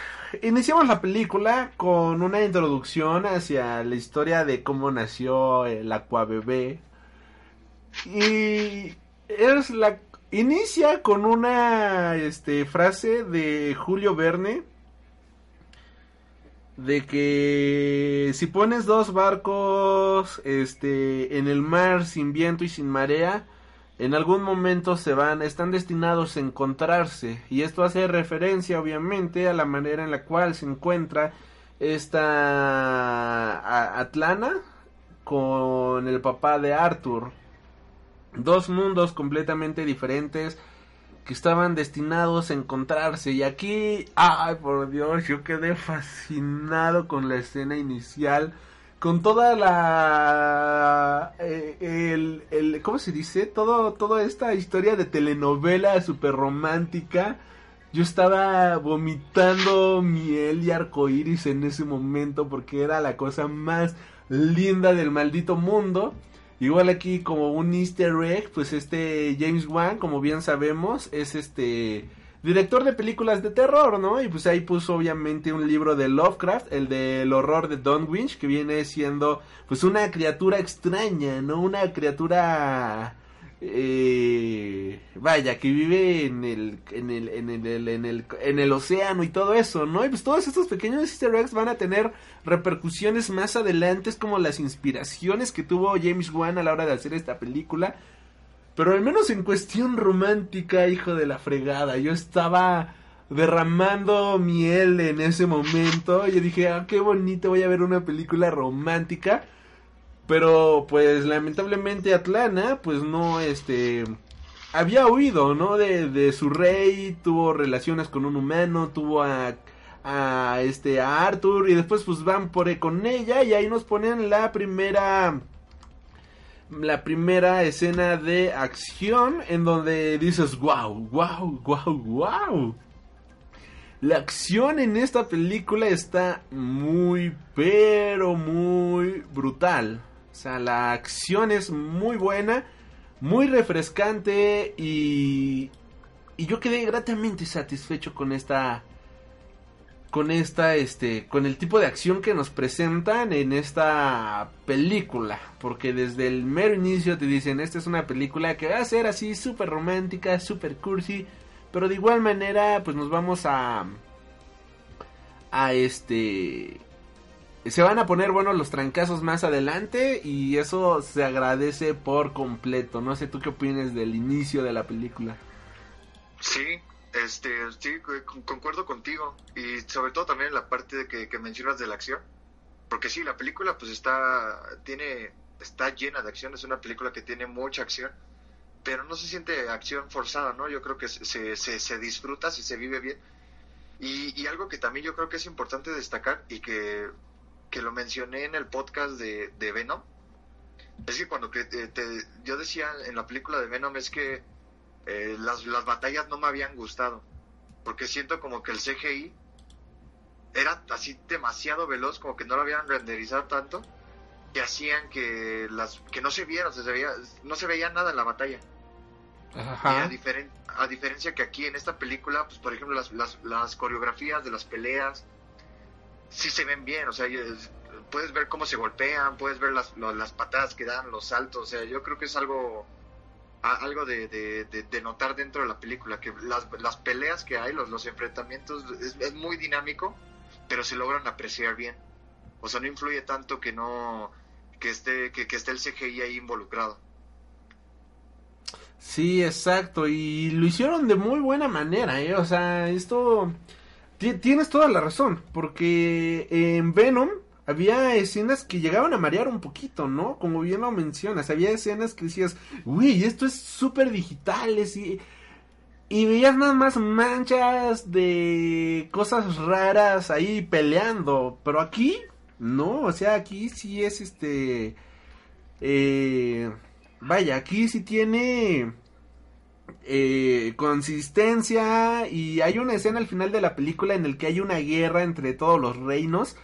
iniciamos la película con una introducción hacia la historia de cómo nació el Aquabebé. Y es la inicia con una este frase de Julio Verne de que si pones dos barcos este en el mar sin viento y sin marea en algún momento se van están destinados a encontrarse. Y esto hace referencia obviamente a la manera en la cual se encuentra esta Atlana con el papá de Arthur. Dos mundos completamente diferentes que estaban destinados a encontrarse. Y aquí, ay por Dios, yo quedé fascinado con la escena inicial, con toda la, eh, el, el, ¿cómo se dice? Todo, toda esta historia de telenovela super romántica. Yo estaba vomitando miel y arcoíris en ese momento porque era la cosa más linda del maldito mundo. Igual aquí como un easter egg, pues este James Wan, como bien sabemos, es este director de películas de terror, ¿no? Y pues ahí puso obviamente un libro de Lovecraft, el del horror de Dunwich, que viene siendo pues una criatura extraña, ¿no? Una criatura eh, vaya, que vive en el, en el, en el, en el, en el océano y todo eso, ¿no? Y pues todos estos pequeños easter eggs van a tener repercusiones más adelante, es como las inspiraciones que tuvo James Wan a la hora de hacer esta película. Pero al menos en cuestión romántica, hijo de la fregada, yo estaba derramando miel en ese momento. Yo dije, ah, qué bonito, voy a ver una película romántica. Pero pues lamentablemente Atlana pues no este había huido, ¿no? De, de su rey, tuvo relaciones con un humano, tuvo a, a este a Arthur y después pues van por con ella y ahí nos ponen la primera la primera escena de acción en donde dices wow, wow, wow, wow. La acción en esta película está muy pero muy brutal. O sea, la acción es muy buena, muy refrescante y, y yo quedé gratamente satisfecho con esta con esta este con el tipo de acción que nos presentan en esta película, porque desde el mero inicio te dicen, esta es una película que va a ser así súper romántica, súper cursi, pero de igual manera pues nos vamos a a este se van a poner buenos los trancazos más adelante y eso se agradece por completo. No sé tú qué opinas del inicio de la película. Sí, este, sí, con- concuerdo contigo. Y sobre todo también en la parte de que, que mencionas de la acción. Porque sí, la película pues está, tiene, está llena de acción. Es una película que tiene mucha acción. Pero no se siente acción forzada, ¿no? Yo creo que se, se, se disfruta si se vive bien. Y, y algo que también yo creo que es importante destacar y que, que lo mencioné en el podcast de, de Venom, es que cuando te- te- yo decía en la película de Venom es que eh, las, las batallas no me habían gustado, porque siento como que el CGI era así demasiado veloz, como que no lo habían renderizado tanto, que hacían que las que no se viera, o sea, se veía, no se veía nada en la batalla. Y a, diferen- a diferencia que aquí en esta película, pues por ejemplo, las, las, las coreografías de las peleas sí se ven bien, o sea, puedes ver cómo se golpean, puedes ver las, las patadas que dan, los saltos, o sea, yo creo que es algo algo de, de- de- notar dentro de la película, que las, las peleas que hay, los, los enfrentamientos, es, muy dinámico, pero se logran apreciar bien. O sea, no influye tanto que no que esté que, que esté el CGI ahí involucrado. Sí, exacto. Y lo hicieron de muy buena manera, ¿eh? O sea, esto... ti- Tienes toda la razón. Porque en Venom había escenas que llegaban a marear un poquito, ¿no? Como bien lo mencionas. Había escenas que decías, uy, esto es súper digital. es- Y, y veías nada más manchas de cosas raras ahí peleando. Pero aquí, no. O sea, aquí sí es este... Eh, vaya, aquí sí tiene eh, consistencia y hay una escena al final de la película en el que hay una guerra entre todos los reinos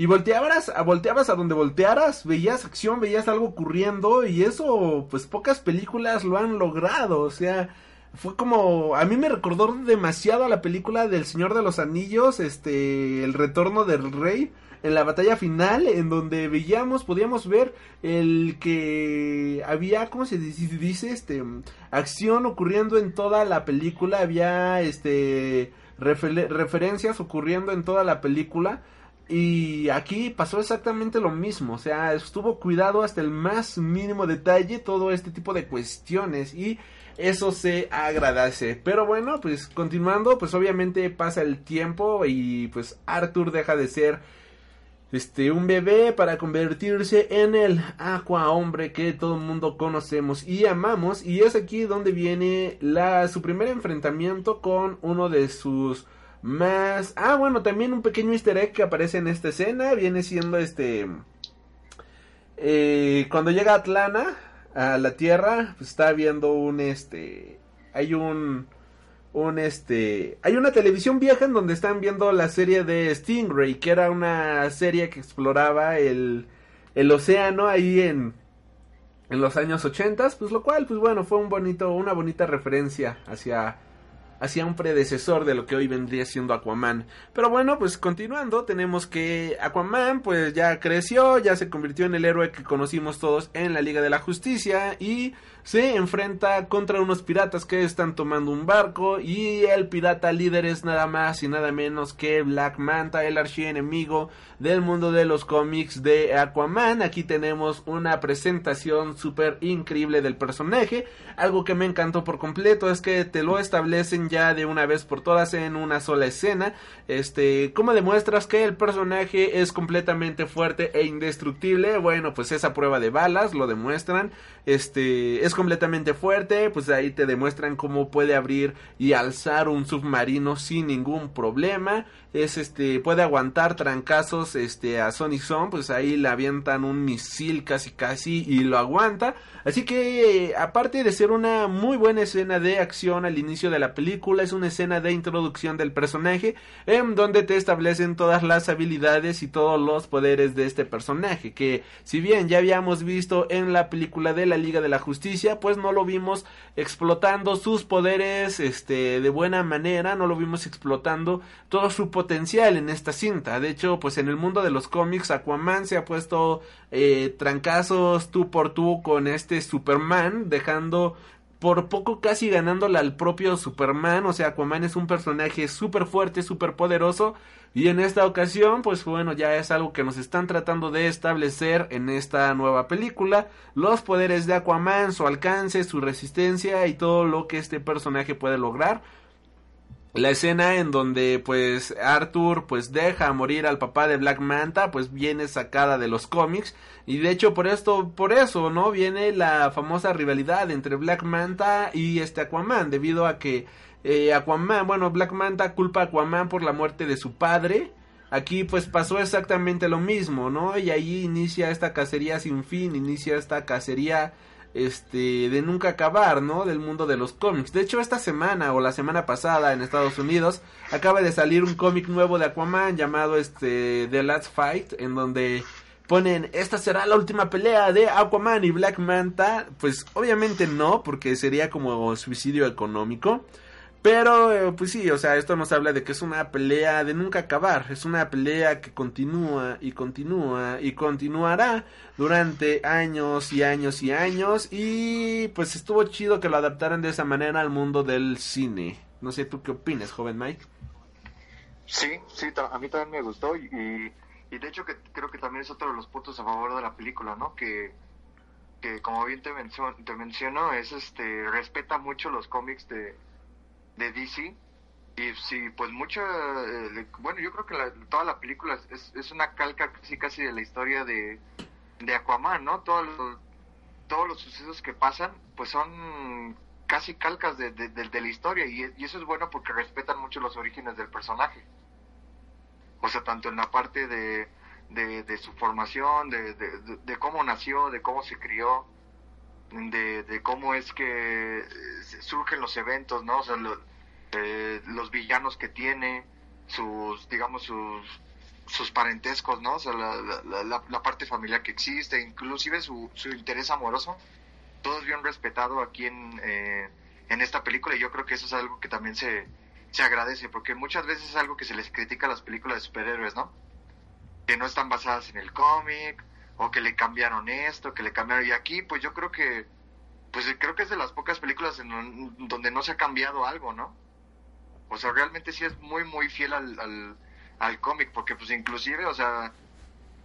y volteabas, volteabas a donde voltearas, veías acción, veías algo ocurriendo y eso pues pocas películas lo han logrado, o sea, fue como a mí me recordó demasiado a la película del Señor de los Anillos, este El retorno del rey en la batalla final en donde veíamos podíamos ver el que había cómo se dice, este acción ocurriendo en toda la película había este referencias ocurriendo en toda la película Y aquí pasó exactamente lo mismo, o sea, estuvo cuidado hasta el más mínimo detalle todo este tipo de cuestiones y eso se agradece. Pero bueno, pues continuando, pues obviamente pasa el tiempo y pues Arthur deja de ser este un bebé para convertirse en el aqua hombre que todo el mundo conocemos y amamos y es aquí donde viene la su primer enfrentamiento con uno de sus más ah bueno también un pequeño easter egg que aparece en esta escena viene siendo este eh, cuando llega Atlana a la Tierra pues está viendo un este hay un un este hay una televisión vieja en donde están viendo la serie de Stingray que era una serie que exploraba el el océano ahí en en los años 80 pues lo cual pues bueno fue un bonito una bonita referencia hacia hacia un predecesor de lo que hoy vendría siendo Aquaman. Pero bueno, pues continuando, tenemos que Aquaman pues ya creció, ya se convirtió en el héroe que conocimos todos en la Liga de la Justicia y se enfrenta contra unos piratas que están tomando un barco y el pirata líder es nada más y nada menos que Black Manta, el archienemigo del mundo de los cómics de Aquaman. Aquí tenemos una presentación súper increíble del personaje. Algo que me encantó por completo es que te lo establecen ya de una vez por todas en una sola escena. Este, ¿cómo demuestras que el personaje es completamente fuerte e indestructible? Bueno, pues esa prueba de balas lo demuestran. Este, es completamente fuerte, pues ahí te demuestran cómo puede abrir y alzar un submarino sin ningún problema. Es este, puede aguantar trancazos este a Sonic Zone, pues ahí le avientan un misil casi casi y lo aguanta. Así que aparte de ser una muy buena escena de acción al inicio de la película, es una escena de introducción del personaje en donde te establecen todas las habilidades y todos los poderes de este personaje, que si bien ya habíamos visto en la película de la Liga de la Justicia, pues no lo vimos explotando sus poderes este de buena manera, no lo vimos explotando todo su potencial en esta cinta. De hecho, pues en el mundo de los cómics Aquaman se ha puesto eh, trancazos tú por tú con este Superman, dejando por poco casi ganándole al propio Superman, o sea, Aquaman es un personaje súper fuerte, súper poderoso, y en esta ocasión, pues bueno, ya es algo que nos están tratando de establecer en esta nueva película, los poderes de Aquaman, su alcance, su resistencia y todo lo que este personaje puede lograr. La escena en donde pues Arthur pues deja morir al papá de Black Manta pues viene sacada de los cómics. Y de hecho por esto por eso no viene la famosa rivalidad entre Black Manta y este Aquaman debido a que eh, Aquaman bueno Black Manta culpa a Aquaman por la muerte de su padre aquí pues pasó exactamente lo mismo no y ahí inicia esta cacería sin fin inicia esta cacería este de nunca acabar, ¿no? Del mundo de los cómics. De hecho, esta semana o la semana pasada en Estados Unidos acaba de salir un cómic nuevo de Aquaman llamado este The Last Fight en donde ponen esta será la última pelea de Aquaman y Black Manta, pues obviamente no, porque sería como suicidio económico. Pero, eh, pues sí, o sea, esto nos habla de que es una pelea de nunca acabar. Es una pelea que continúa y continúa y continuará durante años y años y años. Y pues estuvo chido que lo adaptaran de esa manera al mundo del cine. No sé, ¿tú qué opinas, joven Mike? Sí, sí, a mí también me gustó y, y de hecho que creo que también es otro de los puntos a favor de la película, ¿no? Que, que como bien te, menciono, te menciono, es este, respeta mucho los cómics de de DC y sí pues mucho eh, bueno yo creo que la, toda la película es, es, una calca casi casi de la historia de, de Aquaman no todos los, todos los sucesos que pasan pues son casi calcas de, de, de la historia. Y, eso es bueno porque respetan mucho los orígenes del personaje. O sea tanto en la parte de, de, su formación de, de, cómo nació de cómo se crió de, cómo es que surgen los eventos, ¿no? O sea, lo, eh, los villanos que tiene, sus, digamos, sus, sus parentescos, ¿no? O sea, la, la, la parte familiar que existe, inclusive su, su interés amoroso, todo es bien respetado aquí en, eh, en esta película y yo creo que eso es algo que también se, se agradece, porque muchas veces es algo que se les critica a las películas de superhéroes, ¿no? Que no están basadas en el cómic, o que le cambiaron esto, que le cambiaron, y aquí pues yo creo que, pues creo que es de las pocas películas en donde no se ha cambiado algo, ¿no? O sea, realmente sí es muy, muy fiel al, al cómic, porque pues inclusive, o sea,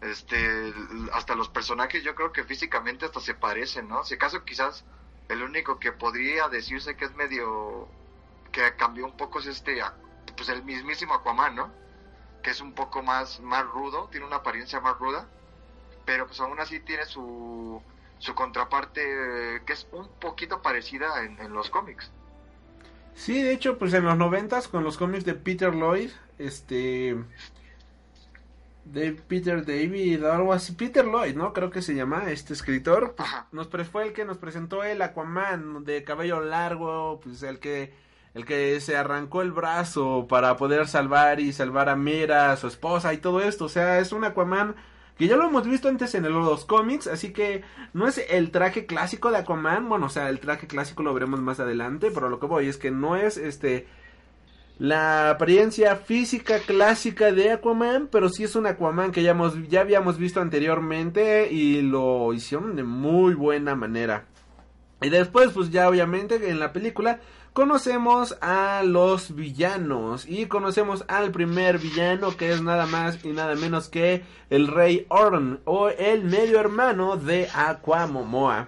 este, hasta los personajes yo creo que físicamente hasta se parecen, ¿no? Si acaso quizás el único que podría decirse que es medio, que cambió un poco es este, pues el mismísimo Aquaman, ¿no? Que es un poco más, más rudo, tiene una apariencia más ruda, pero pues aún así tiene su, su contraparte eh, que es un poquito parecida en, en los cómics. Sí, de hecho, pues en los noventas con los cómics de Peter Lloyd, este... De Peter David o algo así, Peter Lloyd, ¿no? Creo que se llama este escritor. Pues, nos fue el que nos presentó el Aquaman de cabello largo, pues el que el que se arrancó el brazo para poder salvar y salvar a Mera, su esposa y todo esto. O sea, es un Aquaman que ya lo hemos visto antes en el- los cómics, así que no es el traje clásico de Aquaman. Bueno, o sea, el traje clásico lo veremos más adelante, pero lo que voy es que no es este la apariencia física clásica de Aquaman, pero sí es un Aquaman que ya, hemos, ya habíamos visto anteriormente y lo hicieron de muy buena manera. Y después, pues ya obviamente en la película conocemos a los villanos y conocemos al primer villano que es nada más y nada menos que el Rey Orn o el medio hermano de Aquamomoa.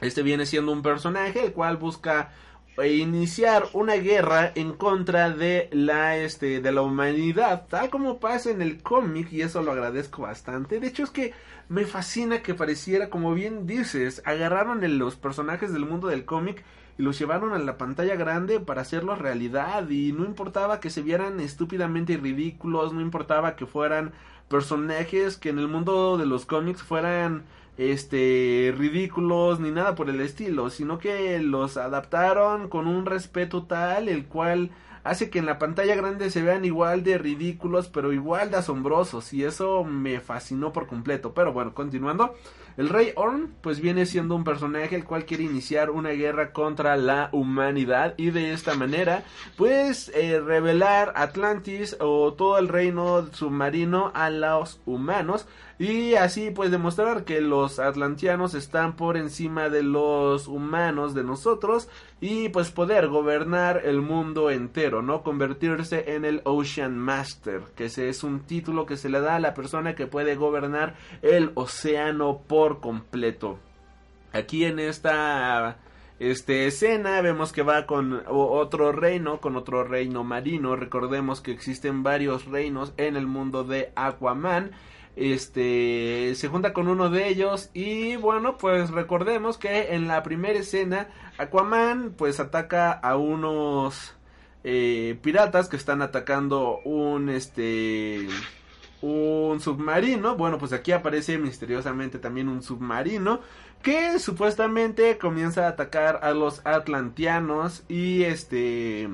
Este viene siendo un personaje el cual busca eh, iniciar una guerra en contra de la este de la humanidad tal como pasa en el cómic y eso lo agradezco bastante de hecho es que me fascina que pareciera como bien dices agarraron los personajes del mundo del cómic y los llevaron a la pantalla grande para hacerlos realidad y no importaba que se vieran estúpidamente ridículos no importaba que fueran personajes que en el mundo de los cómics fueran este ridículos ni nada por el estilo, sino que los adaptaron con un respeto tal el cual hace que en la pantalla grande se vean igual de ridículos, pero igual de asombrosos y eso me fascinó por completo. Pero bueno, continuando, el Rey Orn pues viene siendo un personaje el cual quiere iniciar una guerra contra la humanidad y de esta manera pues eh, revelar Atlantis o todo el reino submarino a los humanos y así pues demostrar que los atlantianos están por encima de los humanos de nosotros y pues poder gobernar el mundo entero, ¿no? Convertirse en el Ocean Master, que ese es un título que se le da a la persona que puede gobernar el océano por completo. Aquí en esta este escena vemos que va con otro reino, con otro reino marino. Recordemos que existen varios reinos en el mundo de Aquaman. Este se junta con uno de ellos y bueno, pues recordemos que en la primera escena Aquaman pues ataca a unos eh, piratas que están atacando un este un submarino. Bueno, pues aquí aparece misteriosamente también un submarino que supuestamente comienza a atacar a los atlantianos y este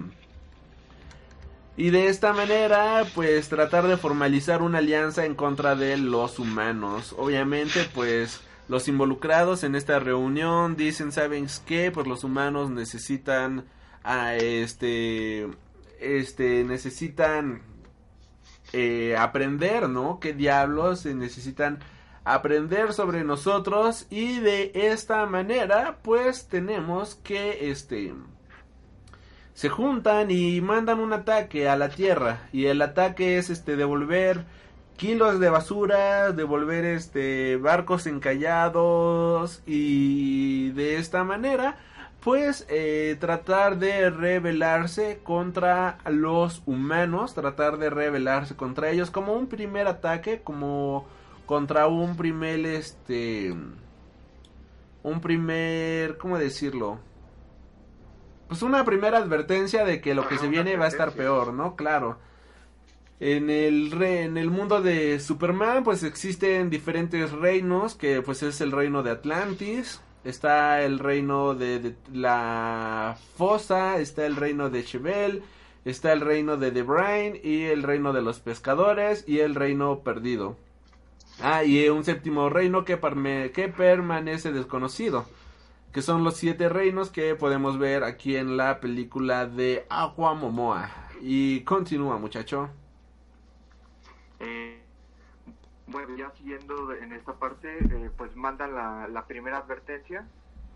y de esta manera pues tratar de formalizar una alianza en contra de los humanos. Obviamente pues los involucrados en esta reunión dicen, ¿saben qué? Pues los humanos necesitan a este este necesitan eh, aprender, ¿no? ¿Qué diablos necesitan aprender sobre nosotros? Y de esta manera, pues tenemos que, este, se juntan y mandan un ataque a la Tierra. Y el ataque es, este, devolver kilos de basura, devolver, este, barcos encallados y de esta manera pues eh, tratar de rebelarse contra los humanos, tratar de rebelarse contra ellos como un primer ataque, como contra un primer este un primer, ¿cómo decirlo? Pues una primera advertencia de que lo que se viene va a estar peor, ¿no? Claro. En el, re- en el mundo de Superman pues existen diferentes reinos que pues es el reino de Atlantis, está el reino de, de la Fosa, está el reino de Chevel, está el reino de The Brain y el reino de los pescadores y el reino perdido. Ah, y un séptimo reino que, parme- que permanece desconocido, que son los siete reinos que podemos ver aquí en la película de Aqua Momoa. Y continúa, muchacho. Eh, bueno, ya siguiendo en esta parte, eh, pues mandan la, primera advertencia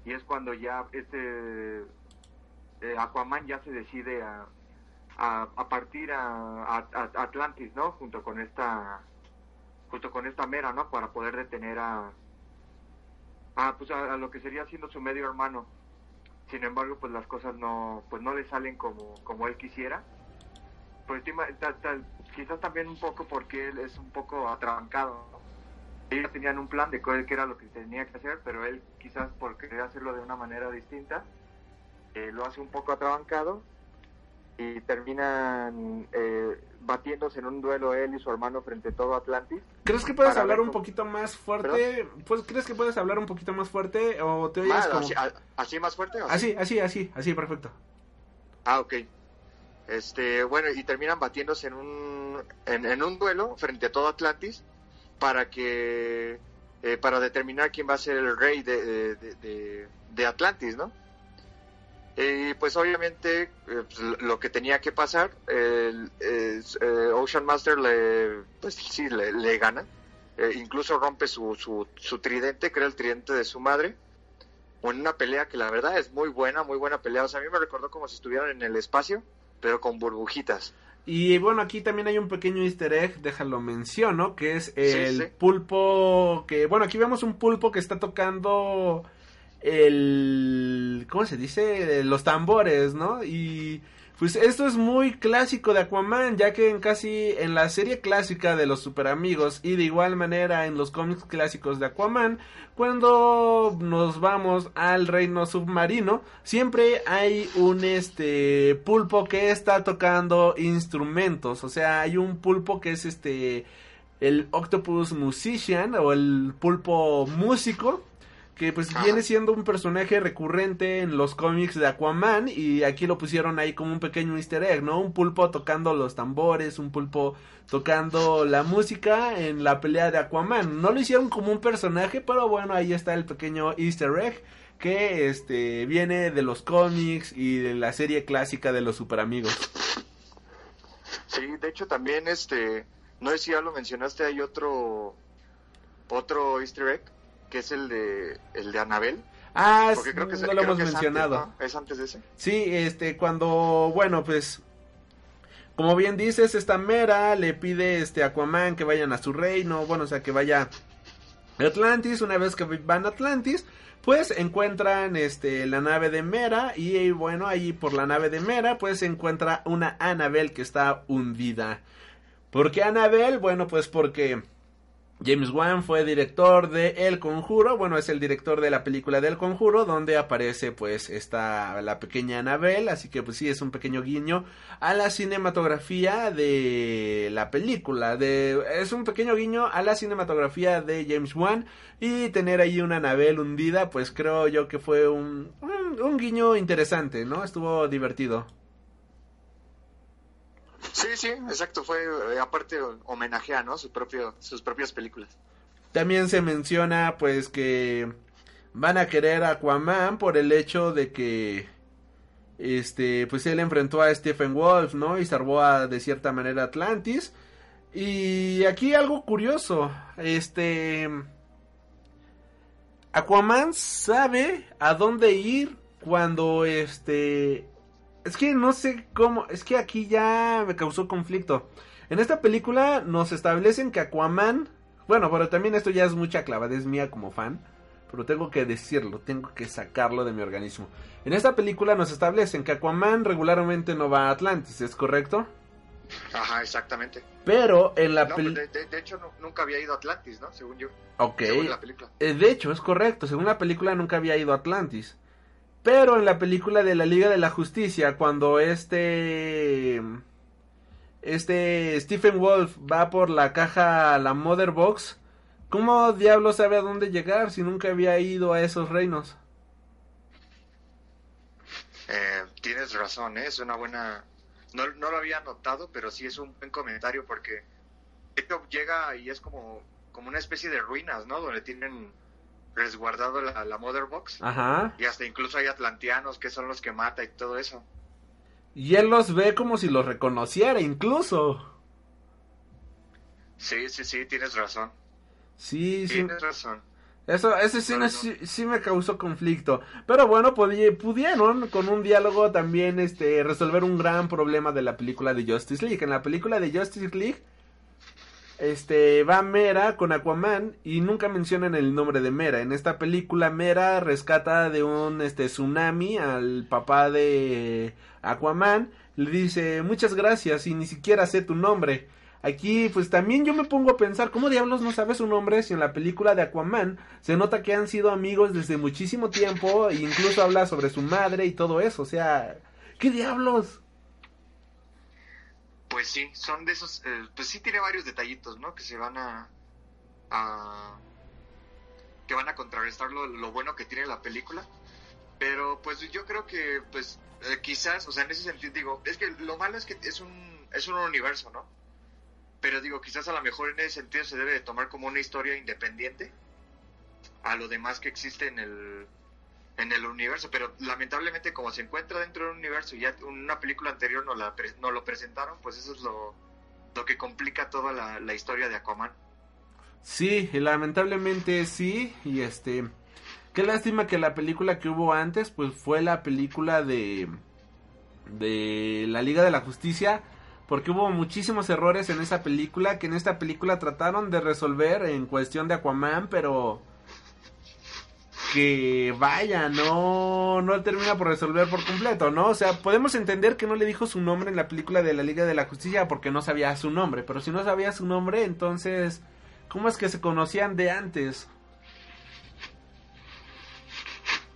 y es cuando ya este eh, Aquaman ya se decide a, a, a partir a- a Atlantis, ¿no? Junto con esta junto con esta Mera, ¿no? Para poder detener a a, pues a, a lo que sería siendo su medio hermano. Sin embargo, pues las cosas no pues no le salen como como él quisiera. Pues quizás también un poco porque él es un poco atrabancado. Ellos tenían un plan de qué era lo que tenía que hacer, pero él quizás por querer hacerlo de una manera distinta, eh, lo hace un poco atrabancado y terminan eh, batiéndose en un duelo él y su hermano frente a todo Atlantis. ¿Crees que puedes hablar un cómo- poquito más fuerte? Pues, ¿Crees que puedes hablar un poquito más fuerte o te oyes Ah, como... así, así más fuerte? o Así, así, así, así, perfecto. Ah, ok. Este, bueno, y terminan batiéndose en un, en, en un duelo frente a todo Atlantis para que, eh, para determinar quién va a ser el rey de, de, de- de Atlantis, ¿no? Y pues obviamente eh, pues, lo- que tenía que pasar, el, eh, Ocean Master le, pues sí, le, le gana. Eh, incluso rompe su, su, su tridente, era el tridente de su madre en una pelea que la verdad es muy buena, muy buena pelea. O sea, a mí me recordó como si estuvieran en el espacio, pero con burbujitas. Y bueno, aquí también hay un pequeño easter egg, déjalo menciono, que es el sí. pulpo que, bueno, aquí vemos un pulpo que está tocando el, ¿cómo se dice? Los tambores, ¿no? Y pues esto es muy clásico de Aquaman, ya que en casi en la serie clásica de los super amigos y de igual manera en los cómics clásicos de Aquaman, cuando nos vamos al reino submarino, siempre hay un este pulpo que está tocando instrumentos, o sea, hay un pulpo que es este el Octopus Musician o el pulpo músico que pues viene siendo un personaje recurrente en los cómics de Aquaman y aquí lo pusieron ahí como un pequeño easter egg, ¿no? Un pulpo tocando los tambores, un pulpo tocando la música en la pelea de Aquaman. No lo hicieron como un personaje, pero bueno, ahí está el pequeño easter egg que este viene de los cómics y de la serie clásica de los super amigos. Sí, de hecho también, este, no sé si ya lo mencionaste, hay otro, otro easter egg, que es el de, el de Anabel. Ah, Porque creo que es- no lo creo hemos que es antes, mencionado. ¿no? Es antes de ese. Sí, este, cuando, bueno, pues, como bien dices, esta Mera le pide este Aquaman que vayan a su reino, bueno, o sea, que vaya a Atlantis, una vez que van a Atlantis, pues encuentran este la nave de Mera y bueno, ahí por la nave de Mera pues se encuentra una Annabelle que está hundida. ¿Por qué Annabelle? Bueno, pues porque James Wan fue director de El Conjuro, bueno, es el director de la película del Conjuro, donde aparece pues esta la pequeña Annabelle, así que pues sí es un pequeño guiño a la cinematografía de la película, de es un pequeño guiño a la cinematografía de James Wan y tener ahí una Annabelle hundida, pues creo yo que fue un, un guiño interesante, ¿no? Estuvo divertido. Sí, sí, exacto, fue, eh, aparte homenajea, ¿no? Su propio, sus propias películas. También se menciona pues que van a querer a Aquaman por el hecho de que este pues él enfrentó a Stephen Wolf, ¿no? Y salvó a, de cierta manera Atlantis. Y aquí algo curioso, este Aquaman sabe a dónde ir cuando este es que no sé cómo, es que aquí ya me causó conflicto. En esta película nos establecen que Aquaman, bueno, pero también esto ya es mucha clavadez mía como fan, pero tengo que decirlo, tengo que sacarlo de mi organismo. En esta película nos establecen que Aquaman regularmente no va a Atlantis, ¿es correcto? Ajá, exactamente. Pero en la No, película... pues, de, de- de hecho, nu- nunca había ido a Atlantis, ¿no? Según yo. Ok. Según la película. Eh, de hecho, es correcto. Según la película nunca había ido a Atlantis. Pero en la película de la Liga de la Justicia, cuando este... Este Stephen Wolf va por la caja, la Mother Box, ¿cómo diablo sabe a dónde llegar si nunca había ido a esos reinos? Eh, tienes razón, ¿eh? es una buena... No, no lo había notado, pero sí es un buen comentario porque esto llega y es como, como una especie de ruinas, ¿no? Donde tienen resguardado la, la Mother Box. Ajá. Y hasta incluso hay atlanteanos que son los que mata y todo eso. Y él los ve como si los reconociera incluso. Sí, sí, sí, tienes razón. Sí, sí. Tienes razón. Eso, esa escena sí, sí me causó conflicto. Pero bueno, pudi- pudieron con un diálogo también este, resolver un gran problema de la película de Justice League. En la película de Justice League, este, va Mera con Aquaman y nunca mencionan el nombre de Mera. En esta película, Mera rescata de un este, tsunami al papá de Aquaman. Le dice, muchas gracias y ni siquiera sé tu nombre. Aquí, pues también yo me pongo a pensar, ¿cómo diablos no sabe su nombre si en la película de Aquaman se nota que han sido amigos desde muchísimo tiempo e incluso habla sobre su madre y todo eso? O sea, ¿qué diablos? Pues sí, son de esos, eh, pues sí tiene varios detallitos, ¿no? Que se van a, que van a contrarrestar lo, lo bueno que tiene la película. Pero pues yo creo que, pues eh, quizás, o sea, en ese sentido digo, es que lo malo es que es un, es un universo, ¿no? Pero digo, quizás a lo mejor en ese sentido se debe de tomar como una historia independiente a lo demás que existe en el, en el universo, pero lamentablemente como se encuentra dentro del universo y ya una película anterior no, la, no lo presentaron, pues eso es lo, lo que complica toda la, la historia de Aquaman. Sí, lamentablemente sí. Y este. Qué lástima que la película que hubo antes, pues fue la película de. de la Liga de la Justicia. Porque hubo muchísimos errores en esa película. Que en esta película trataron de resolver en cuestión de Aquaman, pero. Que vaya, no, no termina por resolver por completo, ¿no? O sea, podemos entender que no le dijo su nombre en la película de la Liga de la Justicia porque no sabía su nombre. Pero si no sabía su nombre, entonces, ¿cómo es que se conocían de antes?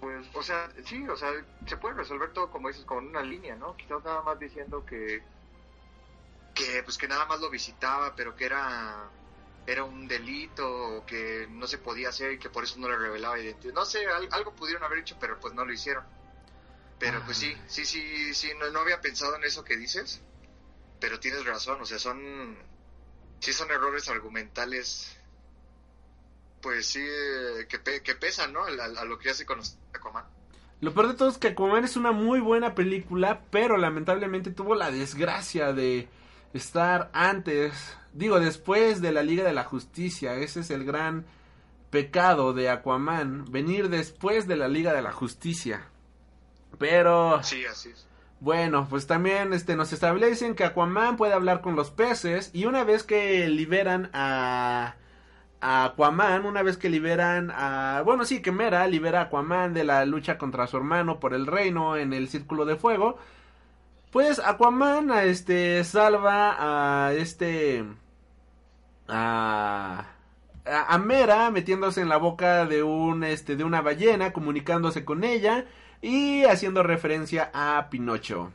Pues, o sea, sí, o sea, se puede resolver todo como dices, con una línea, ¿no? Quizás nada más diciendo que, que pues que nada más lo visitaba, pero que era era un delito que no se podía hacer y que por eso no le revelaba identidad. No sé, al- algo pudieron haber hecho, pero pues no lo hicieron. Pero pues sí, sí, sí, sí, no, no había pensado en eso que dices, pero tienes razón, o sea, son, sí son errores argumentales, pues sí, que, pe- que pesan, ¿no? A lo que ya se conoce Aquaman. Lo peor de todo es que Aquaman es una muy buena película, pero lamentablemente tuvo la desgracia de estar antes, digo, después de la Liga de la Justicia. Ese es el gran pecado de Aquaman, venir después de la Liga de la Justicia. Pero Sí, así es. bueno, pues también este nos establecen que Aquaman puede hablar con los peces y una vez que liberan a a Aquaman, una vez que liberan a bueno, sí, que Mera libera a Aquaman de la lucha contra su hermano por el reino en el círculo de fuego, pues Aquaman este salva a este a a Mera metiéndose en la boca de un este de una ballena, comunicándose con ella y haciendo referencia a Pinocho.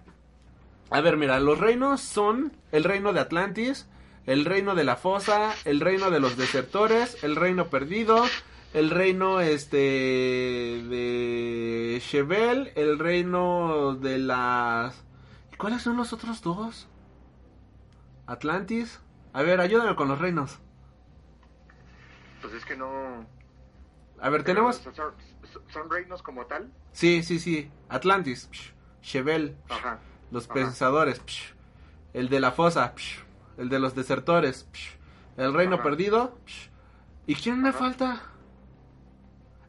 A ver, mira, los reinos son el reino de Atlantis, el reino de la fosa, el reino de los desertores, el reino perdido, el reino este de Chevel, el reino de las ¿Y ¿Cuáles son los otros dos? Atlantis. A ver, ayúdame con los reinos. Pues es que no... A ver, tenemos Son, son- son reinos como tal. Sí, sí, sí. Atlantis, psh, Chevel, psh, Ajá. los Ajá. pensadores, psh, el de la fosa, psh, el de los desertores, psh, el reino Ajá. perdido. ¿Y quién me falta?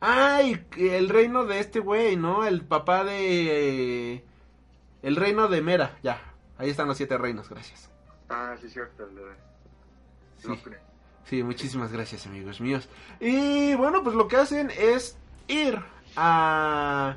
Ay, el reino de este güey, ¿no? El papá de... El reino de Mera, ya. Ahí están los siete reinos, gracias. Ah, sí, cierto. El de... Sí. Sí, muchísimas gracias, amigos míos. Y bueno, pues lo que hacen es ir a.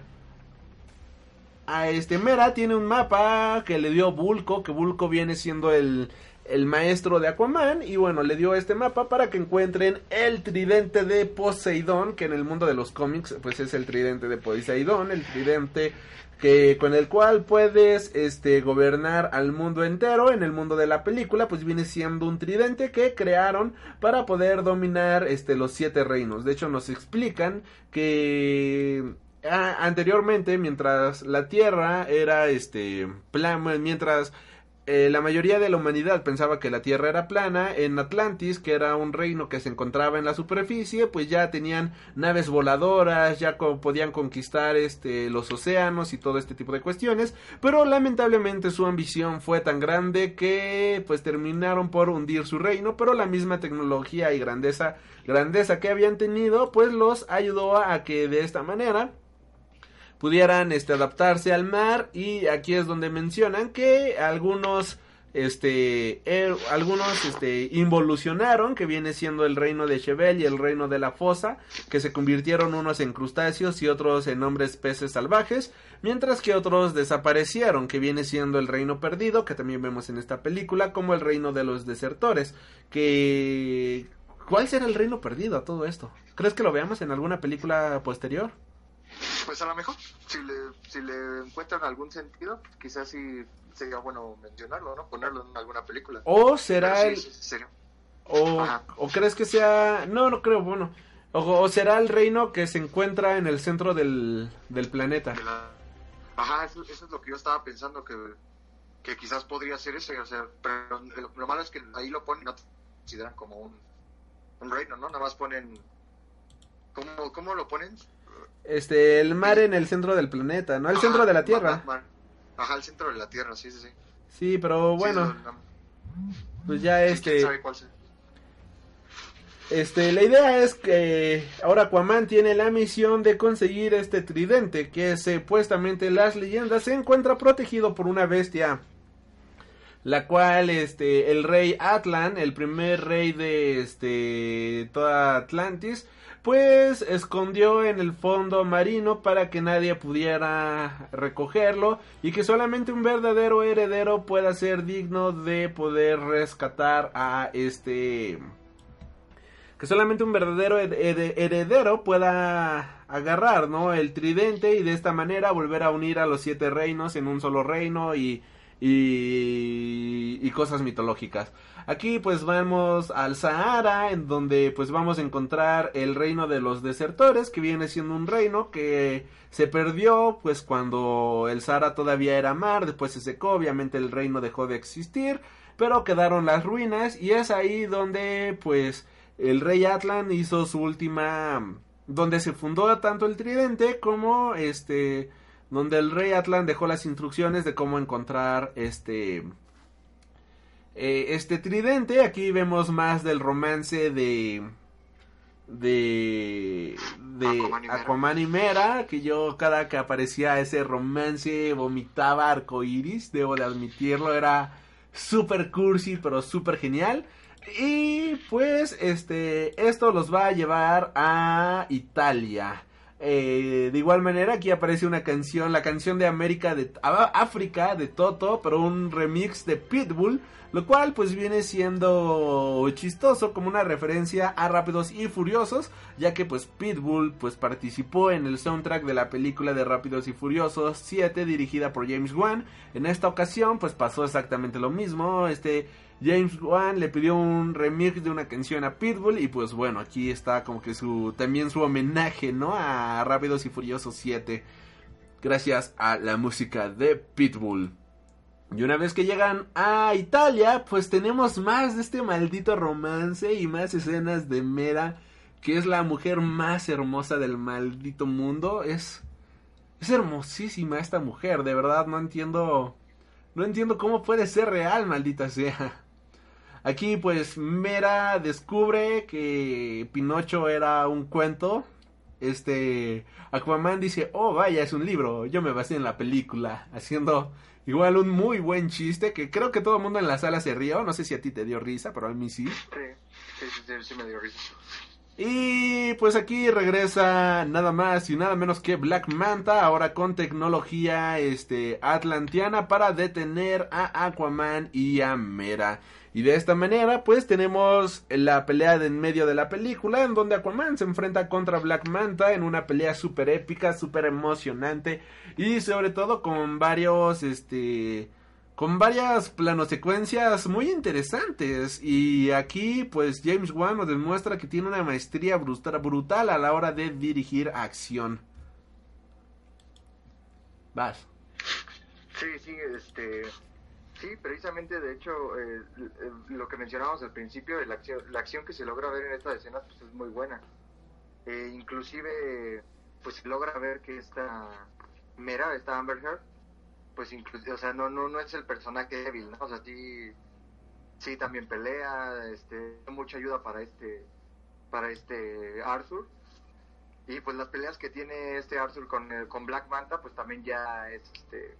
A este Mera tiene un mapa que le dio Bulko, que Bulko viene siendo el, el maestro de Aquaman. Y bueno, le dio este mapa para que encuentren el tridente de Poseidón, que en el mundo de los cómics, pues es el tridente de Poseidón, el tridente que con el cual puedes este gobernar al mundo entero en el mundo de la película pues viene siendo un tridente que crearon para poder dominar este los siete reinos. De hecho nos explican que ah, anteriormente mientras la tierra era este plan mientras eh, la mayoría de la humanidad pensaba que la Tierra era plana. En Atlantis, que era un reino que se encontraba en la superficie, pues ya tenían naves voladoras, ya podían conquistar este, los océanos y todo este tipo de cuestiones. Pero lamentablemente su ambición fue tan grande que pues terminaron por hundir su reino. Pero la misma tecnología y grandeza, grandeza que habían tenido, pues los ayudó a que de esta manera pudieran este, adaptarse al mar y aquí es donde mencionan que algunos este er- algunos este involucionaron que viene siendo el reino de Chevel y el reino de la fosa que se convirtieron unos en crustáceos y otros en hombres peces salvajes mientras que otros desaparecieron que viene siendo el reino perdido que también vemos en esta película como el reino de los desertores que ¿cuál será el reino perdido a todo esto? ¿crees que lo veamos en alguna película posterior? Pues a lo mejor, si le, si le encuentran algún sentido, quizás sí sería bueno mencionarlo, ¿no? Ponerlo en alguna película. ¿O será el- sí, sí, O, o crees que sea... No, no creo, bueno. O, o será el reino que se encuentra en el centro del, del planeta. Ajá, eso, eso es lo que yo estaba pensando, que, que quizás podría ser ese, o sea, pero lo, lo malo es que ahí lo ponen, no te consideran como un, un reino, ¿no? Nada más ponen... ¿Cómo, cómo lo ponen? Este, el mar en el centro del planeta, ¿no? El centro de la Tierra. Ma- ma- Ajá, el centro de la Tierra, sí, sí, sí. Sí, pero bueno, Sí, pues ya este... quién sabe cuál sea. Este, la idea es que ahora Aquaman tiene la misión de conseguir este tridente que supuestamente en las leyendas se encuentra protegido por una bestia la cual este el rey Atlan, el primer rey de este toda Atlantis, pues escondió en el fondo marino para que nadie pudiera recogerlo y que solamente un verdadero heredero pueda ser digno de poder rescatar a este que solamente un verdadero her- her- heredero pueda agarrar, ¿no? El tridente y de esta manera volver a unir a los siete reinos en un solo reino y, y, y cosas mitológicas. Aquí pues vamos al Sahara, en donde pues vamos a encontrar el reino de los desertores, que viene siendo un reino que se perdió pues cuando el Sahara todavía era mar, después se secó, obviamente el reino dejó de existir, pero quedaron las ruinas y es ahí donde pues el rey Atlan hizo su última donde se fundó tanto el tridente como este donde el rey Atlan dejó las instrucciones de cómo encontrar este eh, este tridente aquí vemos más del romance de de de Aquaman y Mera. Aquaman y Mera que yo cada que aparecía ese romance vomitaba arcoiris debo de admitirlo era super cursi pero super genial y pues este esto los va a llevar a Italia. Eh, de igual manera aquí aparece una canción, la canción de América de África de Toto, pero un remix de Pitbull, lo cual pues viene siendo chistoso como una referencia a Rápidos y Furiosos, ya que pues Pitbull pues participó en el soundtrack de la película de Rápidos y Furiosos 7 dirigida por James Wan. En esta ocasión pues pasó exactamente lo mismo, este James Wan le pidió un remix de una canción a Pitbull y pues bueno, aquí está como que su también su homenaje, ¿no? A Rápidos y Furiosos 7 gracias a la música de Pitbull. Y una vez que llegan a Italia, pues tenemos más de este maldito romance y más escenas de Mera, que es la mujer más hermosa del maldito mundo. Es es hermosísima esta mujer, de verdad no entiendo no entiendo cómo puede ser real, maldita sea. Aquí pues Mera descubre que Pinocho era un cuento. Este Aquaman dice, "Oh, vaya, es un libro. Yo me basé en la película", haciendo igual un muy buen chiste que creo que todo el mundo en la sala se rió, no sé si a ti te dio risa, pero a mí sí. Sí, sí, sí, me dio risa. Y pues aquí regresa nada más y nada menos que Black Manta, ahora con tecnología este atlantiana para detener a Aquaman y a Mera. Y de esta manera, pues tenemos la pelea de en medio de la película, en donde Aquaman se enfrenta contra Black Manta en una pelea súper épica, súper emocionante y sobre todo con varios, este, con varias planosecuencias muy interesantes y aquí pues James Wan nos demuestra que tiene una maestría brutal, a la hora de dirigir acción. Vas. Sí, sí, este... Sí, precisamente, de hecho, eh, eh, lo que mencionábamos al principio, la acción, la acción que se logra ver en estas escenas pues, es muy buena. Eh, inclusive, pues se logra ver que esta Mera, esta Amber Heard, pues inclusive, o sea, no, no, no es el personaje débil, ¿no? O sea, sí, sí también pelea, este, mucha ayuda para este, para este Arthur. Y pues las peleas que tiene este Arthur con, eh, con Black Manta, pues también ya es, este,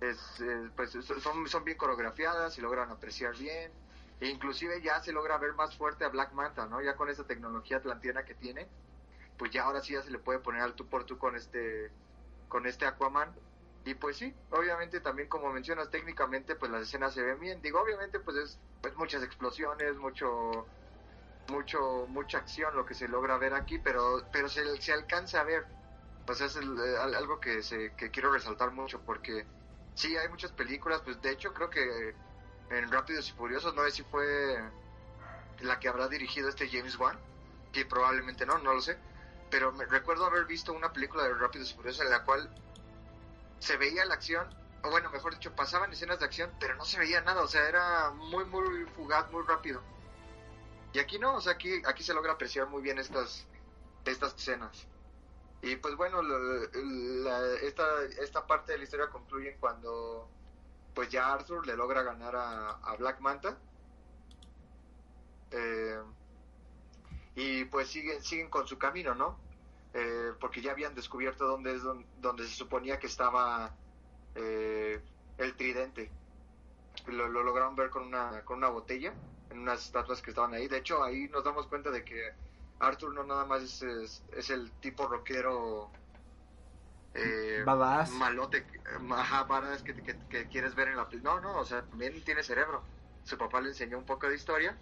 es, eh, pues son, son bien coreografiadas y logran apreciar bien. E inclusive ya se logra ver más fuerte a Black Manta, ¿no? Ya con esa tecnología atlantiana que tiene, pues ya ahora sí ya se le puede poner al tú por tú con este, con este Aquaman. Y pues sí, obviamente también como mencionas técnicamente, pues las escenas se ven bien. Digo, obviamente pues es pues muchas explosiones, mucho, mucho, mucha acción lo que se logra ver aquí, pero, pero se, se alcanza a ver. Pues es eh, al- algo que, se, que quiero resaltar mucho porque sí hay muchas películas, pues de hecho creo que en Rápidos y Furiosos, no sé si fue la que habrá dirigido este James Wan, que probablemente no, no lo sé, pero me recuerdo haber visto una película de Rápidos y Furiosos en la cual se veía la acción, o bueno, mejor dicho, pasaban escenas de acción, pero no se veía nada, o sea, era muy, muy fugaz, muy rápido. Y aquí no, o sea, aquí, aquí se logra apreciar muy bien estas, estas escenas. Y pues bueno, lo- esta, esta parte de la historia concluye cuando pues ya Arthur le logra ganar a, Black Manta. Eh, y pues siguen, siguen con su camino, ¿no? Eh, porque ya habían descubierto dónde es don- donde, se suponía que estaba eh, el tridente. Lo, lo lograron ver con una, con una botella en unas estatuas que estaban ahí. De hecho, ahí nos damos cuenta de que Arthur no nada más es, es, es el tipo rockero eh, Badass. malote, ajá, badass que, que, que quieres ver en la. No, no, o sea, también tiene cerebro. Su papá le enseñó un poco de historia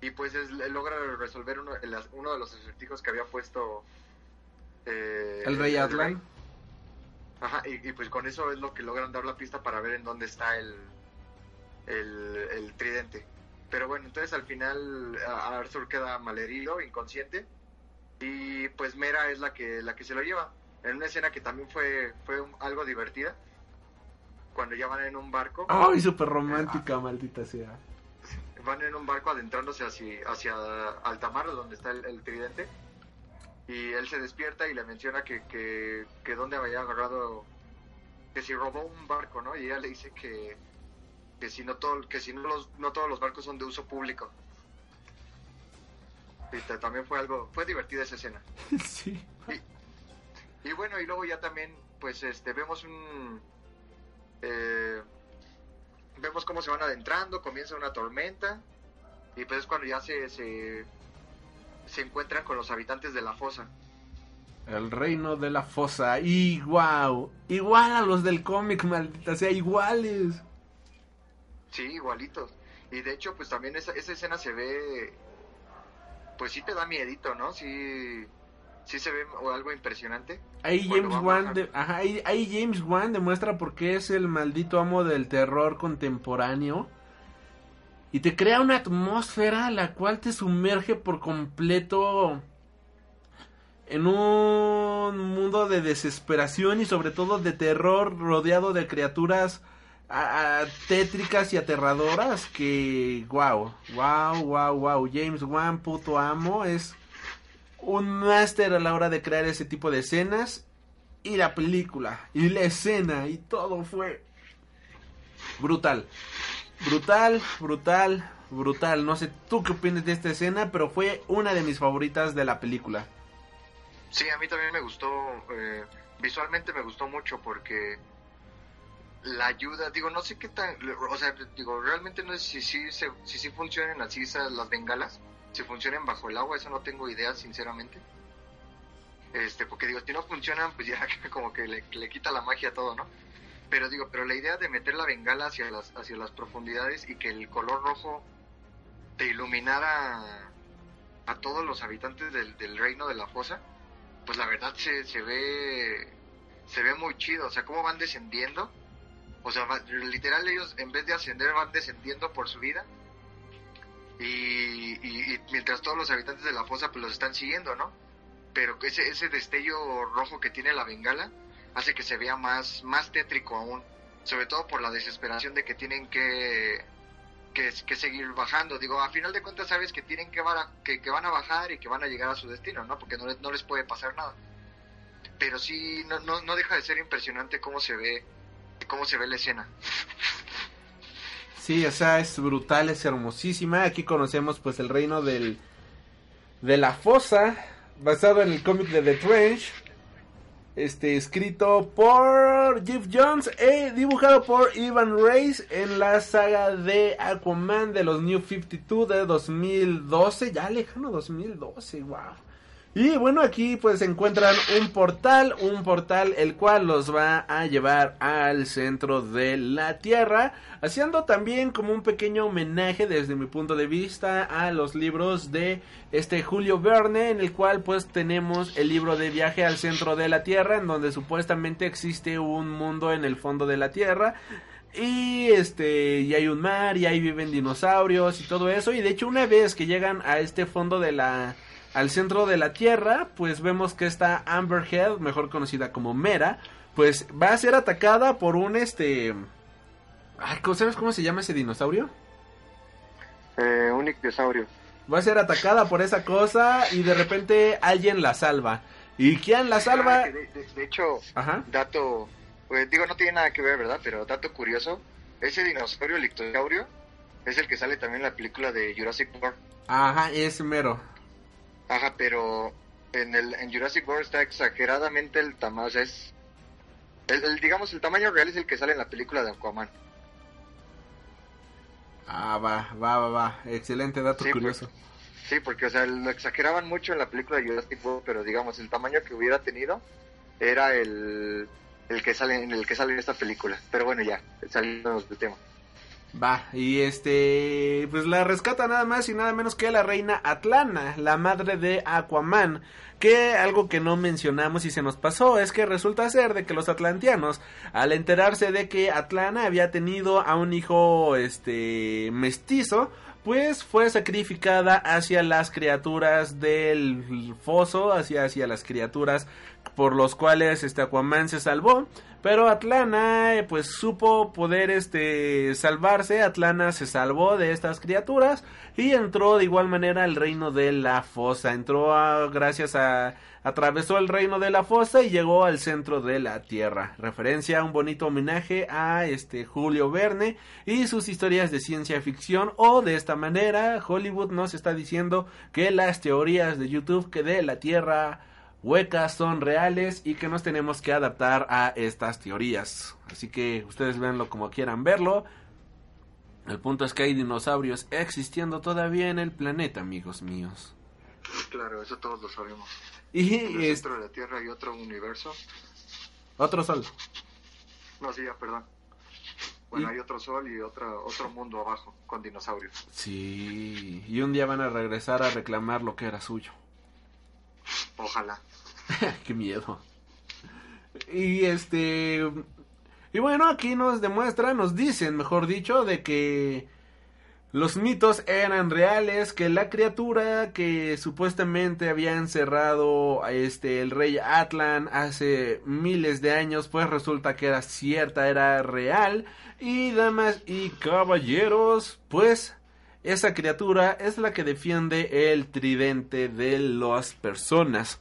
y pues es- logra resolver uno, de los acertijos que había puesto eh, El Rey Atlan. Ajá, y, y pues con eso es lo que logran dar la pista para ver en dónde está el, el, el tridente. Pero bueno, entonces al final Arthur queda malherido, inconsciente, y pues Mera es la que, la que se lo lleva. En una escena que también fue, fue un- algo divertida, cuando ya van en un barco, Ay, súper romántica, maldita sea. van en un barco adentrándose hacia, hacia alta mar, donde está el, el tridente, y él se despierta y le menciona que, que, que dónde había agarrado, que si robó un barco, ¿no? Y ella le dice que, que si no todo, que si no los, no todos los barcos son de uso público. Ta- también fue algo, fue divertida esa escena. sí. Y bueno, y luego ya también, pues, este, vemos un, eh, vemos cómo se van adentrando, comienza una tormenta, y pues es cuando ya se, se, se encuentran con los habitantes de la fosa. El reino de la fosa. Y wow. Igual a los del cómic, maldita sea, iguales. Sí, igualitos. Y de hecho, pues también esa, esa escena se ve, pues sí te da miedito, ¿no? Sí, sí se ve o algo impresionante. Ahí James Wan, de- ajá, ahí, ahí James Wan demuestra por qué es el maldito amo del terror contemporáneo. Y te crea una atmósfera la cual te sumerge por completo en un mundo de desesperación y sobre todo de terror rodeado de criaturas a- tétricas y aterradoras que wow, wow, wow, wow, James Wan puto amo es un máster a la hora de crear ese tipo de escenas y la película y la escena y todo fue brutal. Brutal, brutal, brutal. No sé tú qué opinas de esta escena, pero fue una de mis favoritas de la película. Sí, a mí también me gustó, eh, visualmente me gustó mucho porque la ayuda, digo, no sé qué tan, o sea, digo, realmente no sé si sí si, si, funcionan así esas, las bengalas, si funcionan bajo el agua, eso no tengo idea, sinceramente. Este, porque digo, si no funcionan, pues ya como que le, le quita la magia a todo, ¿no? Pero digo, pero la idea de meter la bengala hacia las, hacia las profundidades y que el color rojo te iluminara a todos los habitantes del, del reino de la fosa, pues la verdad se, se ve se ve muy chido, o sea, cómo van descendiendo, o sea, literal ellos en vez de ascender van descendiendo por su vida y, y- mientras todos los habitantes de la fosa pues los están siguiendo, ¿no? Pero ese, ese destello rojo que tiene la bengala hace que se vea más, más tétrico aún. sobre todo por la desesperación de que tienen que, que, seguir bajando. Digo, a final de cuentas sabes que tienen que, van a- que van a bajar y que van a llegar a su destino, ¿no? Porque no les, no les puede pasar nada. Pero sí, no, no, no deja de ser impresionante cómo se ve, cómo se ve la escena. Sí, o sea, es brutal, es hermosísima. Aquí conocemos pues el reino del de la fosa, basado en el cómic de The Trench. Este, escrito por Jeff Jones e dibujado por Ivan Reis en la saga de Aquaman de los New 52 de 2012, ya lejano 2012, wow. Y bueno, aquí pues encuentran un portal, un portal el cual los va a llevar al centro de la Tierra, haciendo también como un pequeño homenaje desde mi punto de vista a los libros de este Julio Verne, en el cual pues tenemos el libro de viaje al centro de la Tierra, en donde supuestamente existe un mundo en el fondo de la Tierra. Y este, y hay un mar, y ahí viven dinosaurios y todo eso. Y de hecho, una vez que llegan a este fondo de la, al centro de la Tierra, pues vemos que esta Amberhead, mejor conocida como Mera, pues va a ser atacada por un este, ay, ¿cómo- ¿sabes cómo se llama ese dinosaurio? Eh, un ictiosaurio. Va a ser atacada por esa cosa y de repente alguien la salva. ¿Y quién la salva? Ah, que de, de- de hecho, Ajá. dato, pues digo, no tiene nada que ver, ¿verdad? Pero dato curioso, ese dinosaurio, el ictosaurio, es el que sale también en la película de Jurassic World. Ajá, es mero. Ajá, pero en, el, en Jurassic World está exageradamente el tamaño, o sea, es... El, el- digamos, el tamaño real es el que sale en la película de Aquaman. Ah, va, va, va, va. Excelente dato Sí, curioso. Sí, porque, o sea, lo exageraban mucho en la película de Jurassic World, pero digamos, el tamaño que hubiera tenido era el, el que sale en el que sale en esta película. Pero bueno, ya, saliendo del tema. Va, y este, pues la rescata nada más y nada menos que la reina Atlana, la madre de Aquaman. Que algo que no mencionamos y se nos pasó es que resulta ser de que los atlanteanos, al enterarse de que Atlana había tenido a un hijo, este, mestizo, pues fue sacrificada hacia las criaturas del foso, hacia, hacia las criaturas por los cuales este Aquaman se salvó. Pero Atlana eh, pues supo poder este salvarse, Atlana se salvó de estas criaturas y entró de igual manera al reino de la fosa, entró gracias a atravesó el reino de la fosa y llegó al centro de la tierra. Referencia a un bonito homenaje a este Julio Verne y sus historias de ciencia ficción. O de esta manera Hollywood nos está diciendo que las teorías de YouTube que de la tierra huecas son reales y que nos tenemos que adaptar a estas teorías. Así que ustedes véanlo como quieran verlo. El punto es que hay dinosaurios existiendo todavía en el planeta, amigos míos. Claro, eso todos lo sabemos. Y En el centro de la Tierra hay otro universo. otro sol. No, sí, ya, perdón. Bueno, Y- hay otro sol y otro, otro mundo abajo con dinosaurios. Sí, y un día van a regresar a reclamar lo que era suyo. Ojalá. Qué miedo. Y este. Y bueno, aquí nos demuestran, nos dicen, mejor dicho, de que los mitos eran reales, que la criatura que supuestamente había encerrado este el rey Atlan hace miles de años, pues resulta que era cierta, era real. Y damas y caballeros, pues esa criatura es la que defiende el tridente de las personas.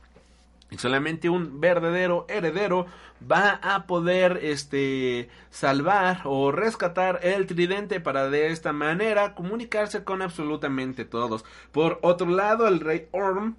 Solamente un verdadero heredero va a poder este salvar o rescatar el tridente para de esta manera comunicarse con absolutamente todos. Por otro lado, el rey Orm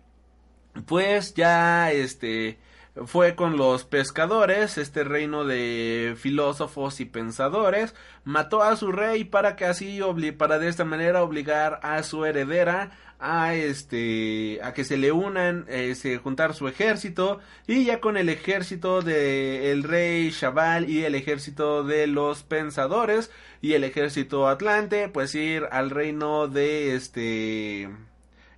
pues ya este fue con los pescadores, este reino de filósofos y pensadores, mató a su rey para que así para de esta manera obligar a su heredera a este a que se le unan se juntar su ejército y ya con el ejército de el rey Shabal y el ejército de los pensadores y el ejército atlante pues ir al reino de este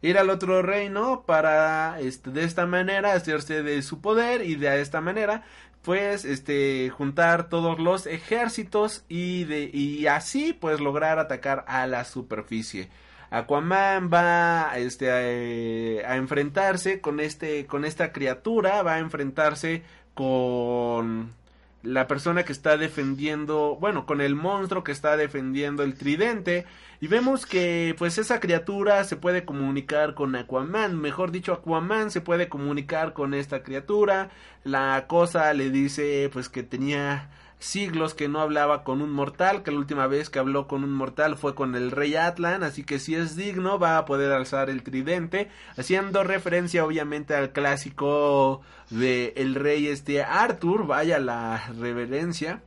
ir al otro reino para este, de esta manera hacerse de su poder y de esta manera pues este juntar todos los ejércitos y de y así pues lograr atacar a la superficie. Aquaman va este, a, a enfrentarse con este con esta criatura va a enfrentarse con la persona que está defendiendo, bueno, con el monstruo que está defendiendo el tridente. Y vemos que pues esa criatura se puede comunicar con Aquaman, mejor dicho Aquaman se puede comunicar con esta criatura. La cosa le dice pues que tenía siglos que no hablaba con un mortal, que la última vez que habló con un mortal fue con el rey Atlan, así que si es digno va a poder alzar el tridente, haciendo referencia obviamente al clásico de el rey este Arthur, vaya la reverencia,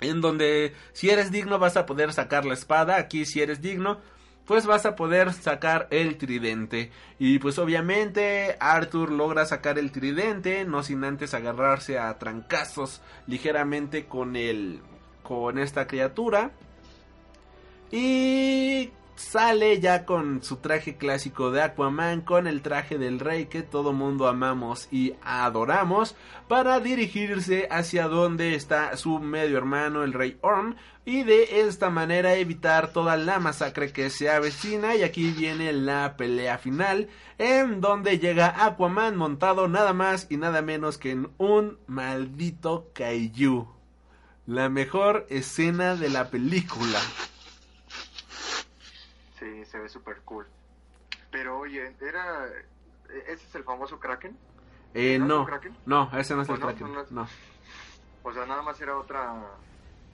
en donde si eres digno vas a poder sacar la espada, aquí si eres digno pues vas a poder sacar el tridente. Y pues obviamente Arthur logra sacar el tridente, no sin antes agarrarse a trancazos ligeramente con el con esta criatura. Y sale ya con su traje clásico de Aquaman, con el traje del rey que todo mundo amamos y adoramos, para dirigirse hacia donde está su medio hermano, el rey Orm, y de esta manera evitar toda la masacre que se avecina. Y aquí viene la pelea final, en donde llega Aquaman montado nada más y nada menos que en un maldito kaiju. La mejor escena de la película. Sí, se ve súper cool. Pero oye, era... ¿Ese es el famoso Kraken? Eh, ¿No no, Kraken? no, ese no es ¿O el no? Kraken, ¿No es- no. O sea, nada más era otra...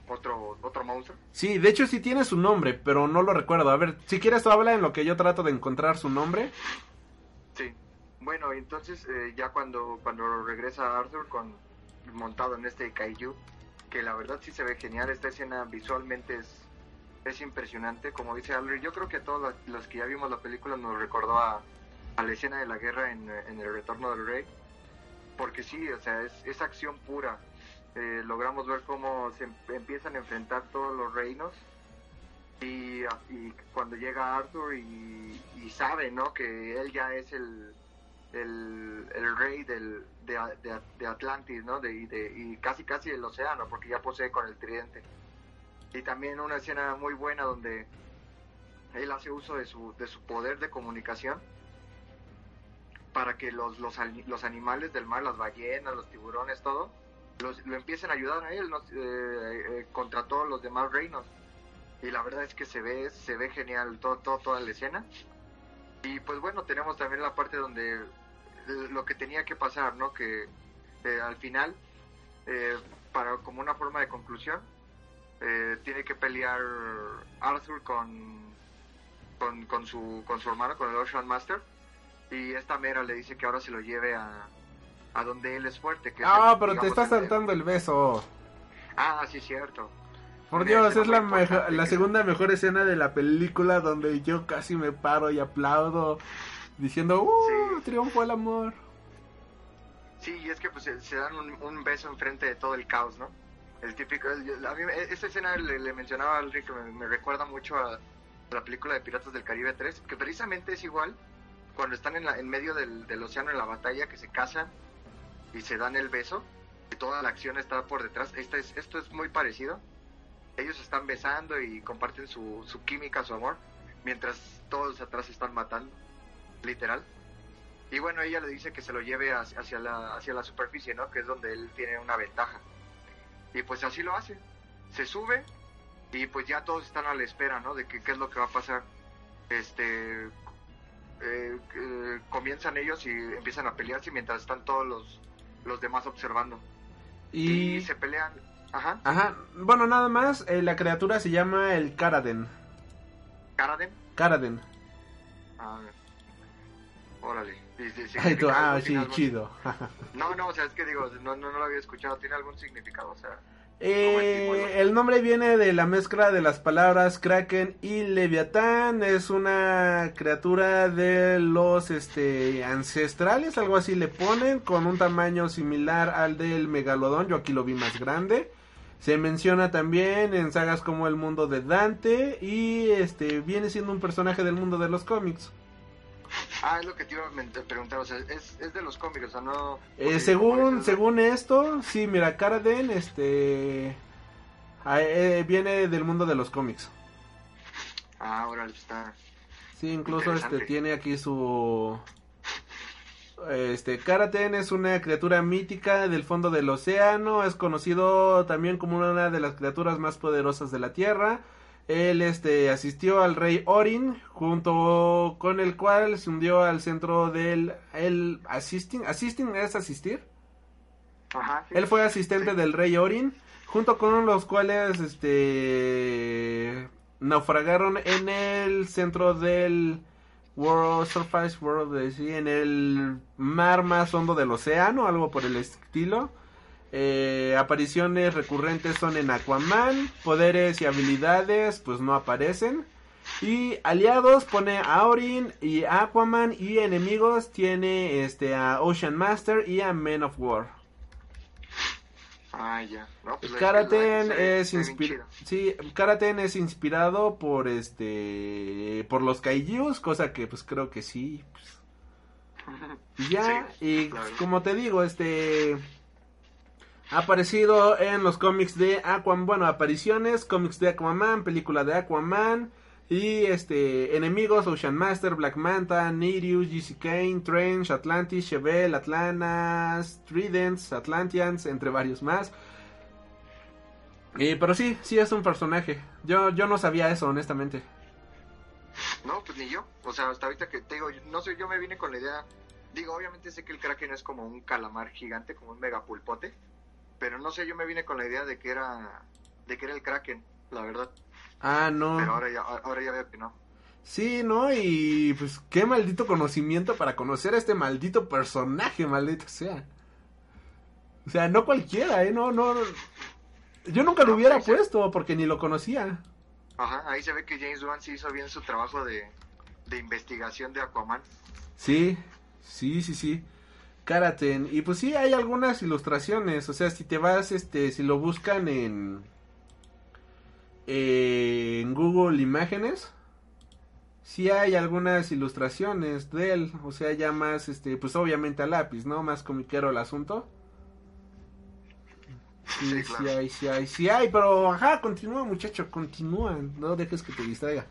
Otro, otro monstruo. Sí, de hecho sí tiene su nombre, pero no lo recuerdo. A ver, si quieres habla en lo que yo trato de encontrar su nombre. Sí. Bueno, entonces eh, ya cuando, cuando regresa Arthur con montado en este kaiju, que la verdad sí se ve genial, esta escena visualmente es, es impresionante, como dice Aldrich, yo creo que a todos los, que ya vimos la película nos recordó a, la escena de la guerra en, el retorno del rey, porque sí, o sea, es, acción pura. Eh, logramos ver cómo se em- empiezan a enfrentar todos los reinos y, cuando llega Arthur y, sabe, ¿no? Que él ya es el, rey del, de, de- Atlantis, ¿no? De, de- y casi casi el océano, porque ya posee con el tridente. Y también una escena muy buena donde él hace uso de su, de su poder de comunicación para que los, los, los animales del mar, las ballenas, los tiburones, todo, los, lo empiecen a ayudar a él ¿no? Eh, eh, contra todos los demás reinos. Y la verdad es que se ve, se ve genial todo, todo, toda la escena. Y pues bueno, tenemos también la parte donde eh, lo que tenía que pasar, ¿no? Que eh, al final, eh, para como una forma de conclusión, eh, tiene que pelear Arthur con, con, con su, con su hermano, con el Ocean Master. Y esta mera le dice que ahora se lo lleve a, a donde él es fuerte. Que es Ah, el, pero te está saltando el beso. Ah, sí, cierto. Por Dios, es la, importante la segunda mejor escena de la película donde yo casi me paro y aplaudo diciendo, ¡Uh! Triunfó el amor. Sí, y es que pues se, se dan un, un beso enfrente de todo el caos, ¿no? El típico, a mí esta escena le, mencionaba al Rick me, me recuerda mucho a la película de Piratas del Caribe 3, que precisamente es igual cuando están en, la, en medio del, océano en la batalla, que se casan y se dan el beso, y toda la acción está por detrás. Esta es, esto es muy parecido. Ellos están besando y comparten su, su química, su amor, mientras todos atrás están matando, literal. Y bueno, ella le dice que se lo lleve hacia, hacia la, hacia la superficie, ¿no? Que es donde él tiene una ventaja. Y pues así lo hace. Se sube y pues ya todos están a la espera, ¿no? De que qué es lo que va a pasar. Este... eh, eh, comienzan ellos y empiezan a pelearse mientras están todos los, los demás observando. Y... Y se pelean... Ajá. Ajá, bueno, nada más, eh, la criatura se llama el Karaden. Karaden. Karaden. Ah, órale. Ay, tú, ah, sí, algún- chido. No, no, o sea, es que digo, no, no, no lo había escuchado. ¿Tiene algún significado? O sea... Eh, el nombre viene de la mezcla de las palabras Kraken y Leviatán. Es una criatura de los este ancestrales, algo así le ponen, con un tamaño similar al del megalodón. Yo aquí lo vi más grande. Se menciona también en sagas como el mundo de Dante y este viene siendo un personaje del mundo de los cómics. Ah, es lo que te iba a preguntar, o sea, es, es de los cómics, o sea, no... Eh, según según esto, sí, mira, Karaden este ah, eh, viene del mundo de los cómics. Ah, ahora está... Sí, incluso este tiene aquí su Este, Karaten es una criatura mítica del fondo del océano, es conocido también como una de las criaturas más poderosas de la Tierra. Él este, asistió al rey Orin, junto con el cual se hundió al centro del... El assisting, assisting es asistir. Ajá, sí. Él fue asistente del rey Orin, junto con los cuales este naufragaron en el centro del World Surface World, sí, en el mar más hondo del océano, algo por el estilo. Eh, apariciones recurrentes son en Aquaman, poderes y habilidades pues no aparecen. Y aliados pone a Orin y Aquaman y enemigos tiene este a Ocean Master y a Men of War. Ah, ya. No, pues, Karaten es inspirado. Sí, Karaten es inspirado por este por los kaijus, cosa que pues creo que sí. pues, ya y como te digo, este ha aparecido en los cómics de Aquaman, bueno, apariciones, cómics de Aquaman, película de Aquaman y este enemigos Ocean Master, Black Manta, Nereus, GC Kane, Trench, Atlantis, Chevelle, Atlanas, Tridents, Atlanteans, entre varios más. Eh, pero sí, sí es un personaje. Yo, yo no sabía eso, honestamente. No, pues ni yo. O sea, hasta ahorita que te digo, no sé, yo me vine con la idea. Digo, obviamente sé que el Kraken es como un calamar gigante, como un megapulpote. Pero no sé, yo me vine con la idea de que era de que era el Kraken, la verdad. Ah, no. Pero ahora ya, ahora ya veo que no. Sí, ¿no? Y pues qué maldito conocimiento para conocer a este maldito personaje, maldito sea. O sea, no cualquiera, ¿eh? No, no. Yo nunca lo hubiera puesto porque ni lo conocía. Ajá, ahí se ve que James Wan sí hizo bien su trabajo de, de investigación de Aquaman. Sí, sí, sí, sí. Karaten. Y pues sí, hay algunas ilustraciones. O sea, si te vas, este, si lo buscan en. En Google Imágenes. Sí hay algunas ilustraciones de él. O sea, ya más, este, pues obviamente a lápiz, ¿no? Más comiquero el asunto. Sí, sí, hay, sí hay, sí hay, pero ajá, continúa muchacho, continúa, no dejes que te distraiga.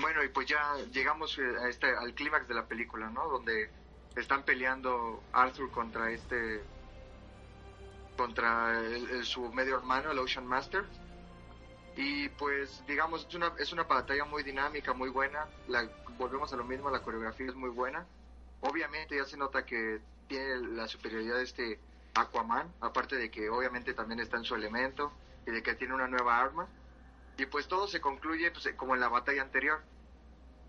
Bueno, y pues ya llegamos eh, a este, al clímax de la película, ¿no? Donde están peleando Arthur contra este. contra el- su medio hermano, el Ocean Master. Y pues, digamos, es una, es una batalla muy dinámica, muy buena. La, volvemos a lo mismo, la coreografía es muy buena. Obviamente ya se nota que tiene la superioridad de este Aquaman, aparte de que obviamente también está en su elemento y de que tiene una nueva arma. Y pues todo se concluye pues, como en la batalla anterior.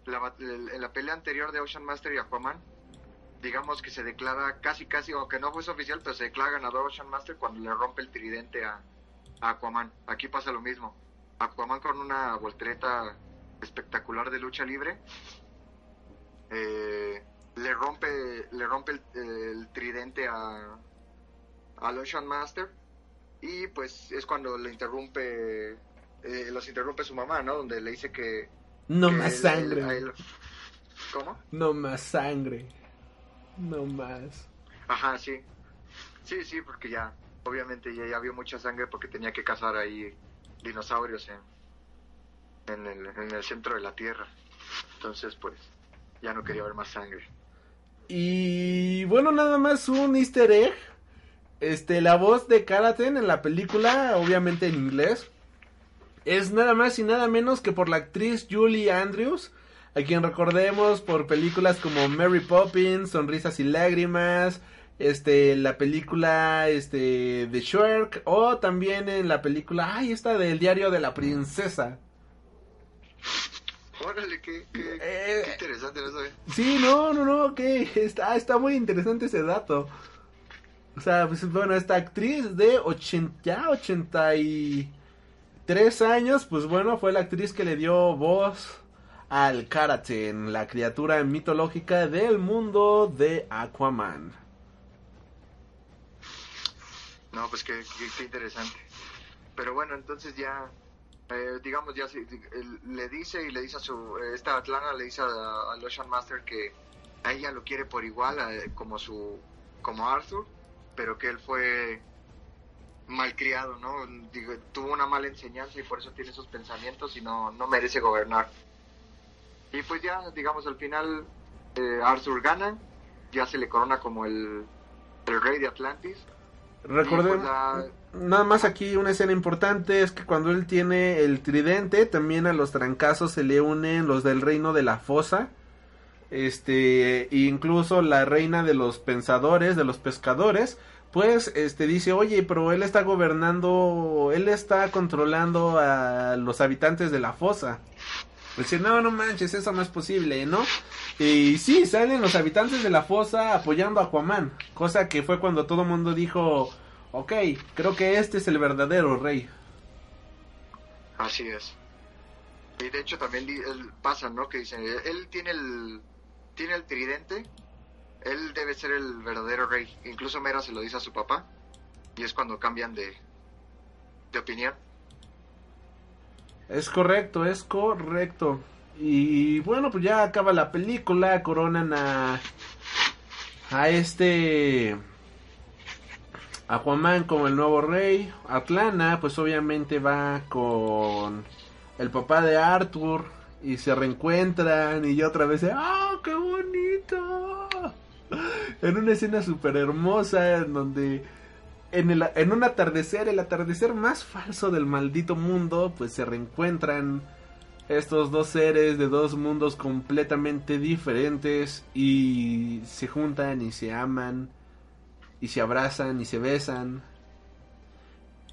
La, en la pelea anterior de Ocean Master y Aquaman, digamos que se declara casi, casi, aunque no fuese oficial, pero se declara ganador Ocean Master cuando le rompe el tridente a, a Aquaman. Aquí pasa lo mismo. Aquaman con una voltereta espectacular de lucha libre. eh, le rompe le rompe el, el tridente a al Ocean Master y pues es cuando le interrumpe eh, los interrumpe su mamá no donde le dice que No que más él- sangre. él- a él- cómo No más sangre. No más. ajá sí sí sí porque ya obviamente ya, ya vio mucha sangre porque tenía que cazar ahí dinosaurios en en el, en el centro de la tierra entonces pues ya no quería ver más sangre Y bueno, nada más un easter egg. Este, la voz de Karaten en la película, obviamente en inglés, es nada más y nada menos que por la actriz Julie Andrews, a quien recordemos por películas como Mary Poppins, Sonrisas y Lágrimas, este, la película, este, de Shrek, o también en la película, ay, esta del diario de la princesa. órale qué, qué, Eh, qué interesante no sabía. Sí, no, no, no, que está, está muy interesante ese dato. O sea, pues bueno, esta actriz de 80, ya 83 años, pues bueno, fue la actriz que le dio voz al Karaten, la criatura mitológica del mundo de Aquaman. No, pues qué, qué- interesante. Pero bueno, entonces ya, eh, digamos, ya se- le dice y le dice a su, eh, esta Atlana le dice al Ocean Master que a ella lo quiere por igual a- como su, como Arthur, pero que él fue malcriado, ¿no? Digo, tuvo una mala enseñanza y por eso tiene esos pensamientos y no, no merece gobernar. Y pues ya, digamos, al final eh, Arthur gana, ya se le corona como el, el rey de Atlantis. Recordemos, pues, la- nada más aquí una escena importante es que cuando él tiene el tridente, también a los trancazos se le unen los del reino de la fosa. Este, e incluso la reina de los pensadores, de los pescadores, pues este dice, "Oye, pero él está gobernando, él está controlando a los habitantes de la fosa." Dice, no, no manches, eso no es posible, ¿no? Y sí, salen los habitantes de la fosa apoyando a Aquaman. Cosa que fue cuando todo el mundo dijo, ok, creo que este es el verdadero rey. Así es. Y de hecho también pasa, ¿no? Que dicen, él tiene el, tiene el tridente, él debe ser el verdadero rey. Incluso Mera se lo dice a su papá y es cuando cambian de, de opinión. Es correcto, es correcto. Y bueno, pues ya acaba la película, coronan a a este Aquaman como el nuevo rey. Atlana, pues obviamente va con el papá de Arthur y se reencuentran y ya otra vez, ¡ah, qué bonito! En una escena súper hermosa en donde en, el, en un atardecer, el atardecer más falso del maldito mundo, pues se reencuentran estos dos seres de dos mundos completamente diferentes y se juntan y se aman y se abrazan y se besan.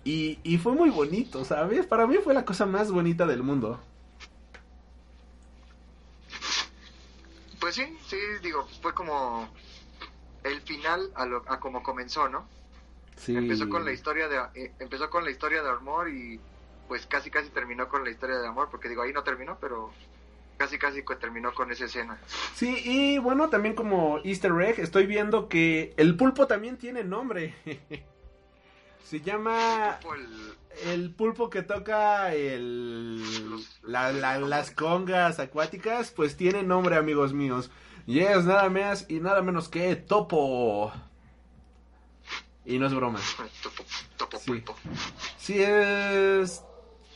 Y, y fue muy bonito, ¿sabes? Para mí fue la cosa más bonita del mundo. Pues sí, sí, digo, fue como el final a, lo, a como comenzó, ¿no? Sí. Empezó con la historia de eh, empezó con la historia de amor y pues casi casi terminó con la historia de amor, porque digo, ahí no terminó, pero casi casi terminó con esa escena. Sí, y bueno, también como easter egg, estoy viendo que el pulpo también tiene nombre. Se llama el pulpo que toca el la- la- las congas acuáticas, pues tiene nombre, amigos míos. Y es nada más y nada menos que Topo. Y no es broma. Topo, topo Sí. pulpo. Sí es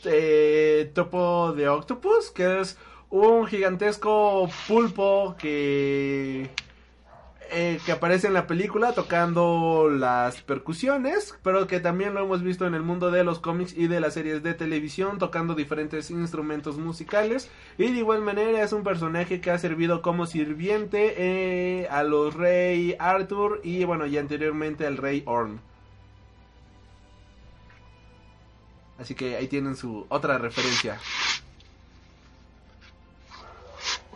eh, Topo de Octopus, que es un gigantesco pulpo que eh, que aparece en la película tocando las percusiones, pero que también lo hemos visto en el mundo de los cómics y de las series de televisión tocando diferentes instrumentos musicales y de igual manera es un personaje que ha servido como sirviente eh, a los rey Arthur y bueno y anteriormente al rey Orm. Así que ahí tienen su otra referencia.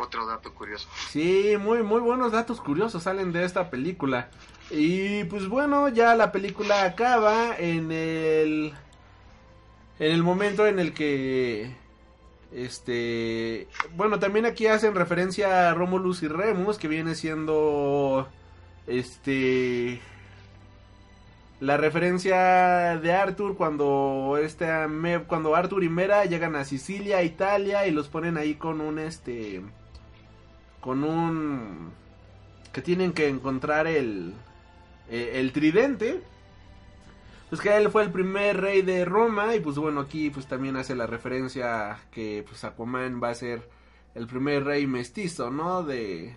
Otro dato curioso. Sí, muy, muy buenos datos curiosos salen de esta película. Y pues bueno, ya la película acaba en el. En el momento en el que. Este. Bueno, también aquí hacen referencia a Romulus y Remus, que viene siendo. Este. La referencia de Arthur cuando este cuando Arthur y Mera llegan a Sicilia, Italia y los ponen ahí con un este con un que tienen que encontrar el eh, el tridente. Pues que él fue el primer rey de Roma y pues bueno aquí pues también hace la referencia que pues Aquaman va a ser el primer rey mestizo no de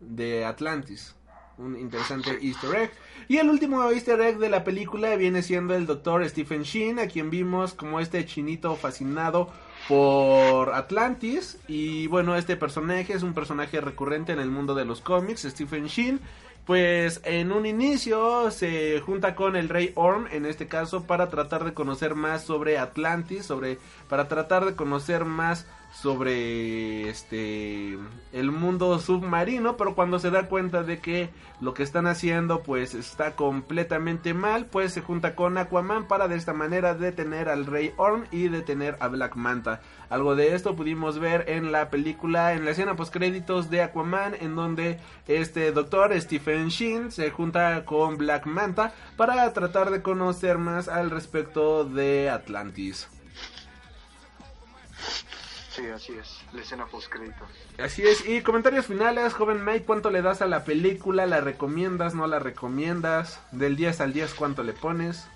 de Atlantis. Un interesante easter egg. Y el último easter egg de la película viene siendo el doctor Stephen Sheen a quien vimos como este chinito fascinado por Atlantis. Y bueno este personaje es un personaje recurrente en el mundo de los cómics Stephen Sheen pues en un inicio se junta con el rey Orm en este caso para tratar de conocer más sobre Atlantis sobre para tratar de conocer más sobre este el mundo submarino pero cuando se da cuenta de que lo que están haciendo pues está completamente mal pues se junta con Aquaman para de esta manera detener al rey Orm y detener a Black Manta. Algo de esto pudimos ver en la película en la escena post créditos de Aquaman en donde este doctor Stephen Sheen se junta con Black Manta para tratar de conocer más al respecto de Atlantis Sí, así es. La escena post créditos. Así es, y comentarios finales, joven Mike, ¿cuánto le das a la película? ¿La recomiendas? ¿No la recomiendas? Del 10 al 10, ¿cuánto le pones?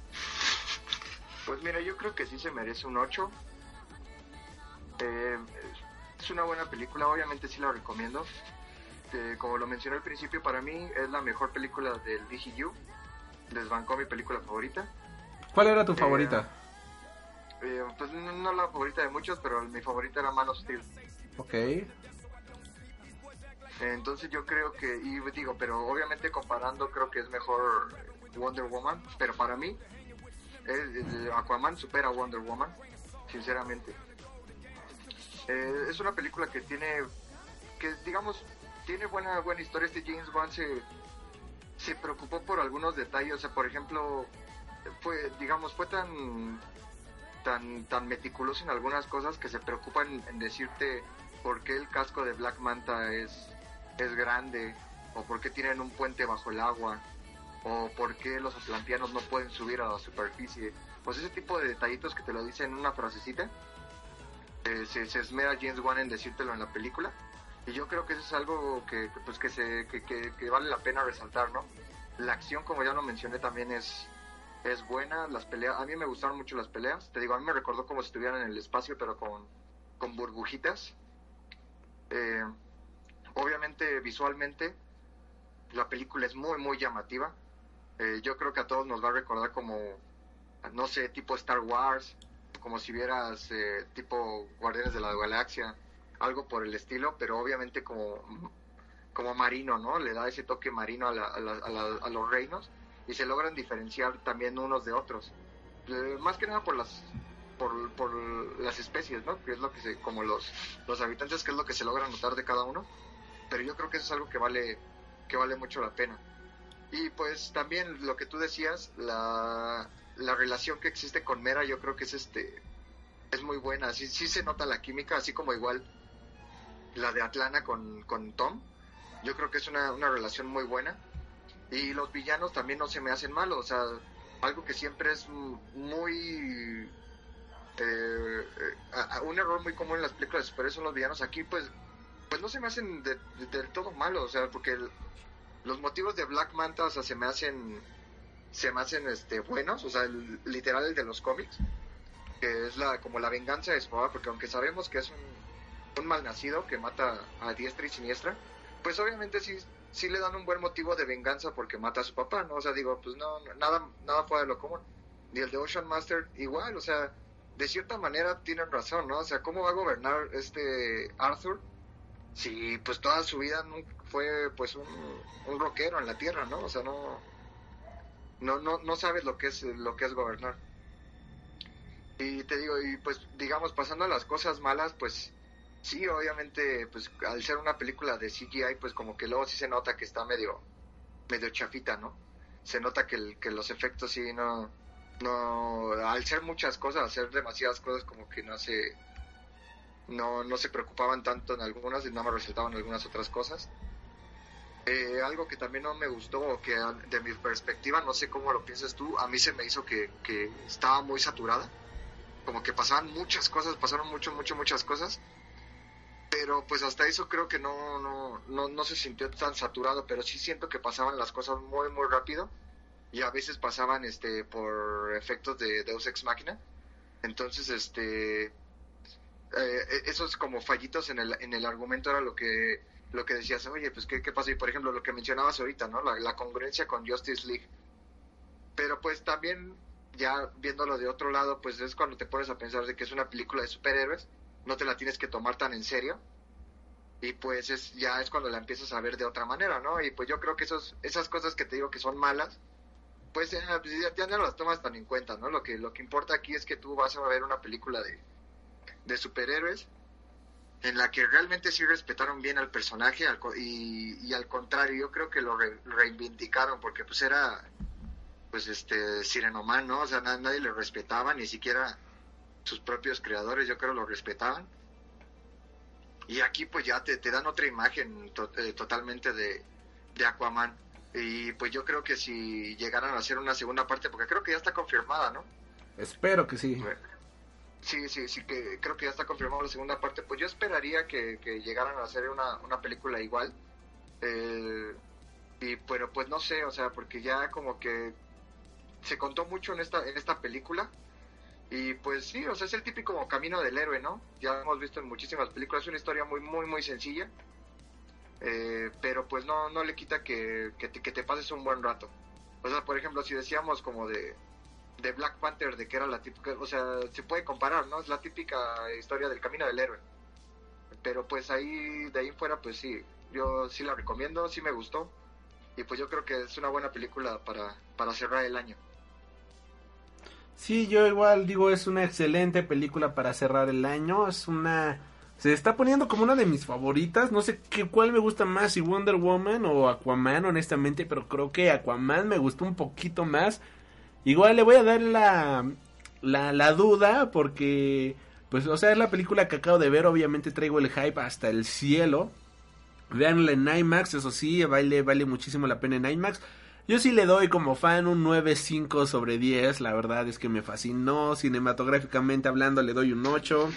Pues mira, yo creo que sí se merece un 8. Eh, es una buena película, obviamente sí la recomiendo. eh, como lo mencioné al principio, para mí es la mejor película del DGU. Desbancó mi película favorita. ¿Cuál era tu Eh, favorita? Eh, pues no, no la favorita de muchos, pero mi favorita era Man of Steel. Ok. Entonces yo creo que, y digo, pero obviamente comparando creo que es mejor Wonder Woman, pero para mí es- Aquaman supera a Wonder Woman, sinceramente. Eh, es una película que tiene, que digamos, tiene buena buena historia. Este James Wan se, se preocupó por algunos detalles, o sea, por ejemplo, fue, digamos, fue tan tan tan meticuloso en algunas cosas que se preocupan en decirte por qué el casco de Black Manta es es grande o por qué tienen un puente bajo el agua o por qué los atlanteanos no pueden subir a la superficie. Pues ese tipo de detallitos que te lo dicen en una frasecita eh, se, se esmera James Wan en decírtelo en la película. Y yo creo que eso es algo que, pues que se que- que vale la pena resaltar no la acción como ya lo mencioné también es es buena las peleas a mí me gustaron mucho las peleas te digo a mí me recordó como si estuvieran en el espacio pero con con burbujitas. Eh, obviamente visualmente la película es muy muy llamativa. Eh, yo creo que a todos nos va a recordar como no sé tipo Star Wars como si vieras eh, tipo Guardianes de la Galaxia algo por el estilo pero obviamente como como marino no le da ese toque marino a, la- a la- a la- a los reinos y se logran diferenciar también unos de otros. Eh, más que nada por las por, por las especies no que es lo que se como los los habitantes que es lo que se logra notar de cada uno. Pero yo creo que eso es algo que vale que vale mucho la pena. Y pues también lo que tú decías la, la relación que existe con Mera yo creo que es este es muy buena. Sí sí se nota la química así como igual la de Atlana con, con Tom. Yo creo que es una, una relación muy buena y los villanos también no se me hacen malos o sea algo que siempre es muy eh, eh, un error muy común en las películas de superhéroes son los villanos aquí pues pues no se me hacen de- de- del todo malos o sea porque los motivos de Black Manta o sea se me hacen se me hacen este buenos o sea el, literal el de los cómics que es la como la venganza de papá porque aunque sabemos que es un, un malnacido que mata a diestra y siniestra pues obviamente sí sí le dan un buen motivo de venganza porque mata a su papá no o sea digo pues no nada nada fuera de lo común. Y el de Ocean Master igual o sea de cierta manera tienen razón no o sea cómo va a gobernar este Arthur si pues toda su vida fue pues un, un rockero en la tierra no o sea no no no no sabes lo que es lo que es gobernar. Y te digo y pues digamos pasando a las cosas malas pues sí obviamente pues al ser una película de CGI pues como que luego sí se nota que está medio medio chafita no se nota que, los efectos sí no no al ser muchas cosas hacer demasiadas cosas como que no se no no se preocupaban tanto en algunas y nada más resaltaban algunas otras cosas. Eh, algo que también no me gustó que de mi perspectiva no sé cómo lo piensas tú a mí se me hizo que, que estaba muy saturada. Como que pasaban muchas cosas pasaron mucho mucho muchas cosas pero pues hasta eso creo que no, no, no, no se sintió tan saturado, pero sí siento que pasaban las cosas muy, muy rápido y a veces pasaban este por efectos de Deus Ex Machina. Entonces, este, eh, esos como fallitos en el, en el argumento era lo que, lo que decías, oye, pues ¿qué, qué pasa? Y por ejemplo, lo que mencionabas ahorita, ¿no? La, la congruencia con Justice League. Pero pues también, ya viéndolo de otro lado, pues es cuando te pones a pensar de que es una película de superhéroes no te la tienes que tomar tan en serio y pues es ya es cuando la empiezas a ver de otra manera, ¿no? Y pues yo creo que esos esas cosas que te digo que son malas, pues eh, pues, ya, ya no las tomas tan en cuenta, ¿no? Lo que lo que importa aquí es que tú vas a ver una película de de superhéroes en la que realmente sí respetaron bien al personaje al y, y al contrario yo creo que lo re- reivindicaron porque pues era pues este sirenoman no o sea na- nadie le respetaba ni siquiera sus propios creadores yo creo lo respetaban y aquí pues ya te, te dan otra imagen to- eh, totalmente de, de Aquaman y pues yo creo que si llegaran a hacer una segunda parte porque creo que ya está confirmada no Espero que sí. Sí, sí, sí, que creo que ya está confirmado la segunda parte. Pues yo esperaría que, que llegaran a hacer una, una película igual. Eh, y pero pues no sé, o sea, porque ya como que se contó mucho en esta, en esta película. Y pues sí, o sea, es el típico camino del héroe, ¿no? Ya hemos visto en muchísimas películas. Es una historia muy, muy, muy sencilla. Eh, pero pues no, no le quita que, que, te, que te pases un buen rato. O sea, por ejemplo, si decíamos como de, de Black Panther, de que era la típica, o sea, se puede comparar, ¿no? Es la típica historia del camino del héroe. Pero pues ahí, de ahí fuera, pues sí, yo sí la recomiendo, sí me gustó. Y pues yo creo que es una buena película para, para cerrar el año. Sí, yo igual digo, es una excelente película para cerrar el año. Es una. Se está poniendo como una de mis favoritas. No sé qué cuál me gusta más, si Wonder Woman o Aquaman, honestamente, pero creo que Aquaman me gustó un poquito más. Igual le voy a dar la, la, la duda porque, pues, o sea, es la película que acabo de ver. Obviamente traigo el hype hasta el cielo. Veanla en IMAX, eso sí, vale, vale muchísimo la pena en IMAX. Yo sí le doy como fan un 9.5 sobre 10, la verdad es que me fascinó, cinematográficamente hablando le doy un 8.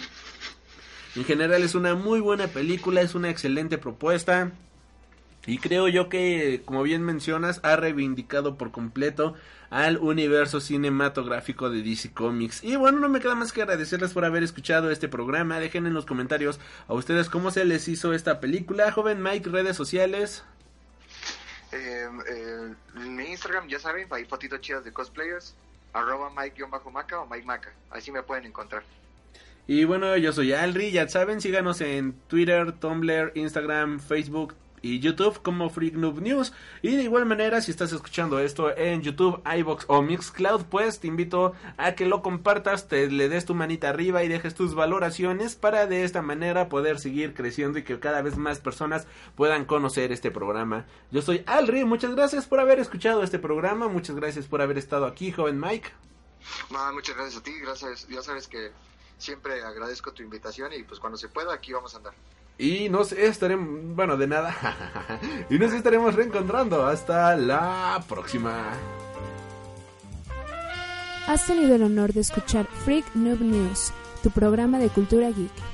En general es una muy buena película, es una excelente propuesta. Y creo yo que, como bien mencionas, ha reivindicado por completo al universo cinematográfico de DC Comics. Y bueno, no me queda más que agradecerles por haber escuchado este programa. Dejen en los comentarios a ustedes cómo se les hizo esta película. Joven Mike, redes sociales. Eh, en mi Instagram, ya saben, hay fotitos chidas de cosplayers, arroba Mike-Maca o Mike Maca, así me pueden encontrar. Y bueno, yo soy Alri, ya saben, síganos en Twitter, Tumblr, Instagram, Facebook y YouTube como Freak Noob News. Y de igual manera, si estás escuchando esto en YouTube, iBox o Mixcloud, pues te invito a que lo compartas, te le des tu manita arriba y dejes tus valoraciones para de esta manera poder seguir creciendo y que cada vez más personas puedan conocer este programa. Yo soy Alri, muchas gracias por haber escuchado este programa, muchas gracias por haber estado aquí, joven Mike. No, muchas gracias a ti, gracias, ya sabes que siempre agradezco tu invitación y pues cuando se pueda aquí vamos a andar. Y nos estaremos, bueno, de nada. y nos estaremos reencontrando. Hasta la próxima. Has tenido el honor de escuchar Freak Noob News, tu programa de cultura geek.